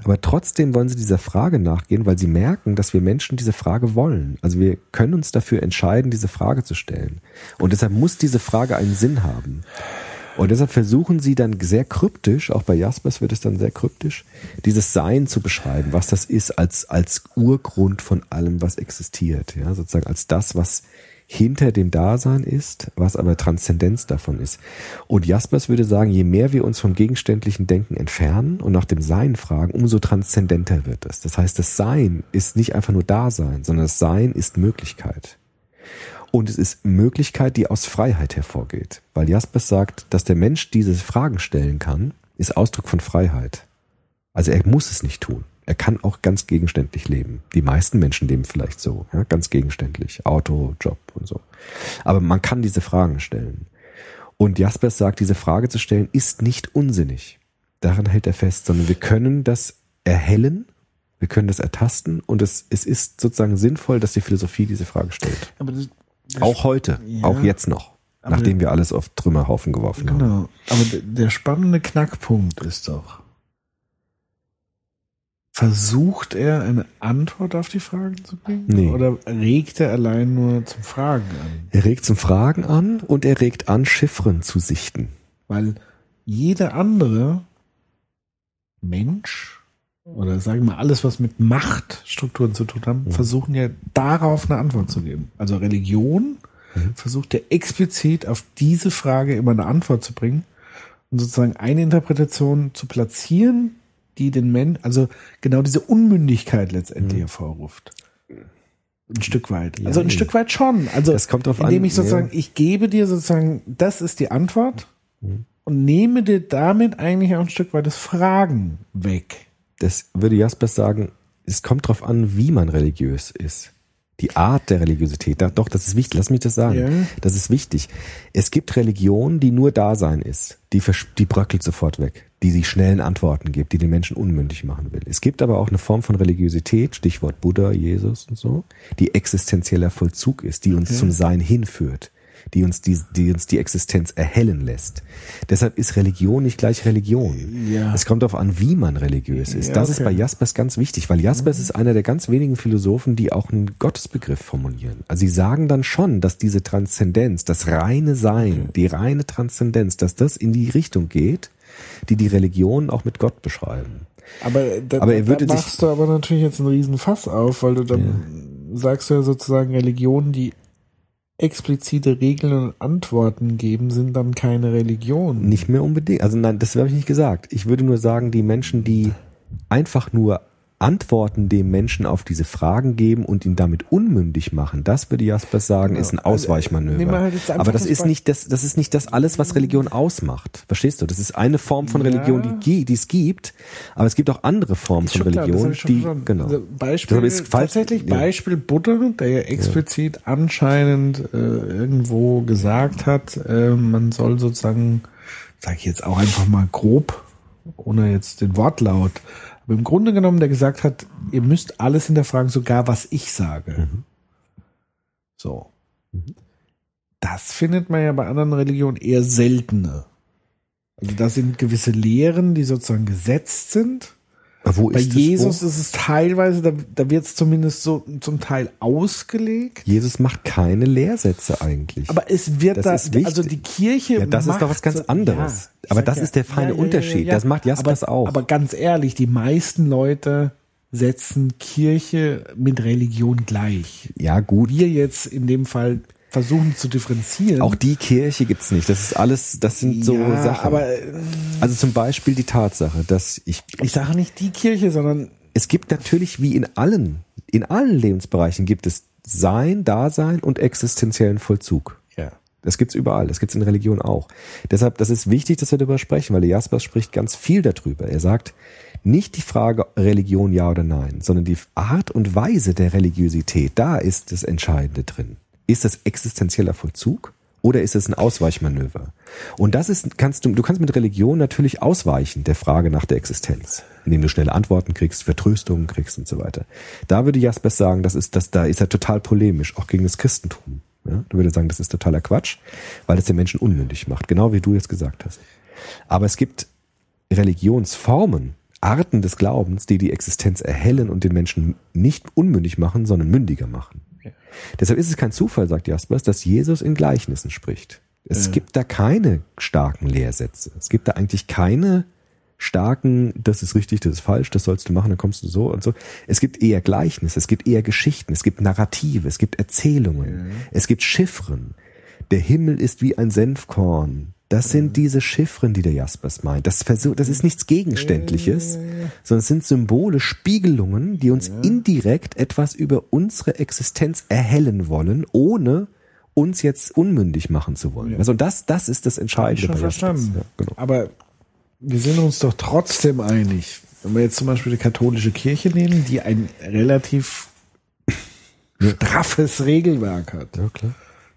aber trotzdem wollen sie dieser Frage nachgehen, weil sie merken, dass wir Menschen diese Frage wollen. Also wir können uns dafür entscheiden, diese Frage zu stellen. Und deshalb muss diese Frage einen Sinn haben. Und deshalb versuchen sie dann sehr kryptisch, auch bei Jaspers wird es dann sehr kryptisch, dieses Sein zu beschreiben, was das ist als, als Urgrund von allem, was existiert. Ja, sozusagen als das, was hinter dem Dasein ist, was aber Transzendenz davon ist. Und Jaspers würde sagen, je mehr wir uns vom gegenständlichen Denken entfernen und nach dem Sein fragen, umso transzendenter wird es. Das heißt, das Sein ist nicht einfach nur Dasein, sondern das Sein ist Möglichkeit. Und es ist Möglichkeit, die aus Freiheit hervorgeht. Weil Jaspers sagt, dass der Mensch diese Fragen stellen kann, ist Ausdruck von Freiheit. Also er muss es nicht tun. Er kann auch ganz gegenständlich leben. Die meisten Menschen leben vielleicht so, ja, ganz gegenständlich. Auto, Job und so. Aber man kann diese Fragen stellen. Und Jaspers sagt, diese Frage zu stellen ist nicht unsinnig. Daran hält er fest, sondern wir können das erhellen, wir können das ertasten und es, es ist sozusagen sinnvoll, dass die Philosophie diese Frage stellt. Aber das, Auch heute, Ja. auch jetzt noch, nachdem wir alles auf Trümmerhaufen geworfen haben. Genau. Aber der spannende Knackpunkt ist doch, versucht er eine Antwort auf die Fragen zu bringen? Nee. Oder regt er allein nur zum Fragen an? Er regt zum Fragen an und er regt an, Chiffren zu sichten. Weil jeder andere Mensch oder sagen wir mal alles, was mit Machtstrukturen zu tun haben, versuchen ja darauf eine Antwort zu geben. Also Religion versucht ja explizit auf diese Frage immer eine Antwort zu bringen und sozusagen eine Interpretation zu platzieren, die den Menschen, also genau diese Unmündigkeit letztendlich hervorruft. Ein Stück weit. Ja, also ein nee. Stück weit schon. Also Das kommt drauf indem an, ich sozusagen, ja. ich gebe dir sozusagen, das ist die Antwort. Mhm. und nehme dir damit eigentlich auch ein Stück weit das Fragen weg. Das würde Jaspers sagen, es kommt darauf an, wie man religiös ist. Die Art der Religiosität. Da, doch, das ist wichtig. Lass mich das sagen. Ja. Das ist wichtig. Es gibt Religion, die nur Dasein ist. Die, die bröckelt sofort weg. Die sich schnellen Antworten gibt, die den Menschen unmündig machen will. Es gibt aber auch eine Form von Religiosität, Stichwort Buddha, Jesus und so, die existenzieller Vollzug ist, die uns zum Sein hinführt. Die uns die, die uns die Existenz erhellen lässt. Deshalb ist Religion nicht gleich Religion. Ja. Es kommt darauf an, wie man religiös ist. Ja, das ist okay. bei Jaspers ganz wichtig, weil Jaspers ist einer der ganz wenigen Philosophen, die auch einen Gottesbegriff formulieren. Also sie sagen dann schon, dass diese Transzendenz, das reine Sein, die reine Transzendenz, dass das in die Richtung geht, die die Religionen auch mit Gott beschreiben. Aber da, Aber er da würde sich- machst du aber natürlich jetzt einen riesen Fass auf, weil du dann sagst du ja sozusagen Religionen, die explizite Regeln und Antworten geben, sind dann keine Religion. Nicht mehr unbedingt. Also nein, das habe ich nicht gesagt. Ich würde nur sagen, die Menschen, die einfach nur Antworten dem Menschen auf diese Fragen geben und ihn damit unmündig machen, das würde Jaspers sagen, ist ein Also, nehmen Ausweichmanöver. halt Aber das ist nicht das, das ist nicht das alles, was Religion ausmacht. Verstehst du? Das ist eine Form von Ja. Religion, die, gi- die es gibt, aber es gibt auch andere Formen von schon klar, Religion, schon die, verstanden. genau. Also Beispiel, ist tatsächlich ja. Beispiel Buddha, der ja explizit anscheinend äh, irgendwo gesagt hat, äh, man soll sozusagen, sage ich jetzt auch einfach mal grob, ohne jetzt den Wortlaut, aber im Grunde genommen, der gesagt hat, ihr müsst alles hinterfragen, sogar was ich sage. Mhm. So. Das findet man ja bei anderen Religionen eher seltener. Also da sind gewisse Lehren, die sozusagen gesetzt sind. Aber wo Bei ist Jesus das, wo? ist es teilweise, da, da wird es zumindest so zum Teil ausgelegt. Jesus macht keine Lehrsätze eigentlich. Aber es wird Das da, ist wichtig. also die Kirche. Ja, das ist macht doch was ganz so- anderes. ich Aber das ist der feine Unterschied. Das macht Jaspers aber, auch. Aber ganz ehrlich, die meisten Leute setzen Kirche mit Religion gleich. ja, gut. Wir jetzt in dem Fall versuchen zu differenzieren. Auch die Kirche gibt's nicht. Das ist alles, das sind so ja, Sachen. aber äh, also zum Beispiel die Tatsache, dass ich, ich sage nicht die Kirche, sondern es gibt natürlich wie in allen, in allen Lebensbereichen gibt es Sein, Dasein und existenziellen Vollzug. ja. Das gibt's überall. Das gibt's in Religion auch. Deshalb, das ist wichtig, dass wir darüber sprechen, weil der Jaspers spricht ganz viel darüber. Er sagt, nicht die Frage Religion ja oder nein, sondern die Art und Weise der Religiosität, da ist das Entscheidende drin. Ist das existenzieller Vollzug oder ist es ein Ausweichmanöver? Und das ist, kannst du, du kannst mit Religion natürlich ausweichen der Frage nach der Existenz, indem du schnelle Antworten kriegst, Vertröstungen kriegst und so weiter. Da würde Jaspers sagen, das ist, das, da ist er total polemisch, auch gegen das Christentum. Ja? Du würdest sagen, das ist totaler Quatsch, weil es den Menschen unmündig macht, genau wie du jetzt gesagt hast. Aber es gibt Religionsformen, Arten des Glaubens, die die Existenz erhellen und den Menschen nicht unmündig machen, sondern mündiger machen. Deshalb ist es kein Zufall, sagt Jaspers, dass Jesus in Gleichnissen spricht. Es gibt da keine starken Lehrsätze. Es gibt da eigentlich keine starken, das ist richtig, das ist falsch, das sollst du machen, dann kommst du so und so. Es gibt eher Gleichnisse, es gibt eher Geschichten, es gibt Narrative, es gibt Erzählungen, es gibt Chiffren. Der Himmel ist wie ein Senfkorn. Das sind diese Chiffren, die der Jaspers meint. Das, das ist nichts Gegenständliches, sondern es sind Symbole, Spiegelungen, die uns indirekt etwas über unsere Existenz erhellen wollen, ohne uns jetzt unmündig machen zu wollen. Also das, das ist das Entscheidende schon verstanden. Ja, genau. Aber wir sind uns doch trotzdem einig. Wenn wir jetzt zum Beispiel die katholische Kirche nehmen, die ein relativ straffes Regelwerk hat. Ja, klar.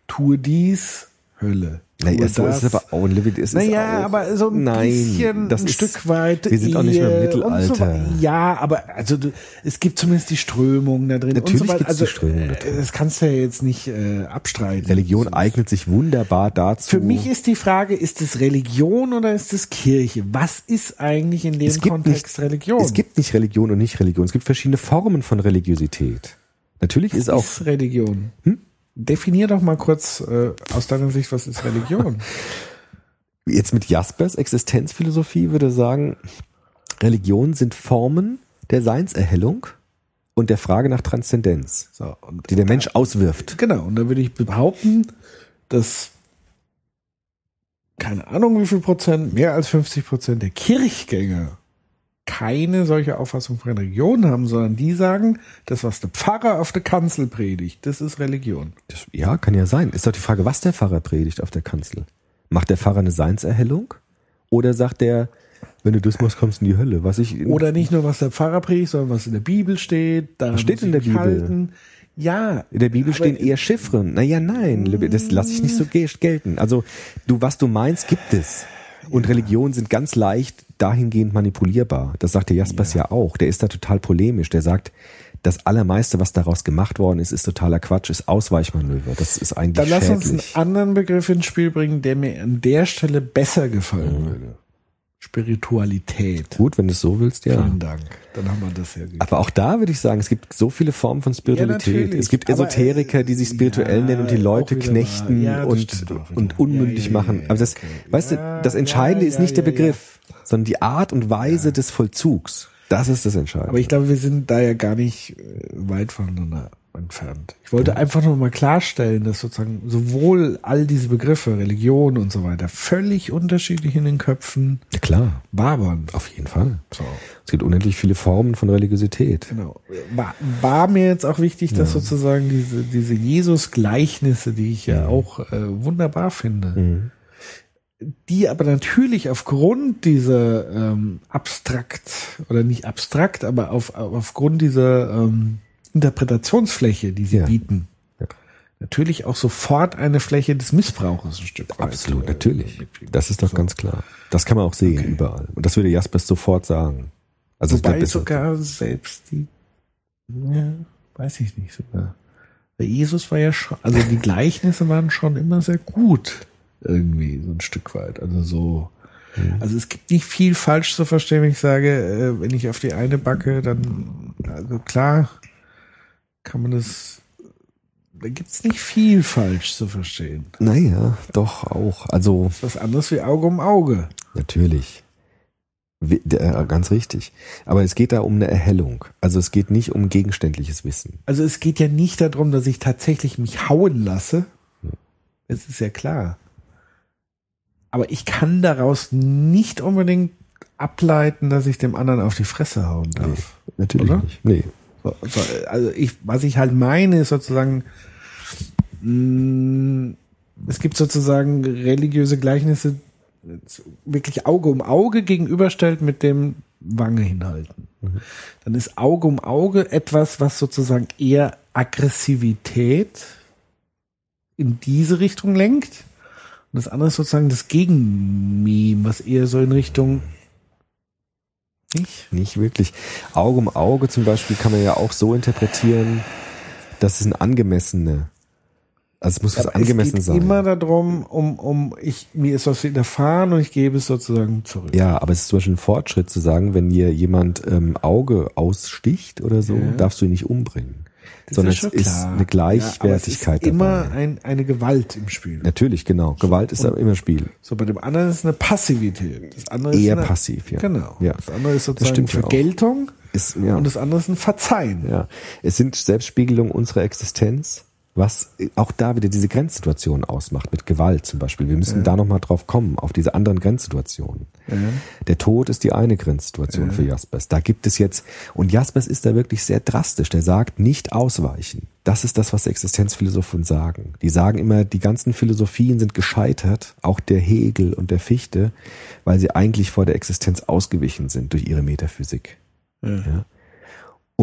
Tue dies, Hölle. Naja, so das. ist es aber auch, Levi, es ist Naja, auch, aber so ein nein, bisschen, das ein ist, Stück weit. Wir sind auch nicht mehr im Mittelalter. So, ja, aber also es gibt zumindest die Strömung da drin. Natürlich so weiter. gibt's die Also, Strömung da drin. äh, Das kannst du ja jetzt nicht äh, abstreiten. Religion eignet sich wunderbar dazu. Für mich ist die Frage, ist es Religion oder ist es Kirche? Was ist eigentlich in dem es gibt Kontext nicht, Religion? Es gibt nicht Religion und nicht Religion. Es gibt verschiedene Formen von Religiosität. Natürlich ist was auch, ist Religion? Definier doch mal kurz äh, aus deiner Sicht, was ist Religion? jetzt mit Jaspers Existenzphilosophie würde sagen, Religionen sind Formen der Seinserhellung und der Frage nach Transzendenz, So, und die der Mensch auswirft. Genau, und da würde ich behaupten, dass keine Ahnung wie viel Prozent, mehr als 50 Prozent der Kirchgänger keine solche Auffassung von Religion haben, sondern die sagen, das, was der Pfarrer auf der Kanzel predigt, das ist Religion. Das, ja, kann ja sein. Ist doch die Frage, was der Pfarrer predigt auf der Kanzel. Macht der Pfarrer eine Seinserhellung? Oder sagt der, wenn du das machst, kommst du in die Hölle? Was ich, Oder nicht nur, was der Pfarrer predigt, sondern was in der Bibel steht. Was steht in der Bibel? Halten. Ja. In der Bibel stehen eher Chiffren. Naja, nein, das lasse ich nicht so ge- gelten. Also, du, was du meinst, gibt es. Und Religionen sind ganz leicht dahingehend manipulierbar. Das sagt der Jaspers ja. auch. Der ist da total polemisch. Der sagt, das Allermeiste, was daraus gemacht worden ist, ist totaler Quatsch, ist Ausweichmanöver. Das ist eigentlich Dann lass uns einen schädlich. anderen Begriff ins Spiel bringen, der mir an der Stelle besser gefallen Mhm. würde. Spiritualität. Gut, wenn du es so willst, ja. Vielen Dank. Dann haben wir das ja geklärt. Aber auch da würde ich sagen, es gibt so viele Formen von Spiritualität. natürlich. es gibt Aber, Esoteriker, die sich spirituell ja, nennen und die Leute knechten. Ja, und, und unmündig Ja, ja, machen. ja, Aber das, okay. weißt Ja, du, das Entscheidende ja, ist nicht ja, der ja, Begriff, sondern die Art und Weise des Vollzugs. Das ist das Entscheidende. Aber ich glaube, wir sind da ja gar nicht äh, weit voneinander entfernt. Ich wollte einfach nur mal klarstellen, dass sozusagen sowohl all diese Begriffe, Religion und so weiter, völlig unterschiedlich in den Köpfen ja, klar, wabern. auf jeden Fall. So, Es gibt unendlich viele Formen von Religiosität. genau. War, war mir jetzt auch wichtig, dass sozusagen diese, diese Jesus-Gleichnisse, die ich ja auch äh, wunderbar finde, Mhm. die aber natürlich aufgrund dieser ähm, abstrakt oder nicht abstrakt, aber auf, aufgrund dieser ähm, Interpretationsfläche, die sie Ja. bieten, natürlich auch sofort eine Fläche des Missbrauches ein Stück weit. Absolut, äh, natürlich. Das ist doch So. ganz klar. Das kann man auch sehen, überall. Und das würde Jaspers sofort sagen. Also Wobei sogar selbst die, ja, weiß ich nicht sogar. Der Jesus war ja schon, also die Gleichnisse waren schon immer sehr gut irgendwie so ein Stück weit. Also so, Mhm. also es gibt nicht viel falsch zu verstehen, wenn ich sage, äh, wenn ich auf die eine backe, dann, also klar, kann man das, da gibt's nicht viel falsch zu verstehen. Naja, doch auch. Also Das ist was anderes wie Auge um Auge. Natürlich. Der- Ganz richtig. Aber es geht da um eine Erhellung. Also es geht nicht um gegenständliches Wissen. Also es geht ja nicht darum, dass ich tatsächlich mich hauen lasse. Das ist ja klar. Aber ich kann daraus nicht unbedingt ableiten, dass ich dem anderen auf die Fresse hauen darf. Natürlich Oder? nicht. Nee. So, so, also ich, was ich halt meine, ist sozusagen, mh, es gibt sozusagen religiöse Gleichnisse, wirklich Auge um Auge gegenüberstellt mit dem Wange hinhalten. Dann ist Auge um Auge etwas, was sozusagen eher Aggressivität in diese Richtung lenkt. Und das andere ist sozusagen das Gegenmeme, was eher so in Richtung nicht? Nicht wirklich. Auge um Auge zum Beispiel kann man ja auch so interpretieren, dass es ein angemessene, also es muss was angemessen es geht sein. immer darum, um, um ich, mir ist was widerfahren und ich gebe es sozusagen zurück. Ja, aber es ist zum Beispiel ein Fortschritt zu sagen, wenn dir jemand ähm, Auge aussticht oder so, Ja. darfst du ihn nicht umbringen. Das sondern schon es ist klar. eine Gleichwertigkeit ja, es ist dabei. immer ein, eine Gewalt im Spiel. Natürlich, genau. Gewalt ist aber immer Spiel. So, bei dem anderen ist eine Passivität. Das andere Eher ist eine, passiv, ja. Genau. Ja. Das andere ist sozusagen. Vergeltung Ist, ja. und das andere ist ein Verzeihen. Ja, es sind Selbstspiegelungen unserer Existenz, was auch da wieder diese Grenzsituationen ausmacht, mit Gewalt zum Beispiel. Wir müssen da nochmal drauf kommen, auf diese anderen Grenzsituationen. Der Tod ist die eine Grenzsituation für Jaspers. Da gibt es jetzt, und Jaspers ist da wirklich sehr drastisch, der sagt, nicht ausweichen. Das ist das, was Existenzphilosophen sagen. Die sagen immer, die ganzen Philosophien sind gescheitert, auch der Hegel und der Fichte, weil sie eigentlich vor der Existenz ausgewichen sind durch ihre Metaphysik. Ja.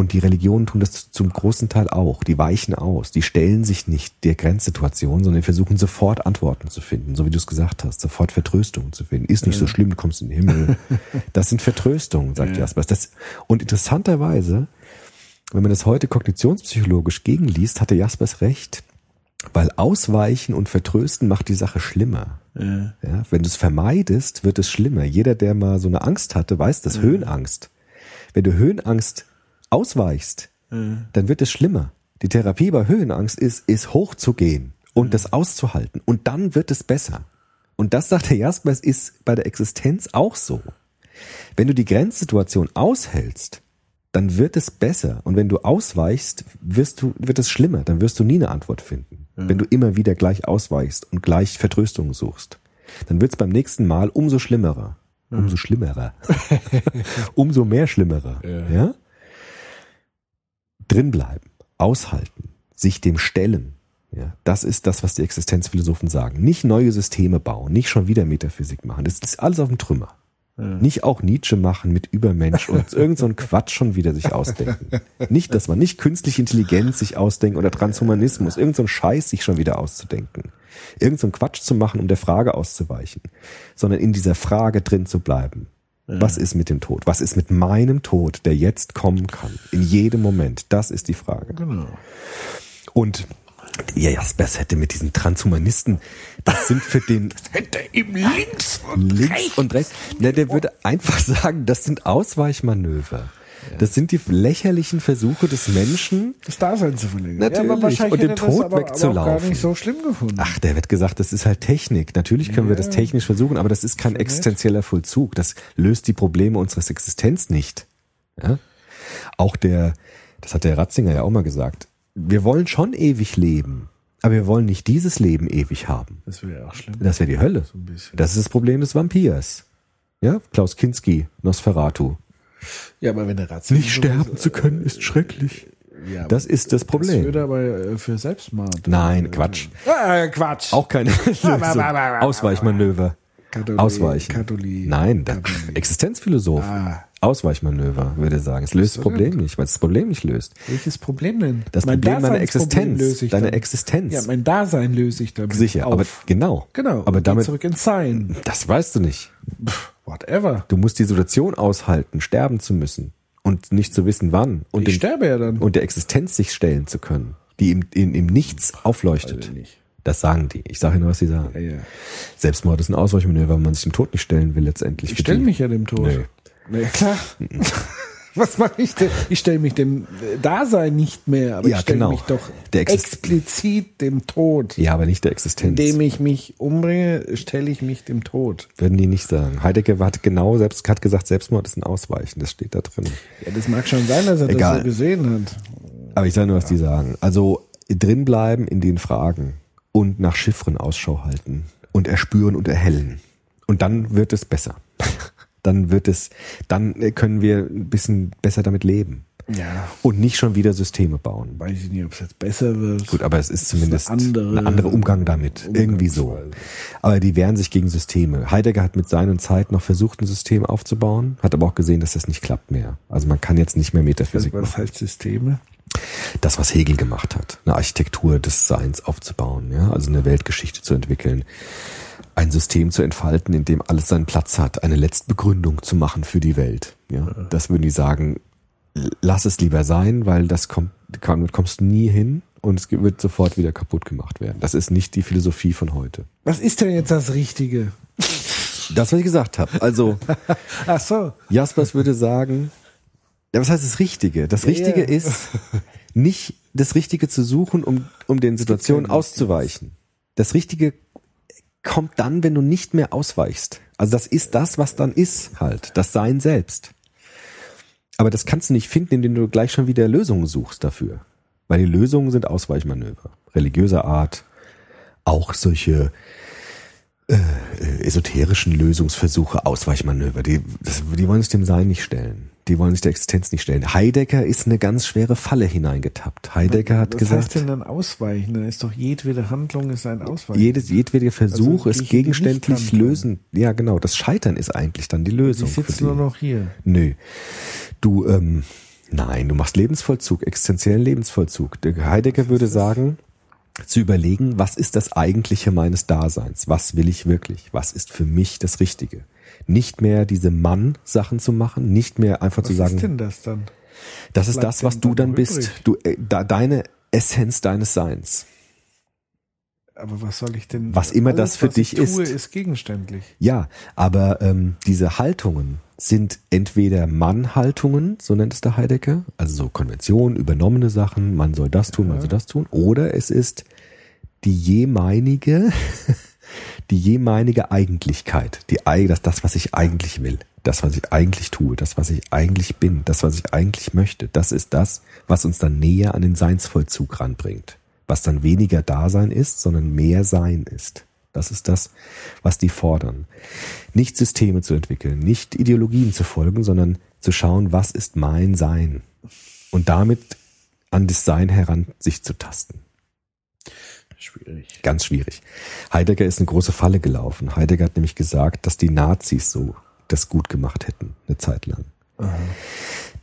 Und die Religionen tun das zum großen Teil auch. Die weichen aus. Die stellen sich nicht der Grenzsituation, sondern versuchen sofort Antworten zu finden, so wie du es gesagt hast, sofort Vertröstungen zu finden. Ist nicht so schlimm, du kommst in den Himmel. Das sind Vertröstungen, sagt Jaspers. Das, und interessanterweise, wenn man das heute kognitionspsychologisch gegenliest, hatte Jaspers recht, weil Ausweichen und Vertrösten macht die Sache schlimmer. Ja, wenn du es vermeidest, wird es schlimmer. Jeder, der mal so eine Angst hatte, weiß das. Höhenangst. Wenn du Höhenangst ausweichst, dann wird es schlimmer. Die Therapie bei Höhenangst ist, ist hochzugehen und das auszuhalten. Und dann wird es besser. Und das, sagt der Jaspers, ist bei der Existenz auch so. Wenn du die Grenzsituation aushältst, dann wird es besser. Und wenn du ausweichst, wirst du, wird es schlimmer. Dann wirst du nie eine Antwort finden. Wenn du immer wieder gleich ausweichst und gleich Vertröstung suchst, dann wird es beim nächsten Mal umso schlimmerer. Umso schlimmerer. umso mehr schlimmerer. Ja? Drinbleiben, aushalten, sich dem stellen. Ja, das ist das, was die Existenzphilosophen sagen. Nicht neue Systeme bauen, nicht schon wieder Metaphysik machen. Das ist alles auf dem Trümmer. Nicht auch Nietzsche machen mit Übermensch und irgend so ein Quatsch schon wieder sich ausdenken. Nicht, dass man nicht künstliche Intelligenz sich ausdenken oder Transhumanismus, irgend so ein Scheiß sich schon wieder auszudenken. Irgend so ein Quatsch zu machen, um der Frage auszuweichen, sondern in dieser Frage drin zu bleiben. Was ist mit dem Tod? Was ist mit meinem Tod, der jetzt kommen kann? In jedem Moment. Das ist die Frage. Genau. Und ja, Jaspers hätte mit diesen Transhumanisten, das sind für den Hätte ihm links und links und rechts, na, der würde einfach sagen, das sind Ausweichmanöver. Das sind die lächerlichen Versuche des Menschen. das Dasein zu verlängern. Natürlich. aber wahrscheinlich Und dem das Tod aber, aber auch wegzulaufen. gar nicht so schlimm gefunden. Ach, der wird gesagt, das ist halt Technik. Natürlich können wir das technisch versuchen, aber das ist kein nett. existenzieller Vollzug. Das löst die Probleme unseres Existenz nicht. Ja? Auch der, das hat der Ratzinger ja auch mal gesagt. Wir wollen schon ewig leben, aber wir wollen nicht dieses Leben ewig haben. Das wäre ja auch schlimm. Das wäre die Hölle. So. Das ist das Problem des Vampirs. Ja, Klaus Kinski, Nosferatu. Ja, aber wenn der Ratzinger Nicht sterben zu können, ist schrecklich. Ja, Das ist das Das Problem. würde aber äh, für Selbstmord. Nein, Quatsch. Ah, Quatsch. Auch keine Lösung. Ausweichmanöver. Katholi- Ausweichen. Katholi- Nein, Katholi- Existenzphilosoph. Ah. Ausweichmanöver, würde ich sagen. Es löst das Problem nicht, weil es das Problem nicht löst. Welches Problem denn? Das Mein Problem deiner Existenz. ich Deine damit. Existenz. Ja, mein Dasein löse ich damit Sicher, auf. aber genau. genau. Aber damit, zurück ins Sein. das weißt du nicht. Whatever. Du musst die Situation aushalten, sterben zu müssen und nicht zu wissen, wann und, Ich dem, sterbe ja dann. und der Existenz sich stellen zu können, die im, in, im Nichts aufleuchtet. Das sagen die. Ich sage nur, was sie sagen. Ja, ja. Selbstmord ist ein Ausweichmanöver, wenn man sich dem Tod nicht stellen will letztendlich. Ich stelle mich ja dem Tod. Na ja, klar. Was mache ich denn? Ich stelle mich dem äh, Dasein nicht mehr, aber Ja, ich stelle genau. mich doch explizit dem Tod. Ja, aber nicht der Existenz. Indem ich mich umbringe, stelle ich mich dem Tod. Würden die nicht sagen. Heidegger hat genau selbst, hat gesagt, Selbstmord ist ein Ausweichen. Das steht da drin. Ja, das mag schon sein, dass er Egal. das so gesehen hat. Aber ich sage nur, was die sagen. Also drinbleiben in den Fragen und nach Chiffren Ausschau halten und erspüren und erhellen. Und dann wird es besser. Dann wird es, dann können wir ein bisschen besser damit leben. Ja. Und nicht schon wieder Systeme bauen. Weiß ich nicht, ob es jetzt besser wird. Gut, aber es ist zumindest andere- ein anderer Umgang damit. Irgendwie so. Aber die wehren sich gegen Systeme. Heidegger hat mit seinen Zeit noch versucht, ein System aufzubauen, hat aber auch gesehen, dass das nicht klappt mehr. Also man kann jetzt nicht mehr Metaphysik Was machen. heißt Systeme? Das, was Hegel gemacht hat, eine Architektur des Seins aufzubauen, ja, also eine Weltgeschichte zu entwickeln, ein System zu entfalten, in dem alles seinen Platz hat, eine Letztbegründung zu machen für die Welt. Ja, das würden die sagen, lass es lieber sein, weil das kommt, damit kommst du nie hin und es wird sofort wieder kaputt gemacht werden. Das ist nicht die Philosophie von heute. Was ist denn jetzt das Richtige? Das, was ich gesagt habe. Also Ach so. Jaspers würde sagen, ja, was heißt das Richtige? Das Richtige ja. ist, nicht das Richtige zu suchen, um, um den Situationen auszuweichen. Das Richtige kommt dann, wenn du nicht mehr ausweichst. Also das ist das, was dann ist halt, das Sein selbst. Aber das kannst du nicht finden, indem du gleich schon wieder Lösungen suchst dafür. Weil die Lösungen sind Ausweichmanöver. Religiöser Art, auch solche äh, esoterischen Lösungsversuche, Ausweichmanöver. Die, das, die wollen sich dem Sein nicht stellen. Die wollen sich der Existenz nicht stellen. Heidegger ist eine ganz schwere Falle hineingetappt. Heidegger hat Was gesagt, heißt denn dann ausweichen? Da ist doch jedwede Handlung ist ein Ausweichen. jedes, jedweder Versuch Also die gegenständlich lösen. Ja, genau. Das Scheitern ist eigentlich dann die Lösung. ich sitze nur noch hier. Nö. Du, ähm, nein, du machst Lebensvollzug, existenziellen Lebensvollzug. Der Heidegger würde sagen, zu überlegen, was ist das Eigentliche meines Daseins? Was will ich wirklich? Was ist für mich das Richtige? Nicht mehr diese Mann-Sachen zu machen, nicht mehr einfach zu Was sagen, ist denn das dann? das ist das, was du dann noch bist. übrig? Du, äh, da, deine Essenz deines Seins. Aber was soll ich denn? Was immer das für was dich ich tue, ist. ist gegenständlich. Ja, aber ähm, diese Haltungen sind entweder Mann-Haltungen, so nennt es der Heidegger, also so Konventionen, übernommene Sachen, man soll das tun, man soll das tun, oder es ist die jemeinige, die jemeinige Eigentlichkeit, die, das, das, was ich eigentlich will, das, was ich eigentlich tue, das, was ich eigentlich bin, das, was ich eigentlich möchte, das ist das, was uns dann näher an den Seinsvollzug ranbringt, was dann weniger Dasein ist, sondern mehr Sein ist. Das ist das, was die fordern. Nicht Systeme zu entwickeln, nicht Ideologien zu folgen, sondern zu schauen, was ist mein Sein? Und damit an das Sein heran sich zu tasten. Schwierig. Ganz schwierig. Heidegger ist eine große Falle gelaufen. Heidegger hat nämlich gesagt, dass die Nazis so das gut gemacht hätten, eine Zeit lang.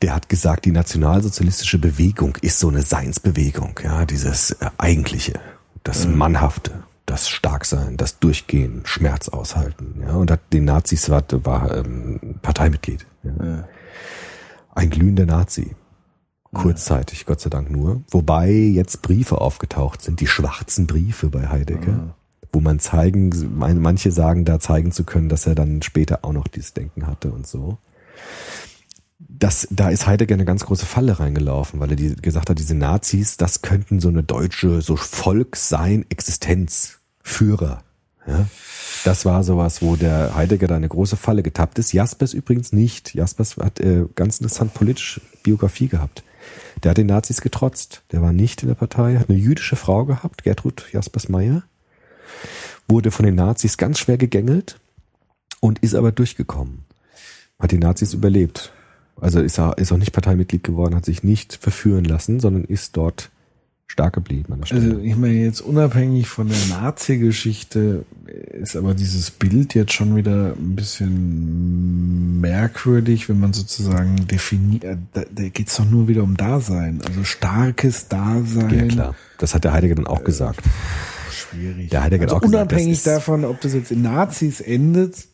Der hat gesagt, die nationalsozialistische Bewegung ist so eine Seinsbewegung, ja, dieses äh, Eigentliche, das Mannhafte, das Starksein, das Durchgehen, Schmerz aushalten, ja, und hat den Nazis war, war ähm, Parteimitglied. Ja. Ein glühender Nazi. Kurzzeitig, Gott sei Dank nur. Wobei jetzt Briefe aufgetaucht sind, die schwarzen Briefe bei Heidegger, wo man zeigen, manche sagen da zeigen zu können, dass er dann später auch noch dieses Denken hatte und so. Das, da ist Heidegger eine ganz große Falle reingelaufen, weil er die, gesagt hat, diese Nazis, das könnten so eine deutsche, so Volk sein, Existenzführer. Ja? Das war sowas, wo der Heidegger da eine große Falle getappt ist. Jaspers übrigens nicht. Jaspers hat äh, ganz interessant politische Biografie gehabt. Der hat den Nazis getrotzt. Der war nicht in der Partei, hat eine jüdische Frau gehabt, Gertrud Jaspers Meyer, wurde von den Nazis ganz schwer gegängelt und ist aber durchgekommen. Hat die Nazis überlebt. Also ist er ist auch nicht Parteimitglied geworden, hat sich nicht verführen lassen, sondern ist dort stark geblieben an der Stelle. Also ich meine jetzt unabhängig von der Nazi-Geschichte ist aber dieses Bild jetzt schon wieder ein bisschen merkwürdig, wenn man sozusagen definiert, äh, da, da geht es doch nur wieder um Dasein, also starkes Dasein. ja klar, das hat der Heidegger dann auch gesagt. Schwierig. Der Heidegger hat also auch gesagt, unabhängig ist- davon, ob das jetzt in Nazis endet,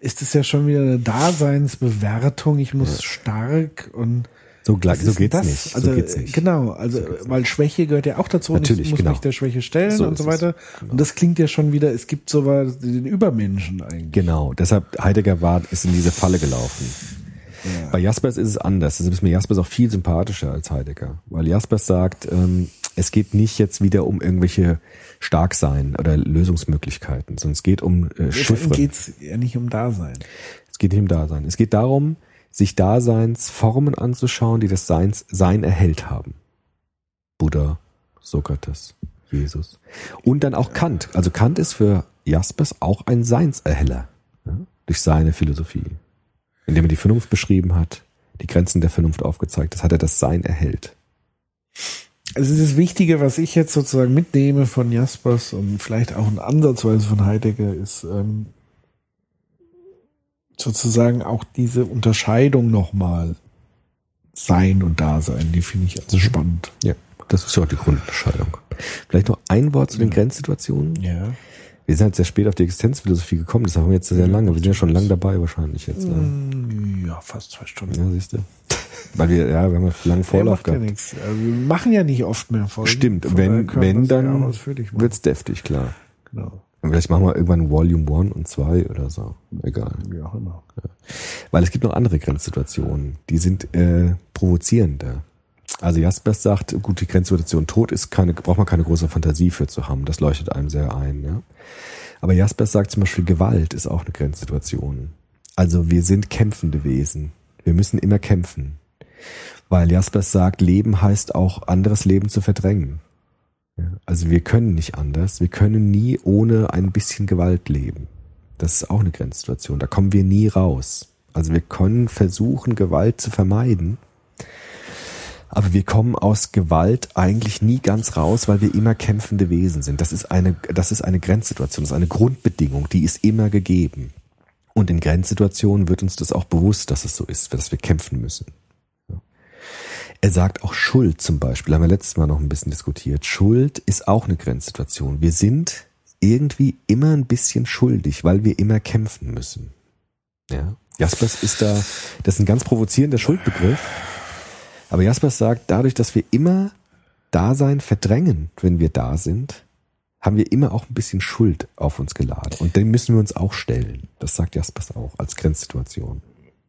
ist es ja schon wieder eine Daseinsbewertung. Ich muss stark und So, gleich, Was so geht's das? nicht. Also so geht's nicht. genau, also weil Schwäche gehört ja auch dazu und Natürlich, ich muss genau. mich der Schwäche stellen So und so es. weiter. Und das klingt ja schon wieder, es gibt sowas, den Übermenschen eigentlich. Genau, deshalb Heidegger war, ist in diese Falle gelaufen. Bei Jaspers ist es anders. Deshalb ist mir Jaspers auch viel sympathischer als Heidegger. Weil Jaspers sagt, ähm, es geht nicht jetzt wieder um irgendwelche Starksein oder Lösungsmöglichkeiten, sondern es geht um äh, Chiffren. geht's ja nicht um Dasein. Es geht nicht um Dasein. Es geht darum, sich Daseinsformen anzuschauen, die das Seins, Sein erhellt haben. Buddha, Sokrates, Jesus. Und dann auch Kant. Also Kant ist für Jaspers auch ein Seinserheller. Ja? Durch seine Philosophie. Indem er die Vernunft beschrieben hat, die Grenzen der Vernunft aufgezeigt hat, hat er das Sein erhellt. Also das Wichtige, was ich jetzt sozusagen mitnehme von Jaspers und vielleicht auch ein Ansatzweise von Heidegger, ist ähm, sozusagen auch diese Unterscheidung nochmal Sein und Dasein, die finde ich also spannend. Ja, das ist ja auch die Grundunterscheidung. Vielleicht noch ein Wort zu den Grenzsituationen. Ja. Wir sind halt sehr spät auf die Existenzphilosophie gekommen, das haben wir jetzt sehr lange. Wir sind ja schon lange dabei wahrscheinlich jetzt. Ne? Ja, fast zwei Stunden. Ja, siehst du. Weil wir, ja, wir haben ja langen Vorlauf ja gehabt. nichts. Also wir machen ja nicht oft mehr Folgen. Stimmt, Von wenn, wenn, ja dann wird's deftig, klar. Genau. Und vielleicht machen wir irgendwann Volume 1 und 2 oder so. Egal. Wie auch immer. Weil es gibt noch andere Grenzsituationen, die sind äh, provozierender. Also Jaspers sagt, gut, die Grenzsituation Tod ist keine, braucht man keine große Fantasie für zu haben. Das leuchtet einem sehr ein. Ja? Aber Jaspers sagt zum Beispiel, Gewalt ist auch eine Grenzsituation. Also wir sind kämpfende Wesen. Wir müssen immer kämpfen. Weil Jaspers sagt, Leben heißt auch, anderes Leben zu verdrängen. Also wir können nicht anders. Wir können nie ohne ein bisschen Gewalt leben. Das ist auch eine Grenzsituation. Da kommen wir nie raus. Also wir können versuchen, Gewalt zu vermeiden. Aber wir kommen aus Gewalt eigentlich nie ganz raus, weil wir immer kämpfende Wesen sind. Das ist eine, das ist eine Grenzsituation, das ist eine Grundbedingung, die ist immer gegeben. Und in Grenzsituationen wird uns das auch bewusst, dass es so ist, dass wir kämpfen müssen. Er sagt auch Schuld zum Beispiel, haben wir letztes Mal noch ein bisschen diskutiert. Schuld ist auch eine Grenzsituation. Wir sind irgendwie immer ein bisschen schuldig, weil wir immer kämpfen müssen. Ja. Jaspers ist da, das ist ein ganz provozierender Schuldbegriff. Aber Jaspers sagt, dadurch, dass wir immer Dasein verdrängen, wenn wir da sind, haben wir immer auch ein bisschen Schuld auf uns geladen. Und dem müssen wir uns auch stellen. Das sagt Jaspers auch als Grenzsituation.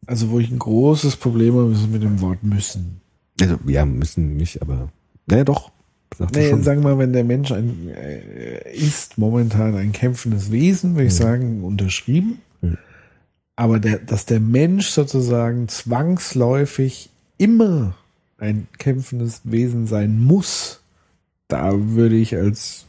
Also wo ich ein großes Problem habe, ist mit dem Wort müssen. Also, ja, müssen nicht, aber, naja, doch. Nee, schon. sagen wir mal, wenn der Mensch ein, äh, ist momentan ein kämpfendes Wesen, würde ich sagen, unterschrieben. Mhm. Aber der, dass der Mensch sozusagen zwangsläufig immer ein kämpfendes Wesen sein muss, da würde ich als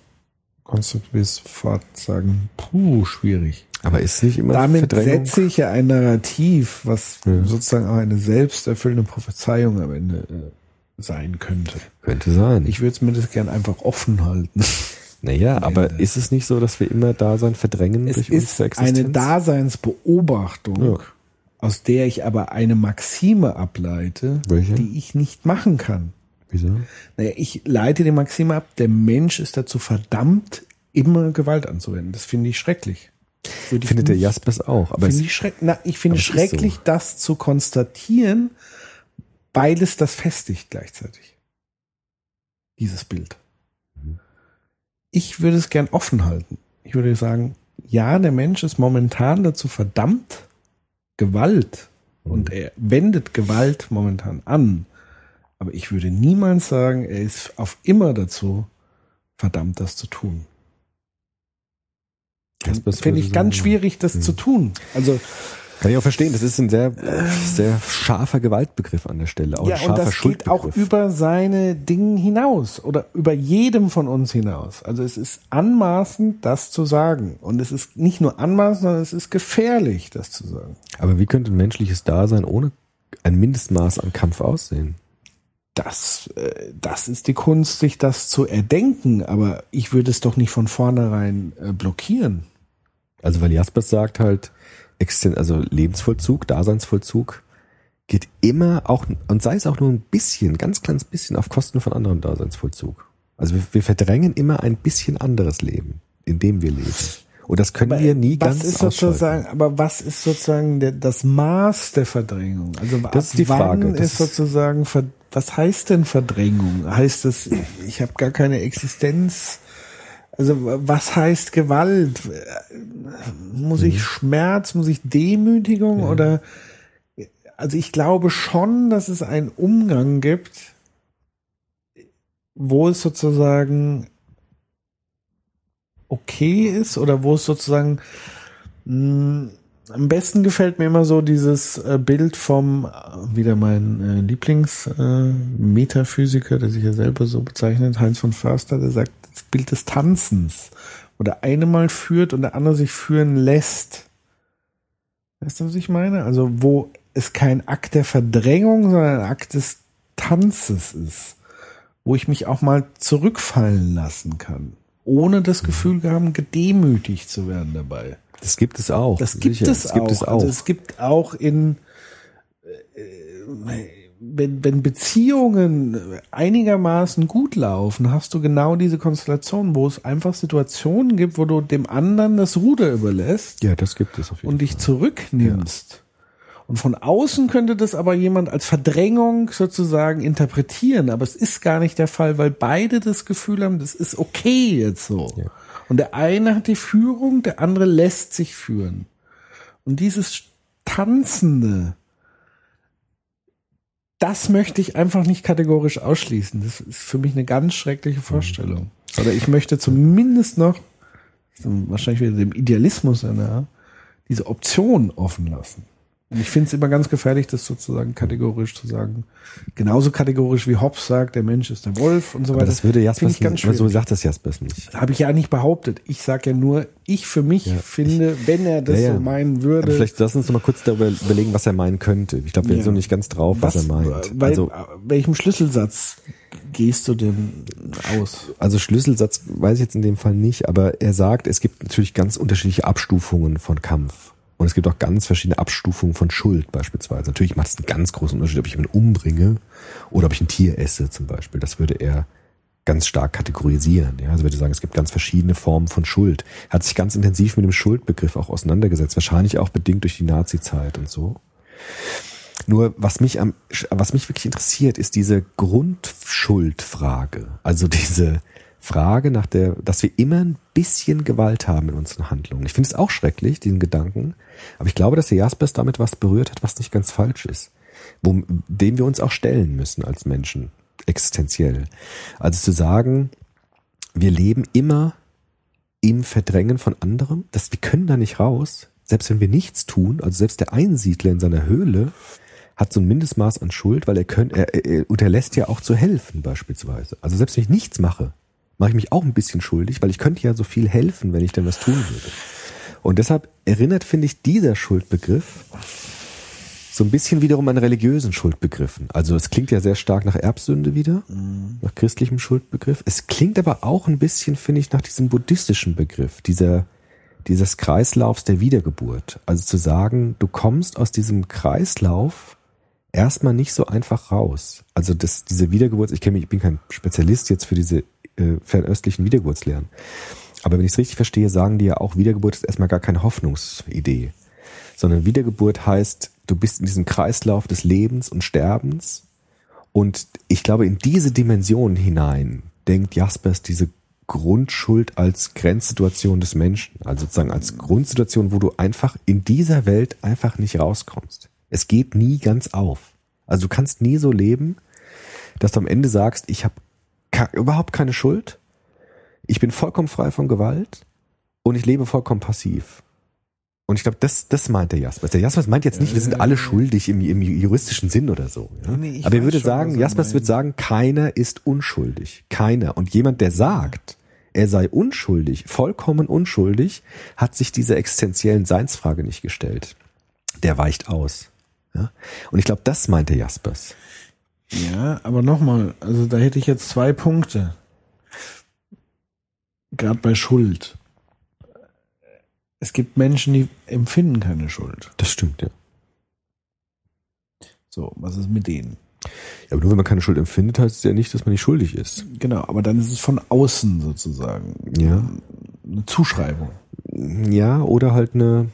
Konstruktivist sofort sagen, puh, schwierig. Aber ist nicht immer Damit Verdrängung? setze ich ja ein Narrativ, was Ja. sozusagen auch eine selbsterfüllende Prophezeiung am Ende äh, sein könnte. Könnte sein. Ich würde es mir das gern einfach offen halten. Naja, Am aber Ende. ist es nicht so, dass wir immer Dasein verdrängen Es durch ist unsere Existenz? eine Daseinsbeobachtung, Ja. aus der ich aber eine Maxime ableite, Welche? die ich nicht machen kann. Wieso? Naja, ich leite die Maxime ab, der Mensch ist dazu verdammt, immer Gewalt anzuwenden. Das finde ich schrecklich. Würde Findet der Jaspers auch. Aber Finde es, ich schreck, na, ich finde schrecklich, so. das zu konstatieren, weil es das festigt gleichzeitig. Dieses Bild. Mhm. Ich würde es gern offen halten. Ich würde sagen, ja, der Mensch ist momentan dazu verdammt, Gewalt und Mhm. er wendet Gewalt momentan an. Aber ich würde niemals sagen, er ist auf immer dazu verdammt, das zu tun. Finde ich ganz schwierig, das Mhm. zu tun. Also Kann ich auch verstehen. Das ist ein sehr, sehr scharfer Gewaltbegriff an der Stelle. Auch ja, ein und scharfer das geht auch über seine Dinge hinaus oder über jedem von uns hinaus. Also es ist anmaßend, das zu sagen. Und es ist nicht nur anmaßend, sondern es ist gefährlich, das zu sagen. Aber wie könnte ein menschliches Dasein ohne ein Mindestmaß an Kampf aussehen? Das, äh, das ist die Kunst, sich das zu erdenken. Aber ich würde es doch nicht von vornherein äh, blockieren. Also weil Jaspers sagt halt, also Lebensvollzug, Daseinsvollzug geht immer auch, und sei es auch nur ein bisschen, ganz kleines bisschen auf Kosten von anderem Daseinsvollzug. Also wir, wir verdrängen immer ein bisschen anderes Leben, in dem wir leben. Und das können wir nie was ganz ist sozusagen, aber was ist sozusagen der, das Maß der Verdrängung? Also Das ist die Frage. Das ist sozusagen, was heißt denn Verdrängung? Heißt das, ich habe gar keine Existenz? Also was heißt Gewalt? Muss Mhm. ich Schmerz? Muss ich Demütigung? Oder also ich glaube schon, dass es einen Umgang gibt, wo es sozusagen okay ist oder wo es sozusagen mh, am besten gefällt mir immer so dieses äh, Bild vom, äh, wieder mein äh, Lieblings-Metaphysiker, der sich ja selber so bezeichnet, Heinz von Förster, der sagt, Bild des Tanzens, wo der eine mal führt und der andere sich führen lässt. Weißt du, was ich meine? Also wo es kein Akt der Verdrängung, sondern ein Akt des Tanzes ist, wo ich mich auch mal zurückfallen lassen kann, ohne das Gefühl haben, gedemütigt zu werden dabei. Das gibt es auch. Das gibt, sicher, es, das gibt auch. es auch. Also es gibt auch in äh, wenn, wenn Beziehungen einigermaßen gut laufen, hast du genau diese Konstellation, wo es einfach Situationen gibt, wo du dem anderen das Ruder überlässt ja, das gibt es auf jeden und dich Fall. zurücknimmst. Und von außen könnte das aber jemand als Verdrängung sozusagen interpretieren, aber es ist gar nicht der Fall, weil beide das Gefühl haben, das ist okay jetzt so. Ja. Und der eine hat die Führung, der andere lässt sich führen. Und dieses Tanzende, das möchte ich einfach nicht kategorisch ausschließen. Das ist für mich eine ganz schreckliche Vorstellung. Oder ich möchte zumindest noch, wahrscheinlich wieder dem Idealismus nahe, diese Option offen lassen. Und ich finde es immer ganz gefährlich, das sozusagen kategorisch zu sagen. Genauso kategorisch wie Hobbes sagt, der Mensch ist der Wolf und so weiter. Aber das würde Jaspers ich ganz nicht, aber so sagt das Jaspers nicht. Habe ich ja nicht behauptet. Ich sage ja nur, ich für mich Ja, finde, wenn er das Ja, ja. so meinen Aber würde, vielleicht lass uns noch mal kurz darüber überlegen, was er meinen könnte. Ich glaube, wir sind noch nicht ganz drauf, was, er meint. Bei also, welchem Schlüsselsatz gehst du denn aus? also Schlüsselsatz weiß ich jetzt in dem Fall nicht, aber er sagt, es gibt natürlich ganz unterschiedliche Abstufungen von Kampf. Und es gibt auch ganz verschiedene Abstufungen von Schuld beispielsweise. Natürlich macht es einen ganz großen Unterschied, ob ich jemanden umbringe oder ob ich ein Tier esse zum Beispiel. Das würde er ganz stark kategorisieren. Ja? Also würde sagen, es gibt ganz verschiedene Formen von Schuld. Er hat sich ganz intensiv mit dem Schuldbegriff auch auseinandergesetzt. Wahrscheinlich auch bedingt durch die Nazi-Zeit und so. Nur was mich am, was mich wirklich interessiert, ist diese Grundschuldfrage. Also diese Frage nach der, dass wir immer ein bisschen Gewalt haben in unseren Handlungen. Ich finde es auch schrecklich, diesen Gedanken. Aber ich glaube, dass der Jaspers damit was berührt hat, was nicht ganz falsch ist. Wo, dem wir uns auch stellen müssen als Menschen. Existenziell. Also zu sagen, wir leben immer im Verdrängen von anderem. Das, wir können da nicht raus. Selbst wenn wir nichts tun, also selbst der Einsiedler in seiner Höhle hat so ein Mindestmaß an Schuld, weil er, könnt, er, er er unterlässt ja auch zu helfen beispielsweise. Also selbst wenn ich nichts mache, mache ich mich auch ein bisschen schuldig, weil ich könnte ja so viel helfen, wenn ich denn was tun würde. Und deshalb erinnert, finde ich, dieser Schuldbegriff so ein bisschen wiederum an religiösen Schuldbegriffen. Also es klingt ja sehr stark nach Erbsünde wieder, nach christlichem Schuldbegriff. Es klingt aber auch ein bisschen, finde ich, nach diesem buddhistischen Begriff, dieser, dieses Kreislaufs der Wiedergeburt. Also zu sagen, du kommst aus diesem Kreislauf erstmal nicht so einfach raus. Also das, diese Wiedergeburt, ich kenne mich, ich bin kein Spezialist jetzt für diese äh, fernöstlichen Wiedergeburtslehren. Aber wenn ich es richtig verstehe, sagen die ja auch, Wiedergeburt ist erstmal gar keine Hoffnungsidee. Sondern Wiedergeburt heißt, du bist in diesem Kreislauf des Lebens und Sterbens. Und ich glaube, in diese Dimension hinein denkt Jaspers diese Grundschuld als Grenzsituation des Menschen. Also sozusagen als Grundsituation, wo du einfach in dieser Welt einfach nicht rauskommst. Es geht nie ganz auf. Also du kannst nie so leben, dass du am Ende sagst, ich habe überhaupt keine Schuld, ich bin vollkommen frei von Gewalt und ich lebe vollkommen passiv. Und ich glaube, das, das meint der Jaspers. Der Jaspers meint jetzt nicht, wir sind alle schuldig im, im juristischen Sinn oder so. Ja? Nee, Aber er würde schon, sagen, er Jaspers meint. wird sagen, keiner ist unschuldig. Keiner. Und jemand, der sagt, er sei unschuldig, vollkommen unschuldig, hat sich dieser existenziellen Seinsfrage nicht gestellt. Der weicht aus. Ja? Und ich glaube, das meint der Jaspers. Ja, aber nochmal, also da hätte ich jetzt zwei Punkte. Gerade bei Schuld. Es gibt Menschen, die empfinden keine Schuld. Das stimmt, ja. So, was ist mit denen? Ja, aber nur wenn man keine Schuld empfindet, heißt es ja nicht, dass man nicht schuldig ist. Genau, aber dann ist es von außen sozusagen Ja. eine Zuschreibung. Ja, oder halt eine,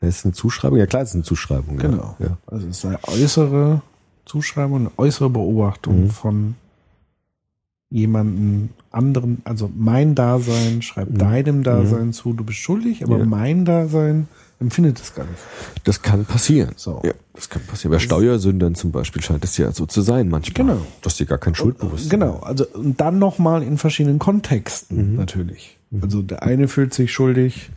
ja, ist eine Zuschreibung? Ja, klar, es ist eine Zuschreibung. Genau. Ja. Ja. Also es ist eine äußere Zuschreibung, eine äußere Beobachtung Mhm. von jemandem anderen, also mein Dasein schreibt Mhm. deinem Dasein zu, du bist schuldig, aber Ja. mein Dasein empfindet es gar nicht. Das kann passieren. So. Ja, das kann passieren. Bei Steuersündern zum Beispiel scheint es ja so zu sein manchmal. Genau. Dass die gar kein Schuldbewusstsein Genau, also und dann nochmal in verschiedenen Kontexten Mhm. natürlich. Also der eine fühlt sich schuldig,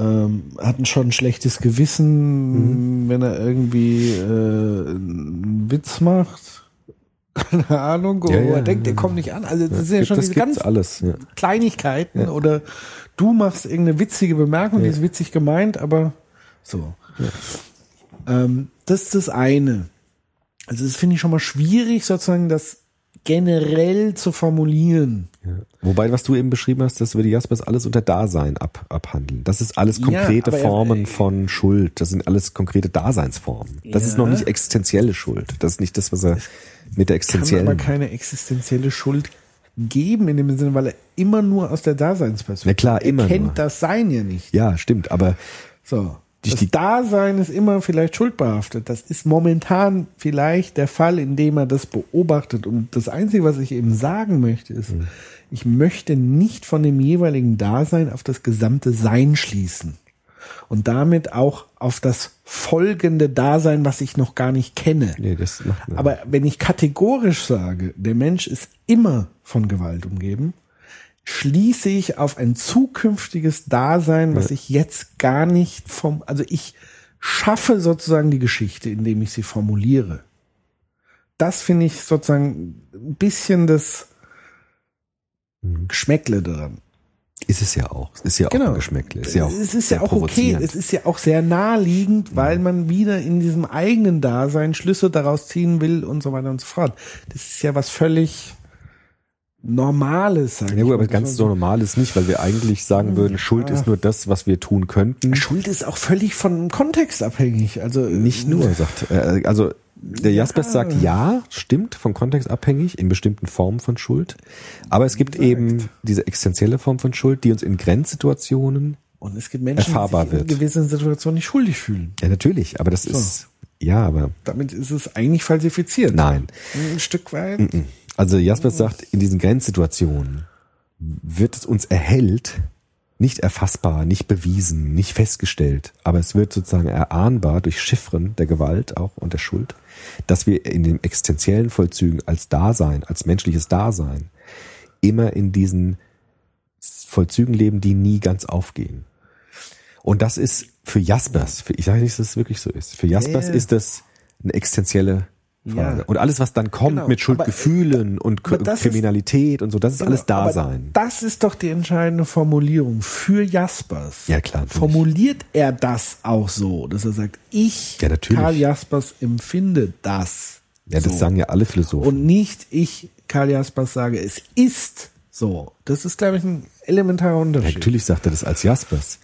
ähm, hat ein schon ein schlechtes Gewissen, Mhm. wenn er irgendwie äh, einen Witz macht. Keine Ahnung, wo Ja, er ja, denkt, ja. kommt nicht an. Also das Ja, sind ja schon diese ganz alles. Ja. Kleinigkeiten Ja. oder du machst irgendeine witzige Bemerkung, die Ja. ist witzig gemeint, aber so. Ähm, das ist das eine. Also das finde ich schon mal schwierig, sozusagen das generell zu formulieren. Ja. Wobei, was du eben beschrieben hast, das würde Jaspers alles unter Dasein ab, abhandeln. Das ist alles Ja, konkrete aber er- Formen von Schuld. Das sind alles konkrete Daseinsformen. Das ist noch Ja. nicht existenzielle Schuld. Das ist nicht das, was er mit der Kann existenziellen. aber keine existenzielle Schuld geben in dem Sinne, weil er immer nur aus der Daseinsperspektive. Na klar, immer Er kennt nur. das Sein ja nicht. ja, stimmt. Aber So. Das Dasein ist immer vielleicht schuldbehaftet. Das ist momentan vielleicht der Fall, in dem er das beobachtet. Und das Einzige, was ich eben sagen möchte, ist, Mhm. ich möchte nicht von dem jeweiligen Dasein auf das gesamte Sein schließen. Und damit auch auf das folgende Dasein, was ich noch gar nicht kenne. nee, das macht. Aber wenn ich kategorisch sage, der Mensch ist immer von Gewalt umgeben, schließe ich auf ein zukünftiges Dasein, was ich jetzt gar nicht vom, also ich schaffe sozusagen die Geschichte, indem ich sie formuliere. Das finde ich sozusagen ein bisschen das Mhm. Geschmäckle daran. ist es ja auch. Ist ja auch ein Geschmäckle. Ist ja auch es ist ja auch okay. Es ist ja auch sehr naheliegend, weil man wieder in diesem eigenen Dasein Schlüsse daraus ziehen will und so weiter und so fort. Das ist ja was völlig Normales, sag Ja gut, aber ganz so normal ist nicht, weil wir eigentlich sagen würden, Schuld ist nur das, was wir tun könnten. Schuld ist auch völlig von Kontext abhängig. Also Nicht nur, sagt er. Also der Jaspers sagt, ja, stimmt, vom Kontext abhängig, in bestimmten Formen von Schuld. Aber es gibt eben diese existenzielle Form von Schuld, die uns in Grenzsituationen, Und es gibt Menschen, Erfahrbar die sich in gewissen Situationen nicht schuldig fühlen. ja natürlich, aber das ist, ja, aber Damit ist es eigentlich falsifiziert. nein. Ein Stück weit. Also Jaspers sagt, in diesen Grenzsituationen wird es uns erhellt, nicht erfassbar, nicht bewiesen, nicht festgestellt, aber es wird sozusagen erahnbar durch Chiffren der Gewalt auch und der Schuld, dass wir in den existenziellen Vollzügen als Dasein, als menschliches Dasein immer in diesen Vollzügen leben, die nie ganz aufgehen. Und das ist für Jaspers, für, ich sage nicht, dass es wirklich so ist, für Jaspers Ja. ist das eine existenzielle. Ja. Und alles, was dann kommt Genau, mit aber- Schuldgefühlen und aber K- das ist- Kriminalität und so, das ist alles Genau, aber Dasein. Das ist doch die entscheidende Formulierung für Jaspers. Ja, klar, natürlich. Formuliert er das auch so, dass er sagt, ich, Ja. Karl Jaspers, empfinde das. Ja, das so. sagen ja alle Philosophen. Und nicht ich, Karl Jaspers, sage, es ist so. Das ist, glaube ich, ein elementarer ja, Unterschied. natürlich sagt er das als Jaspers.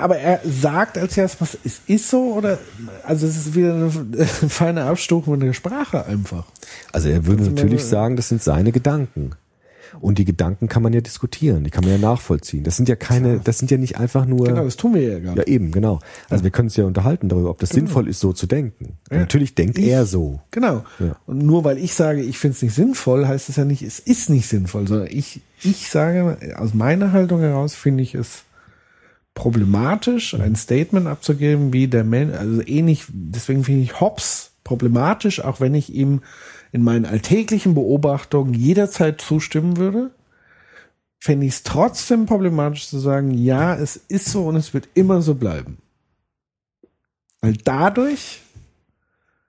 Aber er sagt als Jaspers, es ist so oder, also es ist wieder eine feine Abstufung der Sprache einfach. Also er würde ist natürlich sagen, das sind seine Gedanken. Und die Gedanken kann man ja diskutieren, die kann man ja nachvollziehen. Das sind ja keine, das sind ja nicht einfach nur. Genau, das tun wir ja gar Ja, nicht. eben, genau. Also wir können uns ja unterhalten darüber, ob das sinnvoll ist, so zu denken. Ja. Natürlich denkt Ich- er so. Genau. Ja. Und nur weil ich sage, ich finde es nicht sinnvoll, heißt es ja nicht, es ist nicht sinnvoll, sondern ich, ich sage, aus meiner Haltung heraus finde ich es problematisch, ein Statement abzugeben, wie der Mensch, also ähnlich, deswegen finde ich Hobbes problematisch, auch wenn ich ihm in meinen alltäglichen Beobachtungen jederzeit zustimmen würde, fände ich es trotzdem problematisch zu sagen, ja, es ist so und es wird immer so bleiben. Weil dadurch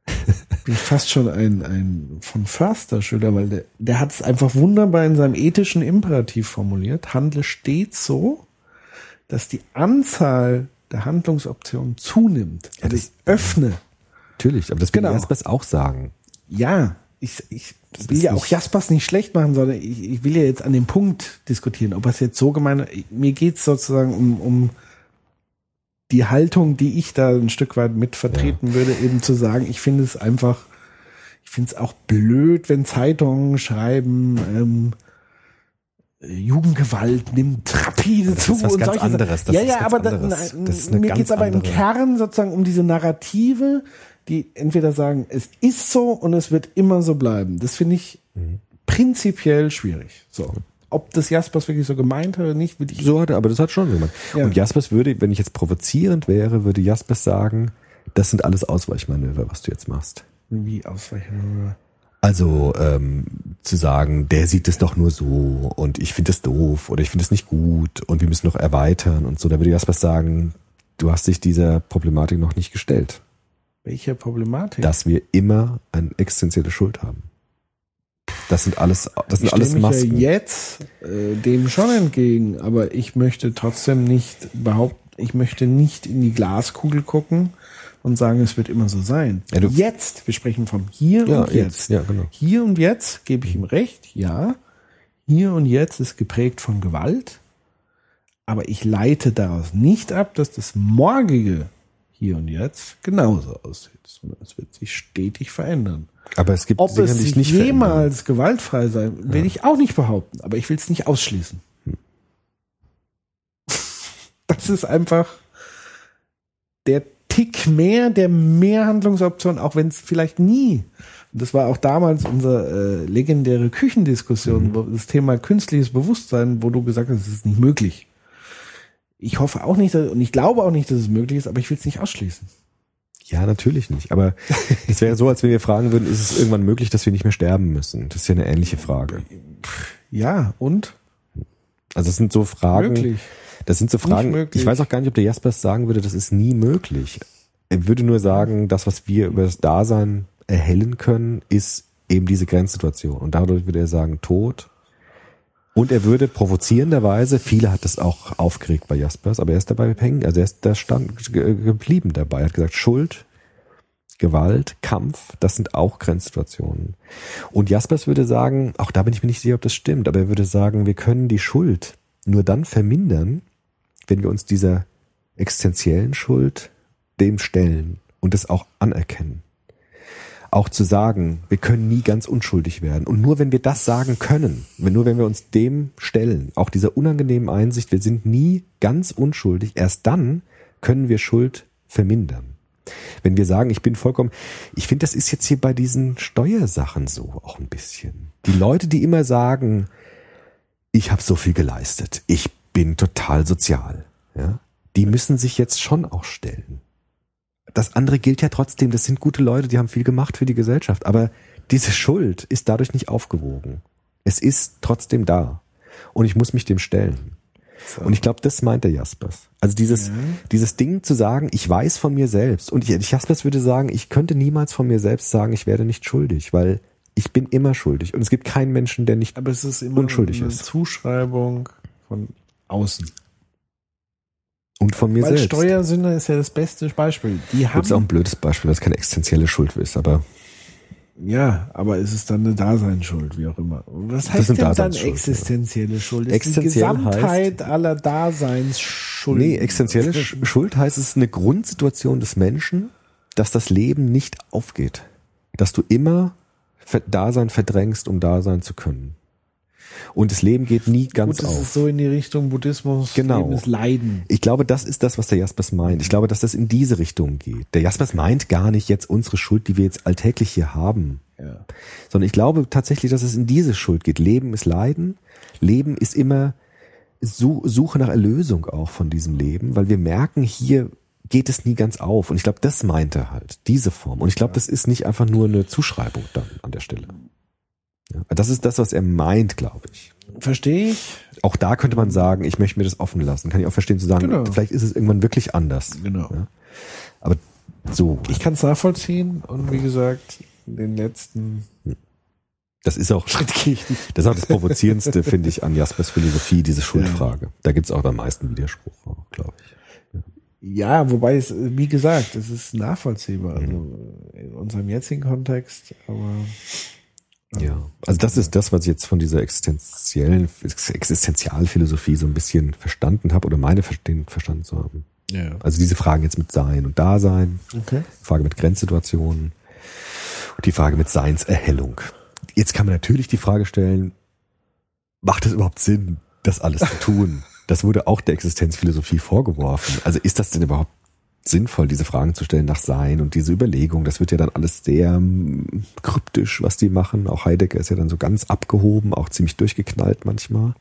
bin ich fast schon ein, ein von Förster-Schüler, weil der, der hat es einfach wunderbar in seinem ethischen Imperativ formuliert. Handle stets so, dass die Anzahl der Handlungsoptionen zunimmt. Ja, Also das- ich öffne. Natürlich, aber das will Genau. Jaspers auch sagen. Ja, ich, ich will ist ja auch Jaspers nicht schlecht machen, sondern ich, ich will ja jetzt an dem Punkt diskutieren, ob es jetzt so gemeint. Mir geht's sozusagen um, um die Haltung, die ich da ein Stück weit mit vertreten würde, eben zu sagen, ich finde es einfach, ich finde es auch blöd, wenn Zeitungen schreiben, ähm, Jugendgewalt nimmt rapide Das zu ist was und ganz solche anderes, das ja, ist ja, aber da, Das ist eine mir geht's aber im andere- Kern sozusagen um diese Narrative, die entweder sagen, es ist so und es wird immer so bleiben. Das finde ich Mhm. prinzipiell schwierig. So. Ob das Jaspers wirklich so gemeint hat oder nicht, würde ich So hat er, aber das hat schon jemand. Ja. Und Jaspers würde, wenn ich jetzt provozierend wäre, würde Jaspers sagen, das sind alles Ausweichmanöver, was du jetzt machst. irgendwie ausweichen. Also ähm, zu sagen, der sieht es doch nur so und ich finde es doof oder ich finde es nicht gut und wir müssen noch erweitern und so, da würde Jaspers sagen, du hast dich dieser Problematik noch nicht gestellt, Welche Problematik? dass wir immer eine existenzielle Schuld haben. Das sind alles, das sind ich alles mich Masken. ja jetzt äh, dem schon entgegen, aber ich möchte trotzdem nicht behaupten, ich möchte nicht in die Glaskugel gucken und sagen, es wird immer so sein. Ja, jetzt, wir sprechen vom Hier Ja, und jetzt. jetzt, ja, genau. Hier und jetzt gebe ich ihm recht, ja. Hier und jetzt ist geprägt von Gewalt, aber ich leite daraus nicht ab, dass das morgige Hier und Jetzt genauso aussieht, sondern es wird sich stetig verändern. Aber es gibt Ob es sicherlich sich nicht verändern. jemals gewaltfrei sein, will ich auch nicht behaupten, aber ich will es nicht ausschließen. Das ist einfach der Tick mehr, der mehr Handlungsoption, auch wenn es vielleicht nie. Und das war auch damals unsere äh, legendäre Küchendiskussion, wo das Thema künstliches Bewusstsein, wo du gesagt hast, es ist nicht möglich. Ich hoffe auch nicht, dass, und ich glaube auch nicht, dass es möglich ist, aber ich will es nicht ausschließen. Ja, natürlich nicht. Aber es wäre so, als wenn wir fragen würden, ist es irgendwann möglich, dass wir nicht mehr sterben müssen? Das ist ja eine ähnliche Frage. Ja, und? Also es sind so Fragen. Möglich. Das sind so Fragen. Ich weiß auch gar nicht, ob der Jaspers sagen würde, das ist nie möglich. Er würde nur sagen, das, was wir über das Dasein erhellen können, ist eben diese Grenzsituation. Und dadurch würde er sagen, Tod. Und er würde provozierenderweise, viele hat das auch aufgeregt bei Jaspers, aber er ist dabei hängen, also er ist da stand ge- geblieben dabei. Er hat gesagt, Schuld, Gewalt, Kampf, das sind auch Grenzsituationen. Und Jaspers würde sagen, auch da bin ich mir nicht sicher, ob das stimmt, aber er würde sagen, wir können die Schuld nur dann vermindern, wenn wir uns dieser existenziellen Schuld dem stellen und es auch anerkennen. Auch zu sagen, wir können nie ganz unschuldig werden. Und nur wenn wir das sagen können, wenn, nur wenn wir uns dem stellen, auch dieser unangenehmen Einsicht, wir sind nie ganz unschuldig, erst dann können wir Schuld vermindern. Wenn wir sagen, ich bin vollkommen, ich finde, das ist jetzt hier bei diesen Steuersachen so auch ein bisschen. Die Leute, die immer sagen, ich habe so viel geleistet, ich bin total sozial, ja, die müssen sich jetzt schon auch stellen. Das andere gilt ja trotzdem, das sind gute Leute, die haben viel gemacht für die Gesellschaft, aber diese Schuld ist dadurch nicht aufgewogen. Es ist trotzdem da und ich muss mich dem stellen. Und ich glaube, das meint der Jaspers. Also dieses, dieses Ding zu sagen, ich weiß von mir selbst. Und ich, Jaspers würde sagen, ich könnte niemals von mir selbst sagen, ich werde nicht schuldig, weil ich bin immer schuldig. Und es gibt keinen Menschen, der nicht Aber es ist immer unschuldig eine ist. Zuschreibung von außen. Und von mir Weil selbst. Steuersünder ist ja das beste Beispiel. Die Das ist auch haben, ein blödes Beispiel, weil es keine existenzielle Schuld ist, aber ja, aber es ist dann eine Daseinsschuld, wie auch immer. Was Das heißt denn dann Daseinsschuld, existenzielle Schuld? Das ist die Existenziell Gesamtheit aller Daseinsschulden. Nee, existenzielle Sch- Schuld heißt, es ist eine Grundsituation des Menschen, dass das Leben nicht aufgeht. Dass du immer Dasein verdrängst, um da sein zu können. Und das Leben geht nie ganz Gut, das auf. ist so in die Richtung Buddhismus, Genau. Leben ist Leiden. Ich glaube, das ist das, was der Jaspers meint. Ich glaube, dass das in diese Richtung geht. Der Jaspers meint gar nicht jetzt unsere Schuld, die wir jetzt alltäglich hier haben. Ja. Sondern ich glaube tatsächlich, dass es in diese Schuld geht. Leben ist Leiden. Leben ist immer Su- Suche nach Erlösung auch von diesem Leben, weil wir merken, hier geht es nie ganz auf. Und ich glaube, das meint er halt, diese Form. Und ich glaube, das ist nicht einfach nur eine Zuschreibung dann an der Stelle. Ja, das ist das, was er meint, glaube ich. Verstehe ich. Auch da könnte man sagen, ich möchte mir das offen lassen. Kann ich auch verstehen zu sagen, Genau. vielleicht ist es irgendwann wirklich anders. Genau. Ja. Aber so, Ich kann es nachvollziehen und wie gesagt, den letzten das ist auch, das ist auch das Provozierendste, finde ich, an Jaspers Philosophie, diese Schuldfrage. Da gibt es auch am meisten Widerspruch, glaube ich. Ja, wobei es, wie gesagt, es ist nachvollziehbar. Also in unserem jetzigen Kontext, aber Ja, also das ist das, was ich jetzt von dieser existenziellen, Existenzialphilosophie so ein bisschen verstanden habe oder meine verstehen, verstanden zu haben. ja. Also diese Fragen jetzt mit Sein und Dasein, Okay. Frage mit Grenzsituationen und die Frage mit Seinserhellung. Jetzt kann man natürlich die Frage stellen, macht es überhaupt Sinn, das alles zu tun? Das wurde auch der Existenzphilosophie vorgeworfen. Also ist das denn überhaupt sinnvoll, diese Fragen zu stellen nach Sein und diese Überlegung? Das wird ja dann alles sehr mm, kryptisch, was die machen. Auch Heidegger ist ja dann so ganz abgehoben, auch ziemlich durchgeknallt manchmal.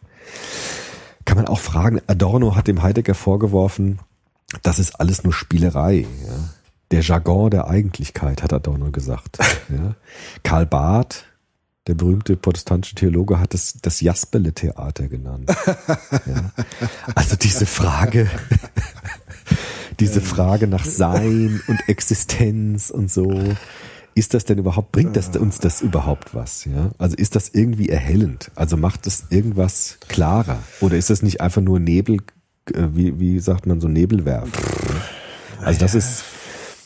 Kann man auch fragen, Adorno hat dem Heidegger vorgeworfen, das ist alles nur Spielerei. Ja. Der Jargon der Eigentlichkeit, hat Adorno gesagt. Ja. Karl Barth, der berühmte protestantische Theologe, hat es das Jasperle-Theater genannt. Ja. Also diese Frage, diese Frage nach Sein und Existenz und so. Ist das denn überhaupt, bringt das uns das überhaupt was? Ja? Also ist das irgendwie erhellend? Also macht das irgendwas klarer? Oder ist das nicht einfach nur Nebel, äh, wie, wie sagt man so Nebelwerf? Ja? Also das ist,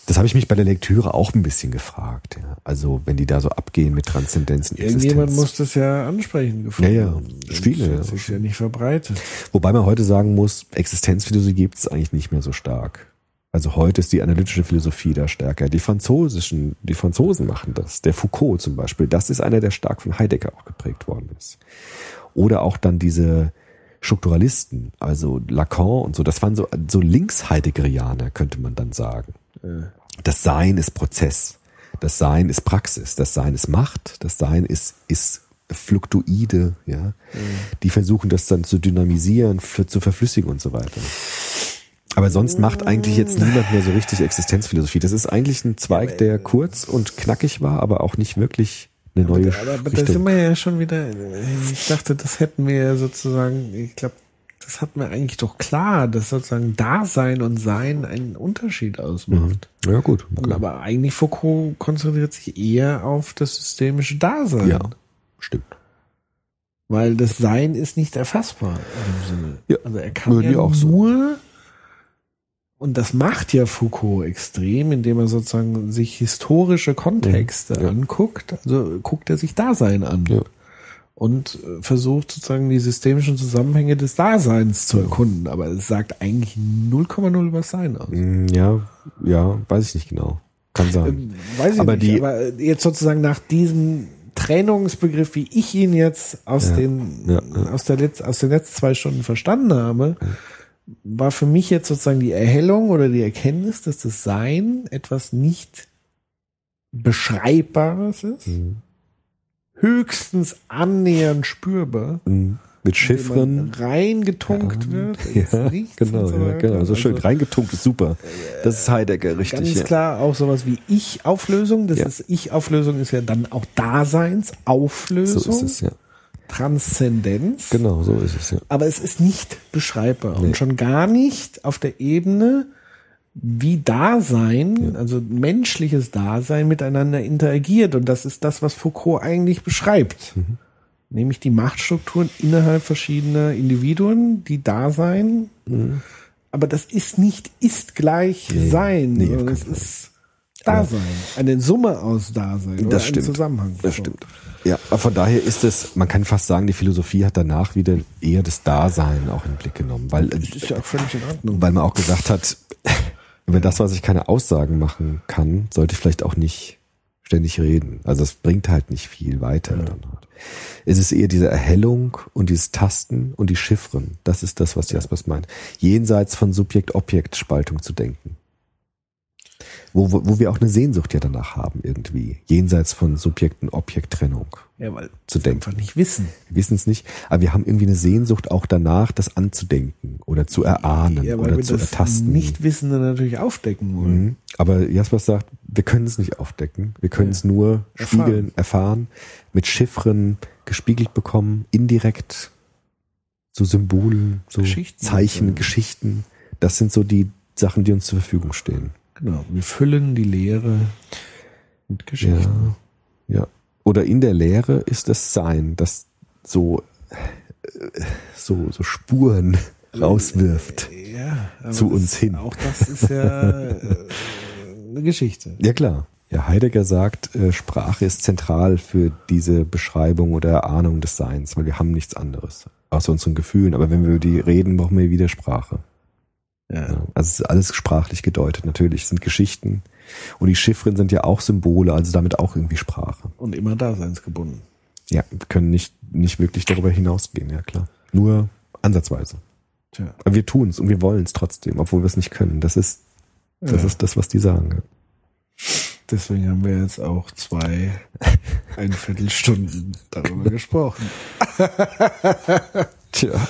das habe ich mich bei der Lektüre auch ein bisschen gefragt. Ja? Also wenn die da so abgehen mit Transzendenz und Irgendjemand muss das ja ansprechen gefunden Ja, ja. Viele, Das ist ja nicht verbreitet. Wobei man heute sagen muss, Existenzphilosophie gibt es eigentlich nicht mehr so stark. Also heute ist die analytische Philosophie da stärker. Die französischen, die Franzosen machen das. Der Foucault zum Beispiel, das ist einer, der stark von Heidegger auch geprägt worden ist. Oder auch dann diese Strukturalisten, also Lacan und so, das waren so, so Links-Heideggerianer, könnte man dann sagen. Das Sein ist Prozess. Das Sein ist Praxis. Das Sein ist Macht. Das Sein ist, ist fluktuide, ja. Die versuchen das dann zu dynamisieren, für, zu verflüssigen und so weiter. Aber sonst macht eigentlich jetzt niemand mehr so richtig Existenzphilosophie. Das ist eigentlich ein Zweig, der kurz und knackig war, aber auch nicht wirklich eine neue Aber, aber da Richtung. sind wir ja schon wieder, ich dachte, das hätten wir ja sozusagen, ich glaube, das hatten wir eigentlich doch klar, dass sozusagen Dasein und Sein einen Unterschied ausmacht. ja gut. Okay. Aber eigentlich Foucault konzentriert sich eher auf das systemische Dasein. Ja, stimmt. Weil das Sein ist nicht erfassbar in dem Sinne. Ja, Also er kann ja auch so. nur, und das macht ja Foucault extrem, indem er sozusagen sich historische Kontexte Ja, ja. anguckt. Also guckt er sich Dasein an. Ja. Und äh, versucht sozusagen die systemischen Zusammenhänge des Daseins zu erkunden. Aber es sagt eigentlich 0,0 was Sein aus. Mm, Ja, ja, weiß ich nicht genau. Kann sein. Ähm, Weiß ich Aber nicht, die- aber jetzt sozusagen nach diesem Trennungsbegriff, wie ich ihn jetzt aus Ja, den ja, ja. aus der Letz, aus den letzten zwei Stunden verstanden habe, war für mich jetzt sozusagen die Erhellung oder die Erkenntnis, dass das Sein etwas nicht Beschreibbares ist, Mhm. Höchstens annähernd spürbar, Mm, Mit Chiffren. reingetunkt Ja, wird, Ja, genau, so ja, genau. So schön Also- reingetunkt ist super. Das ist Heidegger, richtig. Ganz ja. klar auch sowas wie Ich-Auflösung. Das Ja. ist Ich-Auflösung ist ja dann auch Daseinsauflösung. So ist es, ja. Transzendenz. Genau, so ist es, ja. Aber es ist nicht beschreibbar Nee. und schon gar nicht auf der Ebene, wie Dasein, also menschliches Dasein miteinander interagiert. Und das ist das, was Foucault eigentlich beschreibt. Mhm. Nämlich die Machtstrukturen innerhalb verschiedener Individuen, die Dasein. Aber das ist nicht ist gleich Mhm. Nee, Sein, nee, sondern keinen es ist Dasein. Eine Summe aus Dasein. oder Das ein stimmt. Zusammenhang. Das So. stimmt. Ja, aber von daher ist es, man kann fast sagen, die Philosophie hat danach wieder eher das Dasein auch in den Blick genommen, weil, Das ist ja auch völlig in Ordnung. weil man auch gesagt hat, über das, was ich keine Aussagen machen kann, sollte ich vielleicht auch nicht ständig reden. Also es bringt halt nicht viel weiter. Dann halt. Es ist eher diese Erhellung und dieses Tasten und die Chiffren. Das ist das, was Jaspers meint. Jenseits von Subjekt-Objekt-Spaltung zu denken. Wo, wo, wo wir auch eine Sehnsucht ja danach haben irgendwie. Jenseits von Subjekt-Objekt-Trennung Ja, weil zu denken. einfach nicht wissen. Wir wissen es nicht, aber wir haben irgendwie eine Sehnsucht auch danach, das anzudenken oder zu erahnen Ja, oder zu das ertasten. Nichtwissende natürlich aufdecken wollen. Mhm. Aber Jaspers sagt, wir können es nicht aufdecken. Wir können es nur Erfahren. spiegeln, erfahren, mit Chiffren gespiegelt bekommen, indirekt, so Symbolen, so Geschichten. Zeichen, Ja. Geschichten. Das sind so die Sachen, die uns zur Verfügung stehen. Genau. Wir füllen die Leere mit Geschichten. Ja. ja. Oder in der Lehre ist das Sein, das so, so, so Spuren rauswirft. Ja, Zu uns hin. Auch das ist ja äh, eine Geschichte. Ja klar. Ja, Heidegger sagt, äh, Sprache ist zentral für diese Beschreibung oder Erahnung des Seins, weil wir haben nichts anderes außer unseren Gefühlen. Aber wenn wir über die reden, brauchen wir wieder Sprache. Ja. Also es ist alles sprachlich gedeutet. Natürlich es sind Geschichten und die Chiffren sind ja auch Symbole, also damit auch irgendwie Sprache. Und immer daseinsgebunden. Ja, wir können nicht nicht wirklich darüber hinausgehen, ja klar. Nur ansatzweise. Tja. Aber wir tun es und wir wollen es trotzdem, obwohl wir es nicht können. Das ist das Ja. ist das, was die sagen. Deswegen haben wir jetzt auch zwei ein Viertelstunden darüber gesprochen. Tja,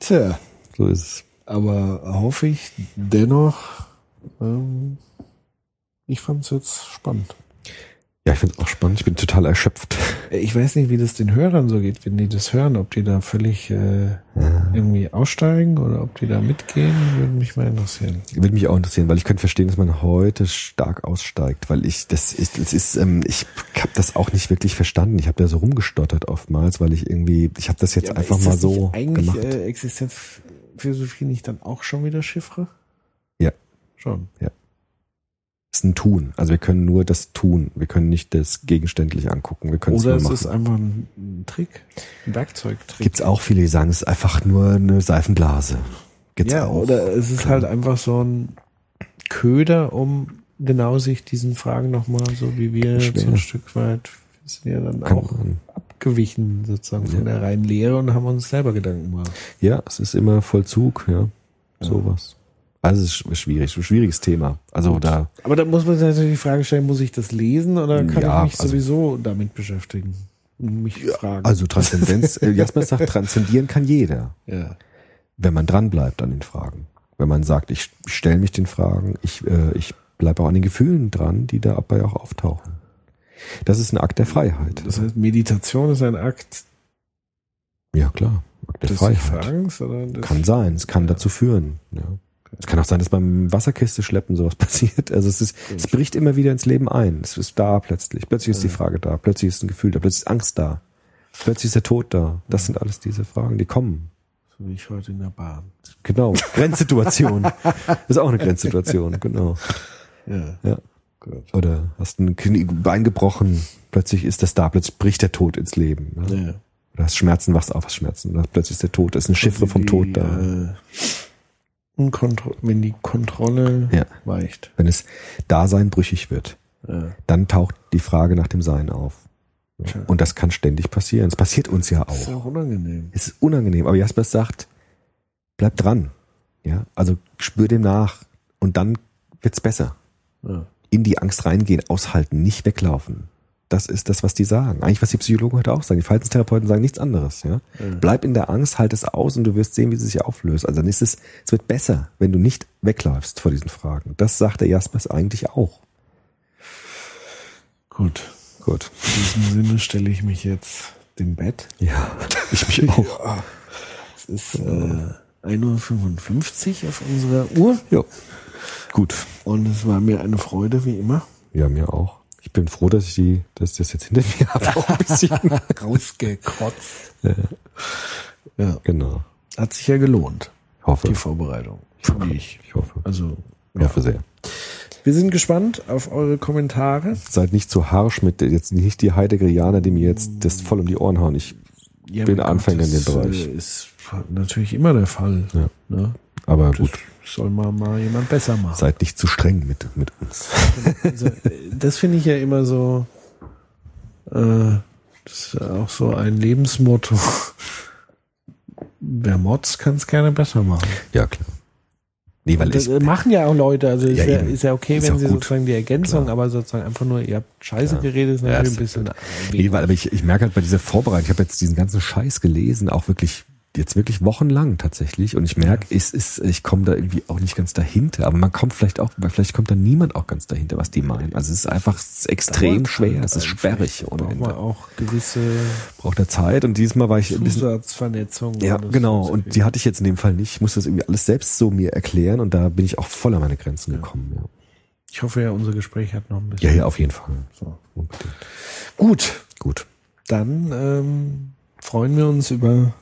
Tja, so ist es. Aber hoffe ich dennoch, ähm, ich fand es jetzt spannend. Ja, ich finde es auch spannend. Ich bin total erschöpft. Ich weiß nicht, wie das den Hörern so geht, wenn die das hören, ob die da völlig äh, irgendwie aussteigen oder ob die da mitgehen, würde mich mal interessieren. Würde mich auch interessieren, weil ich könnte verstehen, dass man heute stark aussteigt, weil ich das ist, das ist, ähm, ich habe das auch nicht wirklich verstanden. Ich habe da so rumgestottert oftmals, weil ich irgendwie, ich habe das jetzt Ja, einfach mal so eigentlich gemacht. Äh, Existenzphilosophie nicht dann auch schon wieder Chiffre? Ja. Schon. ist ein Tun. Also wir können nur das tun. Wir können nicht das gegenständlich angucken. Wir können es Oder nur es ist einfach ein, Trick, ein Werkzeugtrick. Gibt's auch viele, die sagen, es ist einfach nur eine Seifenblase. Gibt's ja, auch. oder es ist halt einfach so ein Köder, um genau sich diesen Fragen nochmal, so wie wir so ein Stück weit sind ja dann Kann auch man. Abgewichen sozusagen von Ja. der reinen Lehre und haben uns selber Gedanken gemacht. Ja, es ist immer Vollzug, ja. Sowas. Also es ist schwierig, ein schwieriges Thema. Also da, Aber da muss man sich natürlich die Frage stellen, muss ich das lesen oder kann Ja, ich mich also- sowieso damit beschäftigen? Mich fragen. also Transzendenz, äh, Jasper sagt, transzendieren kann jeder, ja. wenn man dran bleibt an den Fragen. Wenn man sagt, ich stelle mich den Fragen, ich, äh, ich bleibe auch an den Gefühlen dran, die dabei auch auftauchen. Das ist ein Akt der Freiheit. Das heißt, Meditation ist ein Akt Ja, klar. Akt der Freiheit. Des Kann sein, es kann dazu führen. Ja. Es kann auch sein, dass beim Wasserkiste schleppen sowas passiert. Also es ist, es bricht immer wieder ins Leben ein. Es ist da plötzlich. Plötzlich ist die Frage da. Plötzlich ist ein Gefühl da. Plötzlich ist Angst da. Plötzlich ist der Tod da. Das sind alles diese Fragen, die kommen. So wie ich heute in der Bahn. Genau. Grenzsituation. Das ist auch eine Grenzsituation. Genau. Ja. Ja. Oder hast ein Knie, Bein gebrochen. Plötzlich ist das da. Plötzlich bricht der Tod ins Leben. Ja. Ja. Oder hast Schmerzen, wachst auf, hast Schmerzen. Oder plötzlich ist der Tod. Da ist eine Chiffre vom die, Tod da. Äh, wenn die Kontrolle Ja. weicht. Wenn es Dasein brüchig wird. Ja. dann taucht die Frage nach dem Sein auf. Tja. Und das kann ständig passieren. Es passiert uns ja Das ist auch. auch unangenehm. Es ist unangenehm, aber Jaspers sagt, bleib dran. Ja, also spür dem nach und dann wird's besser. Ja. In die Angst reingehen, aushalten, nicht weglaufen. Das ist das, was die sagen. Eigentlich, was die Psychologen heute auch sagen. Die Verhaltenstherapeuten sagen nichts anderes. Ja? Bleib in der Angst, halt es aus und du wirst sehen, wie sie sich auflöst. Also dann ist es, es wird besser, wenn du nicht wegläufst vor diesen Fragen. Das sagt der Jaspers eigentlich auch. Gut. Gut. In diesem Sinne stelle ich mich jetzt dem Bett. Ja, ich mich auch. Es ist äh, 1.55 Uhr auf unserer Uhr. Ja. Gut. Und es war mir eine Freude, wie immer. Ja, mir auch. Ich bin froh, dass ich die, dass ich das jetzt hinter mir habe. Auch ein bisschen. Rausgekotzt. Ja. Ja. Genau. Hat sich ja gelohnt, Ich hoffe. die Vorbereitung. Finde ich. Ich hoffe. Also, Ich hoffe sehr. wir sind gespannt auf eure Kommentare. Seid nicht zu harsch mit jetzt nicht die Heideggerianer, die mir jetzt das voll um die Ohren hauen. Ich Ja, bin Anfänger in dem Bereich. äh, ist natürlich immer der Fall. Ja. Ne? aber Das gut, soll mal, mal jemand besser machen. seid nicht zu streng mit, mit uns. Also, das finde ich ja immer so, äh, das ist auch so ein Lebensmotto. Wer motzt, kann es gerne besser machen. Ja, klar. Nee, weil das ich, äh, machen ja auch Leute, also ist Ja, ja, ist ja okay, Ist wenn sie gut. sozusagen die Ergänzung, Klar. aber sozusagen einfach nur, ihr habt Scheiße Klar. geredet, ist Ja, natürlich ist ein bisschen. nee, weil aber ich, ich merke halt bei dieser Vorbereitung, ich habe jetzt diesen ganzen Scheiß gelesen, auch wirklich jetzt wirklich wochenlang tatsächlich und ich merke, es ist, ich komme da irgendwie auch nicht ganz dahinter, aber man kommt vielleicht auch, vielleicht kommt da niemand auch ganz dahinter, was die meinen. Also es ist einfach es ist extrem schwer, es ist sperrig ohne Braucht man auch gewisse Braucht der Zeit und diesmal war ich Zusatzvernetzung. Ja, genau. Und die hatte ich jetzt in dem Fall nicht. Ich musste das irgendwie alles selbst so mir erklären und da bin ich auch voll an meine Grenzen gekommen. Ja, Ich hoffe ja, unser Gespräch hat noch ein bisschen. ja, ja auf jeden Fall. So. Unbedingt. Gut, Gut. dann ähm, freuen wir uns über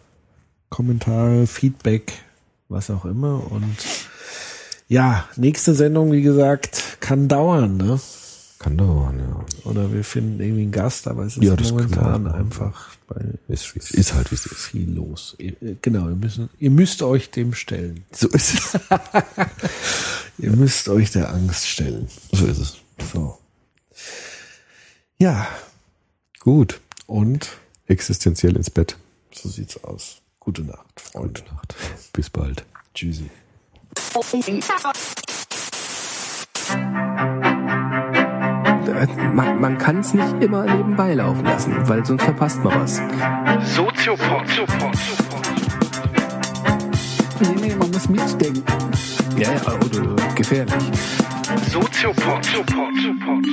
Kommentare, Feedback, was auch immer. Und ja, nächste Sendung, wie gesagt, kann dauern, ne? Kann dauern, ja. Oder wir finden irgendwie einen Gast, aber es ist Ja, momentan einfach bei Ist, ist, ist halt, wie es ist. viel los. Ihr- äh, Genau, ihr, müssen, ihr müsst euch dem stellen. So ist es. Ihr müsst euch der Angst stellen. so ist es. So. Ja, Gut. und Existenziell ins Bett. so sieht's aus. Gute Nacht, Freunde. Gute Nacht. Bis bald. Tschüssi. Äh, Man, man kann es nicht immer nebenbei laufen lassen, weil sonst verpasst man was. Soziopod. Nee, nee, man muss mitdenken. Ja, ja, oder gefährlich. Soziopod. Soziopod.